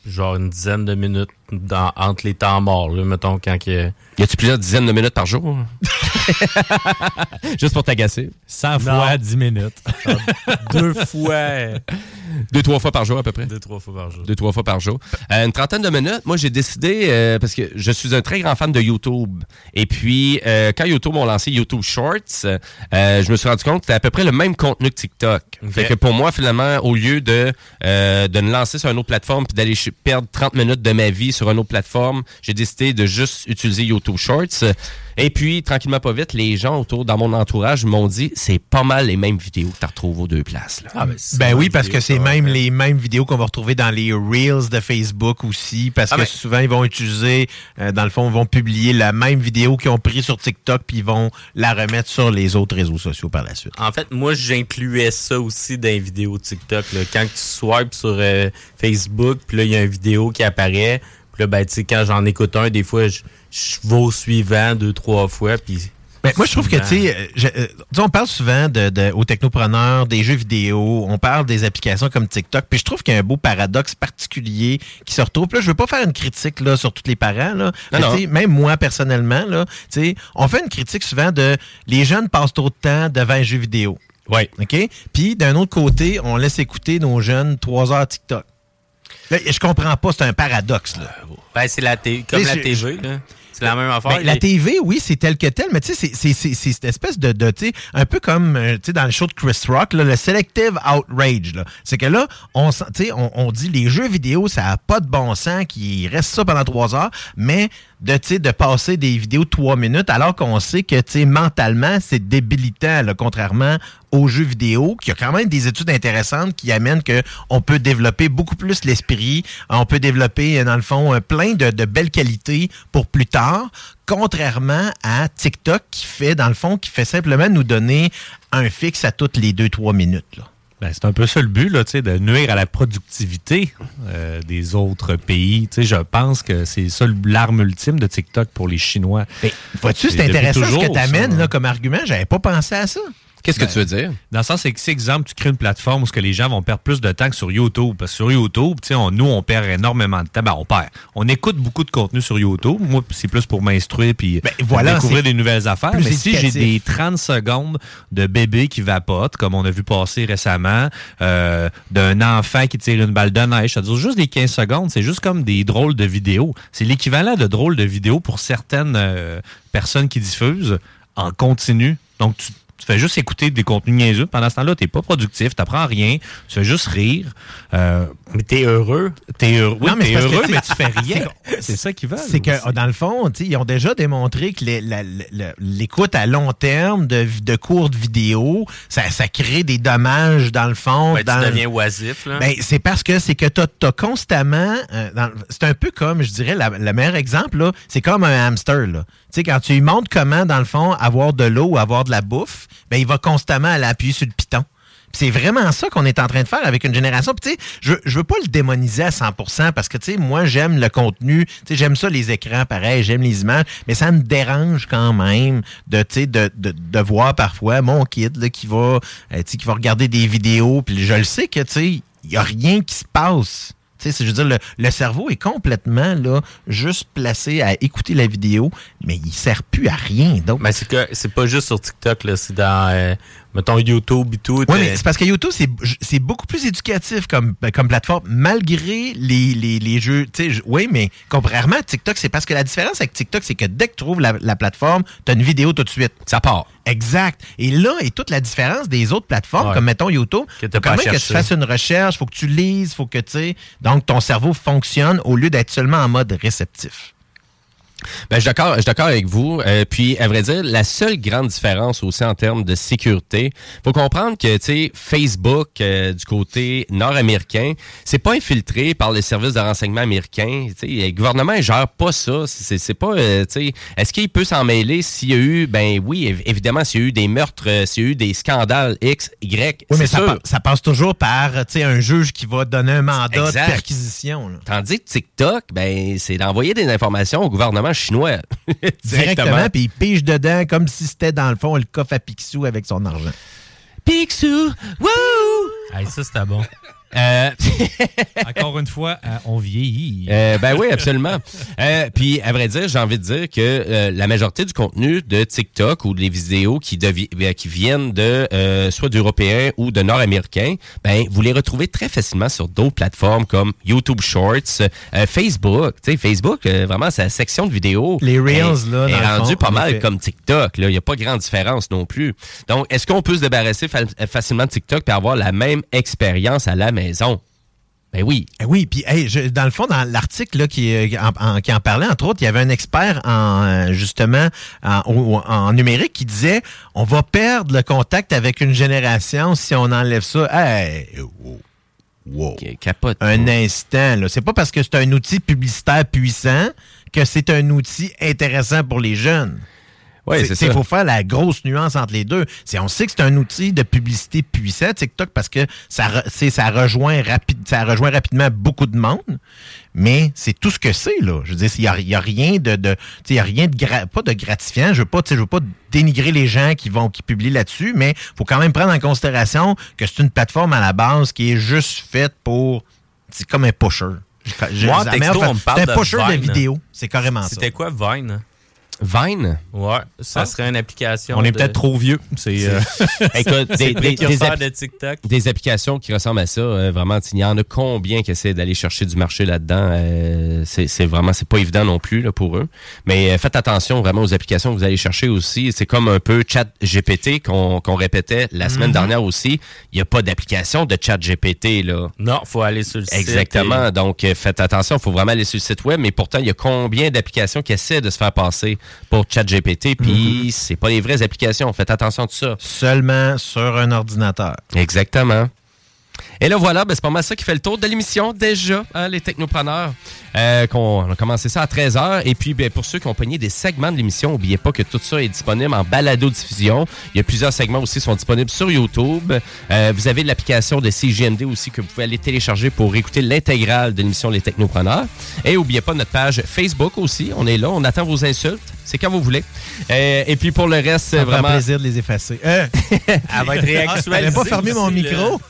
Genre une dizaine de minutes dans- entre les temps morts, là, mettons, quand il y a- Y a-tu plusieurs dizaines de minutes par jour? Juste pour t'agacer. 100 fois 10 minutes. deux fois. Deux, trois fois par jour à peu près. Deux, trois fois par jour. Deux, trois fois par jour. Euh, une trentaine de minutes. Moi, j'ai décidé, euh, parce que je suis un très grand fan de YouTube. Et puis, euh, quand YouTube ont lancé YouTube Shorts, euh, je me suis rendu compte que c'était à peu près le même contenu que TikTok. Fait que pour moi, finalement, au lieu de, euh, de me lancer sur une autre plateforme puis d'aller perdre 30 minutes de ma vie sur une autre plateforme, j'ai décidé de juste utiliser YouTube Shorts. Et puis, tranquillement, pas vite, les gens autour, dans mon entourage, m'ont dit, c'est pas mal les mêmes vidéos que tu retrouves aux deux places. là. Ben oui, parce que c'est même les mêmes vidéos qu'on va retrouver dans les Reels de Facebook aussi, parce Ah que ben- souvent, ils vont utiliser, euh, dans le fond, ils vont publier la même vidéo qu'ils ont pris sur TikTok, puis ils vont la remettre sur les autres réseaux sociaux par la suite. En fait, moi, j'incluais ça aussi dans les vidéos TikTok. là. Quand tu swipes sur euh, Facebook, puis là, il y a une vidéo qui apparaît. Puis là, ben, tu sais, quand j'en écoute un, des fois, je, je vais au suivant deux, trois fois. Puis Ben, moi, je trouve que, tu sais, euh, euh, tu sais, on parle souvent de, de- aux technopreneurs, des jeux vidéo, on parle des applications comme TikTok, puis je trouve qu'il y a un beau paradoxe particulier qui se retrouve. Là, je veux pas faire une critique là, sur tous les parents, là, mais non. tu sais, même moi, personnellement, là, on fait une critique souvent de les jeunes passent trop de temps devant un jeu vidéo. Oui. OK? Puis, d'un autre côté, on laisse écouter nos jeunes trois heures TikTok. Là, je comprends pas, c'est un paradoxe, là. Ben, c'est la t- comme la TV, là. C'est la même affaire. Ben, la TV, oui, c'est tel que tel, mais tu sais, c'est- c'est- c'est c'est cette espèce de, de tu sais, un peu comme, euh, tu sais, dans le show de Chris Rock, là, le selective outrage, là. C'est que là, on, on, on dit les jeux vidéo, ça n'a pas de bon sens, qu'il reste ça pendant trois heures, mais de, de passer des vidéos de trois minutes, alors qu'on sait que, mentalement, c'est débilitant, là, contrairement aux jeux vidéo, qu'il y a quand même des études intéressantes qui amènent que on peut développer beaucoup plus l'esprit, on peut développer, dans le fond, euh, plein de, belles qualités pour plus tard, contrairement à TikTok qui fait, dans le fond, qui fait simplement nous donner un fixe à toutes les deux, trois minutes. Ben, c'est un peu ça le but, là, tu sais, de nuire à la productivité euh, des autres pays. Tu sais, je pense que c'est ça l'arme ultime de TikTok pour les Chinois. Vois-tu, c'est intéressant ce que tu amènes ça. comme argument. J'avais pas pensé à ça. Qu'est-ce que tu veux dire? Dans le sens, c'est que, si, exemple, tu crées une plateforme où ce que les gens vont perdre plus de temps que sur YouTube. Parce que sur YouTube, tu sais, on- nous, on perd énormément de temps. Ben, on perd. On écoute beaucoup de contenu sur YouTube. Moi, c'est plus pour m'instruire puis Ben, voilà, découvrir des nouvelles affaires. Mais si j'ai des 30 secondes de bébé qui vapote, comme on a vu passer récemment, euh, d'un enfant qui tire une balle de neige, ça dure juste des 15 secondes. C'est juste comme des drôles de vidéos. C'est l'équivalent de drôles de vidéos pour certaines euh, personnes qui diffusent en continu. Donc, tu, tu fais juste écouter des contenus niaiseux. Pendant ce temps-là, t'es pas productif, t'apprends rien, tu fais juste rire. Euh, mais t'es heureux. T'es heureux, oui, Non, mais t'es c'est parce que, heureux, tu mais tu fais rien. c'est- ça qu'ils veulent. C'est que, dans le fond, tu ils ont déjà démontré que les- la- la- l'écoute à long terme de, de courtes vidéos, ça, ça crée des dommages dans le fond. Ben, tu dans- deviens oisif, là. Ben, c'est parce que c'est que tu as, constamment. euh, dans- c'est un peu comme, je dirais, le meilleur exemple, là, c'est comme un hamster. Là. Sais, quand tu lui montres comment, dans le fond, avoir de l'eau ou avoir de la bouffe, ben, il va constamment aller appuyer sur le piton. C'est vraiment ça qu'on est en train de faire avec une génération. Puis, je, je veux pas le démoniser à 100% parce que, tu moi, j'aime le contenu. J'aime ça, les écrans, pareil, j'aime les images. Mais ça me dérange quand même de, de, de, de voir parfois mon kid qui va, euh, qui va regarder des vidéos. Puis je le sais que, tu il y a rien qui se passe. Tu sais, je veux dire, le, le cerveau est complètement là, juste placé à écouter la vidéo, mais il sert plus à rien d'autre. Ben, c'est que c'est pas juste sur TikTok. C'est dans, euh, mettons, YouTube et tout. Oui, mais c'est parce que YouTube, c'est- c'est beaucoup plus éducatif comme, ben, comme plateforme, malgré les, les, les jeux. Oui, mais contrairement à TikTok, c'est parce que la différence avec TikTok, c'est que dès que tu trouves la, la plateforme, tu as une vidéo tout de suite. Ça part. Exact. Et là est toute la différence des autres plateformes, Ouais. comme mettons YouTube. Que Faut quand même que tu fasses une recherche, faut que tu lises, faut que tu sais. Donc ton cerveau fonctionne au lieu d'être seulement en mode réceptif. Ben, je suis d'accord, je suis d'accord avec vous. Euh, puis, à vrai dire, la seule grande différence aussi en termes de sécurité, faut comprendre que, tu sais, Facebook euh, du côté nord-américain, c'est pas infiltré par les services de renseignement américains. Tu sais, le gouvernement il gère pas ça. C'est c'est pas, euh, tu sais, est-ce qu'il peut s'en mêler s'il y a eu, ben oui, év- évidemment, s'il y a eu des meurtres, euh, s'il y a eu des scandales X, Y, Oui, mais ça, sûr. pa- ça passe toujours par tu sais, un juge qui va donner un mandat Exact. de perquisition. là. Tandis que TikTok, ben, c'est d'envoyer des informations au gouvernement chinois. Directement, puis il pige dedans comme si c'était dans le fond le coffre à Picsou avec son argent. Picsou, wouh! Hey, ça, c'était bon. Euh, Encore une fois, euh, on vieillit. Euh, ben oui, absolument. Euh, puis, à vrai dire, j'ai envie de dire que euh, la majorité du contenu de TikTok ou des vidéos qui, devi- ben, qui viennent de euh, soit d'Européens ou de Nord-Américains, ben vous les retrouvez très facilement sur d'autres plateformes comme YouTube Shorts, euh, Facebook. Tu sais, Facebook, euh, vraiment, sa section de vidéos Les Reels, est- là, est, dans rendue fond, pas mal comme TikTok. là. Il n'y a pas grande différence non plus. Donc, est-ce qu'on peut se débarrasser fa- facilement de TikTok et avoir la même expérience à la maison? Ben oui. Eh Oui, puis hey, je- dans le fond, dans l'article qui, euh, en, en- qui en parlait, entre autres, il y avait un expert en euh, justement en, numérique qui disait on va perdre le contact avec une génération si on enlève ça. Hey, wow. Wow. Capote. Un instant, là. C'est pas parce que c'est un outil publicitaire puissant que c'est un outil intéressant pour les jeunes. Ouais, c'est. Il faut faire la grosse nuance entre les deux. C'est, on sait que c'est un outil de publicité puissant, TikTok, parce que ça, re- ça, rejoint rapide, ça rejoint rapidement beaucoup de monde, mais c'est tout ce que c'est, là. Je veux dire, il n'y a, il y a rien de, de il y a rien de gra- pas de gratifiant. Je veux pas, je veux pas dénigrer les gens qui vont, qui publient là-dessus, mais faut quand même prendre en considération que c'est une plateforme à la base qui est juste faite pour, c'est comme un pusher. Moi, texto, on me parle c'est de un pusher de Vine. vidéo. C'est carrément ça. C'était quoi Vine? Vine? Ouais, ça Ah. serait une application. On est de- peut-être trop vieux. C'est, euh, Écoute, des, des- des app- de TikTok. des applications qui ressemblent à ça, euh, vraiment, il y en a combien qui essaient d'aller chercher du marché là-dedans? euh, c'est vraiment, c'est pas évident non plus là, pour eux. Mais euh, faites attention vraiment aux applications que vous allez chercher aussi. C'est comme un peu Chat GPT qu'on qu'on répétait la semaine Mhm. dernière aussi. Il n'y a pas d'application de Chat GPT là. Non, faut aller sur le site. Exactement. et- Donc, faites attention. Il faut vraiment aller sur le site web. Mais pourtant, il y a combien d'applications qui essaient de se faire passer pour ChatGPT? Puis, c'est pas les vraies applications. Faites attention à tout ça. Seulement sur un ordinateur. Exactement. Et là, voilà, ben, c'est pas mal ça qui fait le tour de l'émission déjà, hein, les technopreneurs. Euh, qu'on, on a commencé ça à 13h. Et puis, ben, pour ceux qui ont pogné des segments de l'émission, n'oubliez pas que tout ça est disponible en balado-diffusion. Il y a plusieurs segments aussi qui sont disponibles sur YouTube. Euh, vous avez l'application de CGND aussi que vous pouvez aller télécharger pour écouter l'intégrale de l'émission Les Technopreneurs. Et n'oubliez pas notre page Facebook aussi. On est là, on attend vos insultes. C'est quand vous voulez. Euh, et puis pour le reste, fait vraiment... plaisir de les effacer. Euh, Elle va être réactualisée J'avais pas fermé mon aussi, là. micro.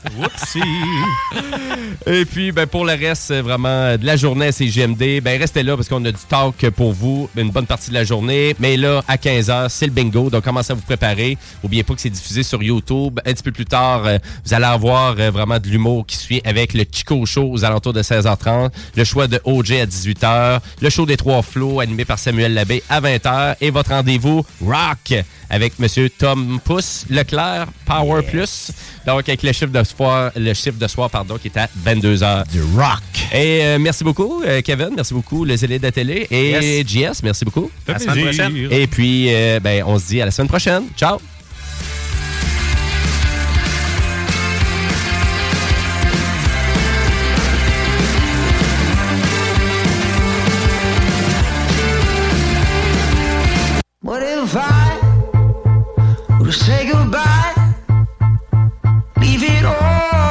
Et puis, ben, pour le reste, vraiment, euh, de la journée à CGMD, ben, restez là parce qu'on a du talk pour vous une bonne partie de la journée. Mais là, à 15h, c'est le bingo. Donc, commencez à vous préparer. N'oubliez pas que c'est diffusé sur YouTube. Un petit peu plus tard, euh, vous allez avoir euh, vraiment de l'humour qui suit avec le Chico Show aux alentours de 16h30. Le choix de OJ à 18h. Le show des Trois Flots animé par Samuel Labbé à 20h. Et votre rendez-vous Rock avec Monsieur Tom Pousse Leclerc, Power Plus. Donc, avec le chiffre de soir, le chiffre de soir, pardon, qui est à 22h. Du rock. Et euh, merci beaucoup, euh, Kevin. Merci beaucoup, les élèves de la télé. Et JS, merci beaucoup. À la semaine prochaine. Et puis, euh, ben, on se dit à la semaine prochaine. Ciao. What if I say goodbye? It all,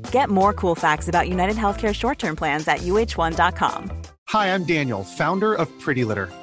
Get more cool facts about United Healthcare short term plans at uh1.com. Hi, I'm Daniel, founder of Pretty Litter.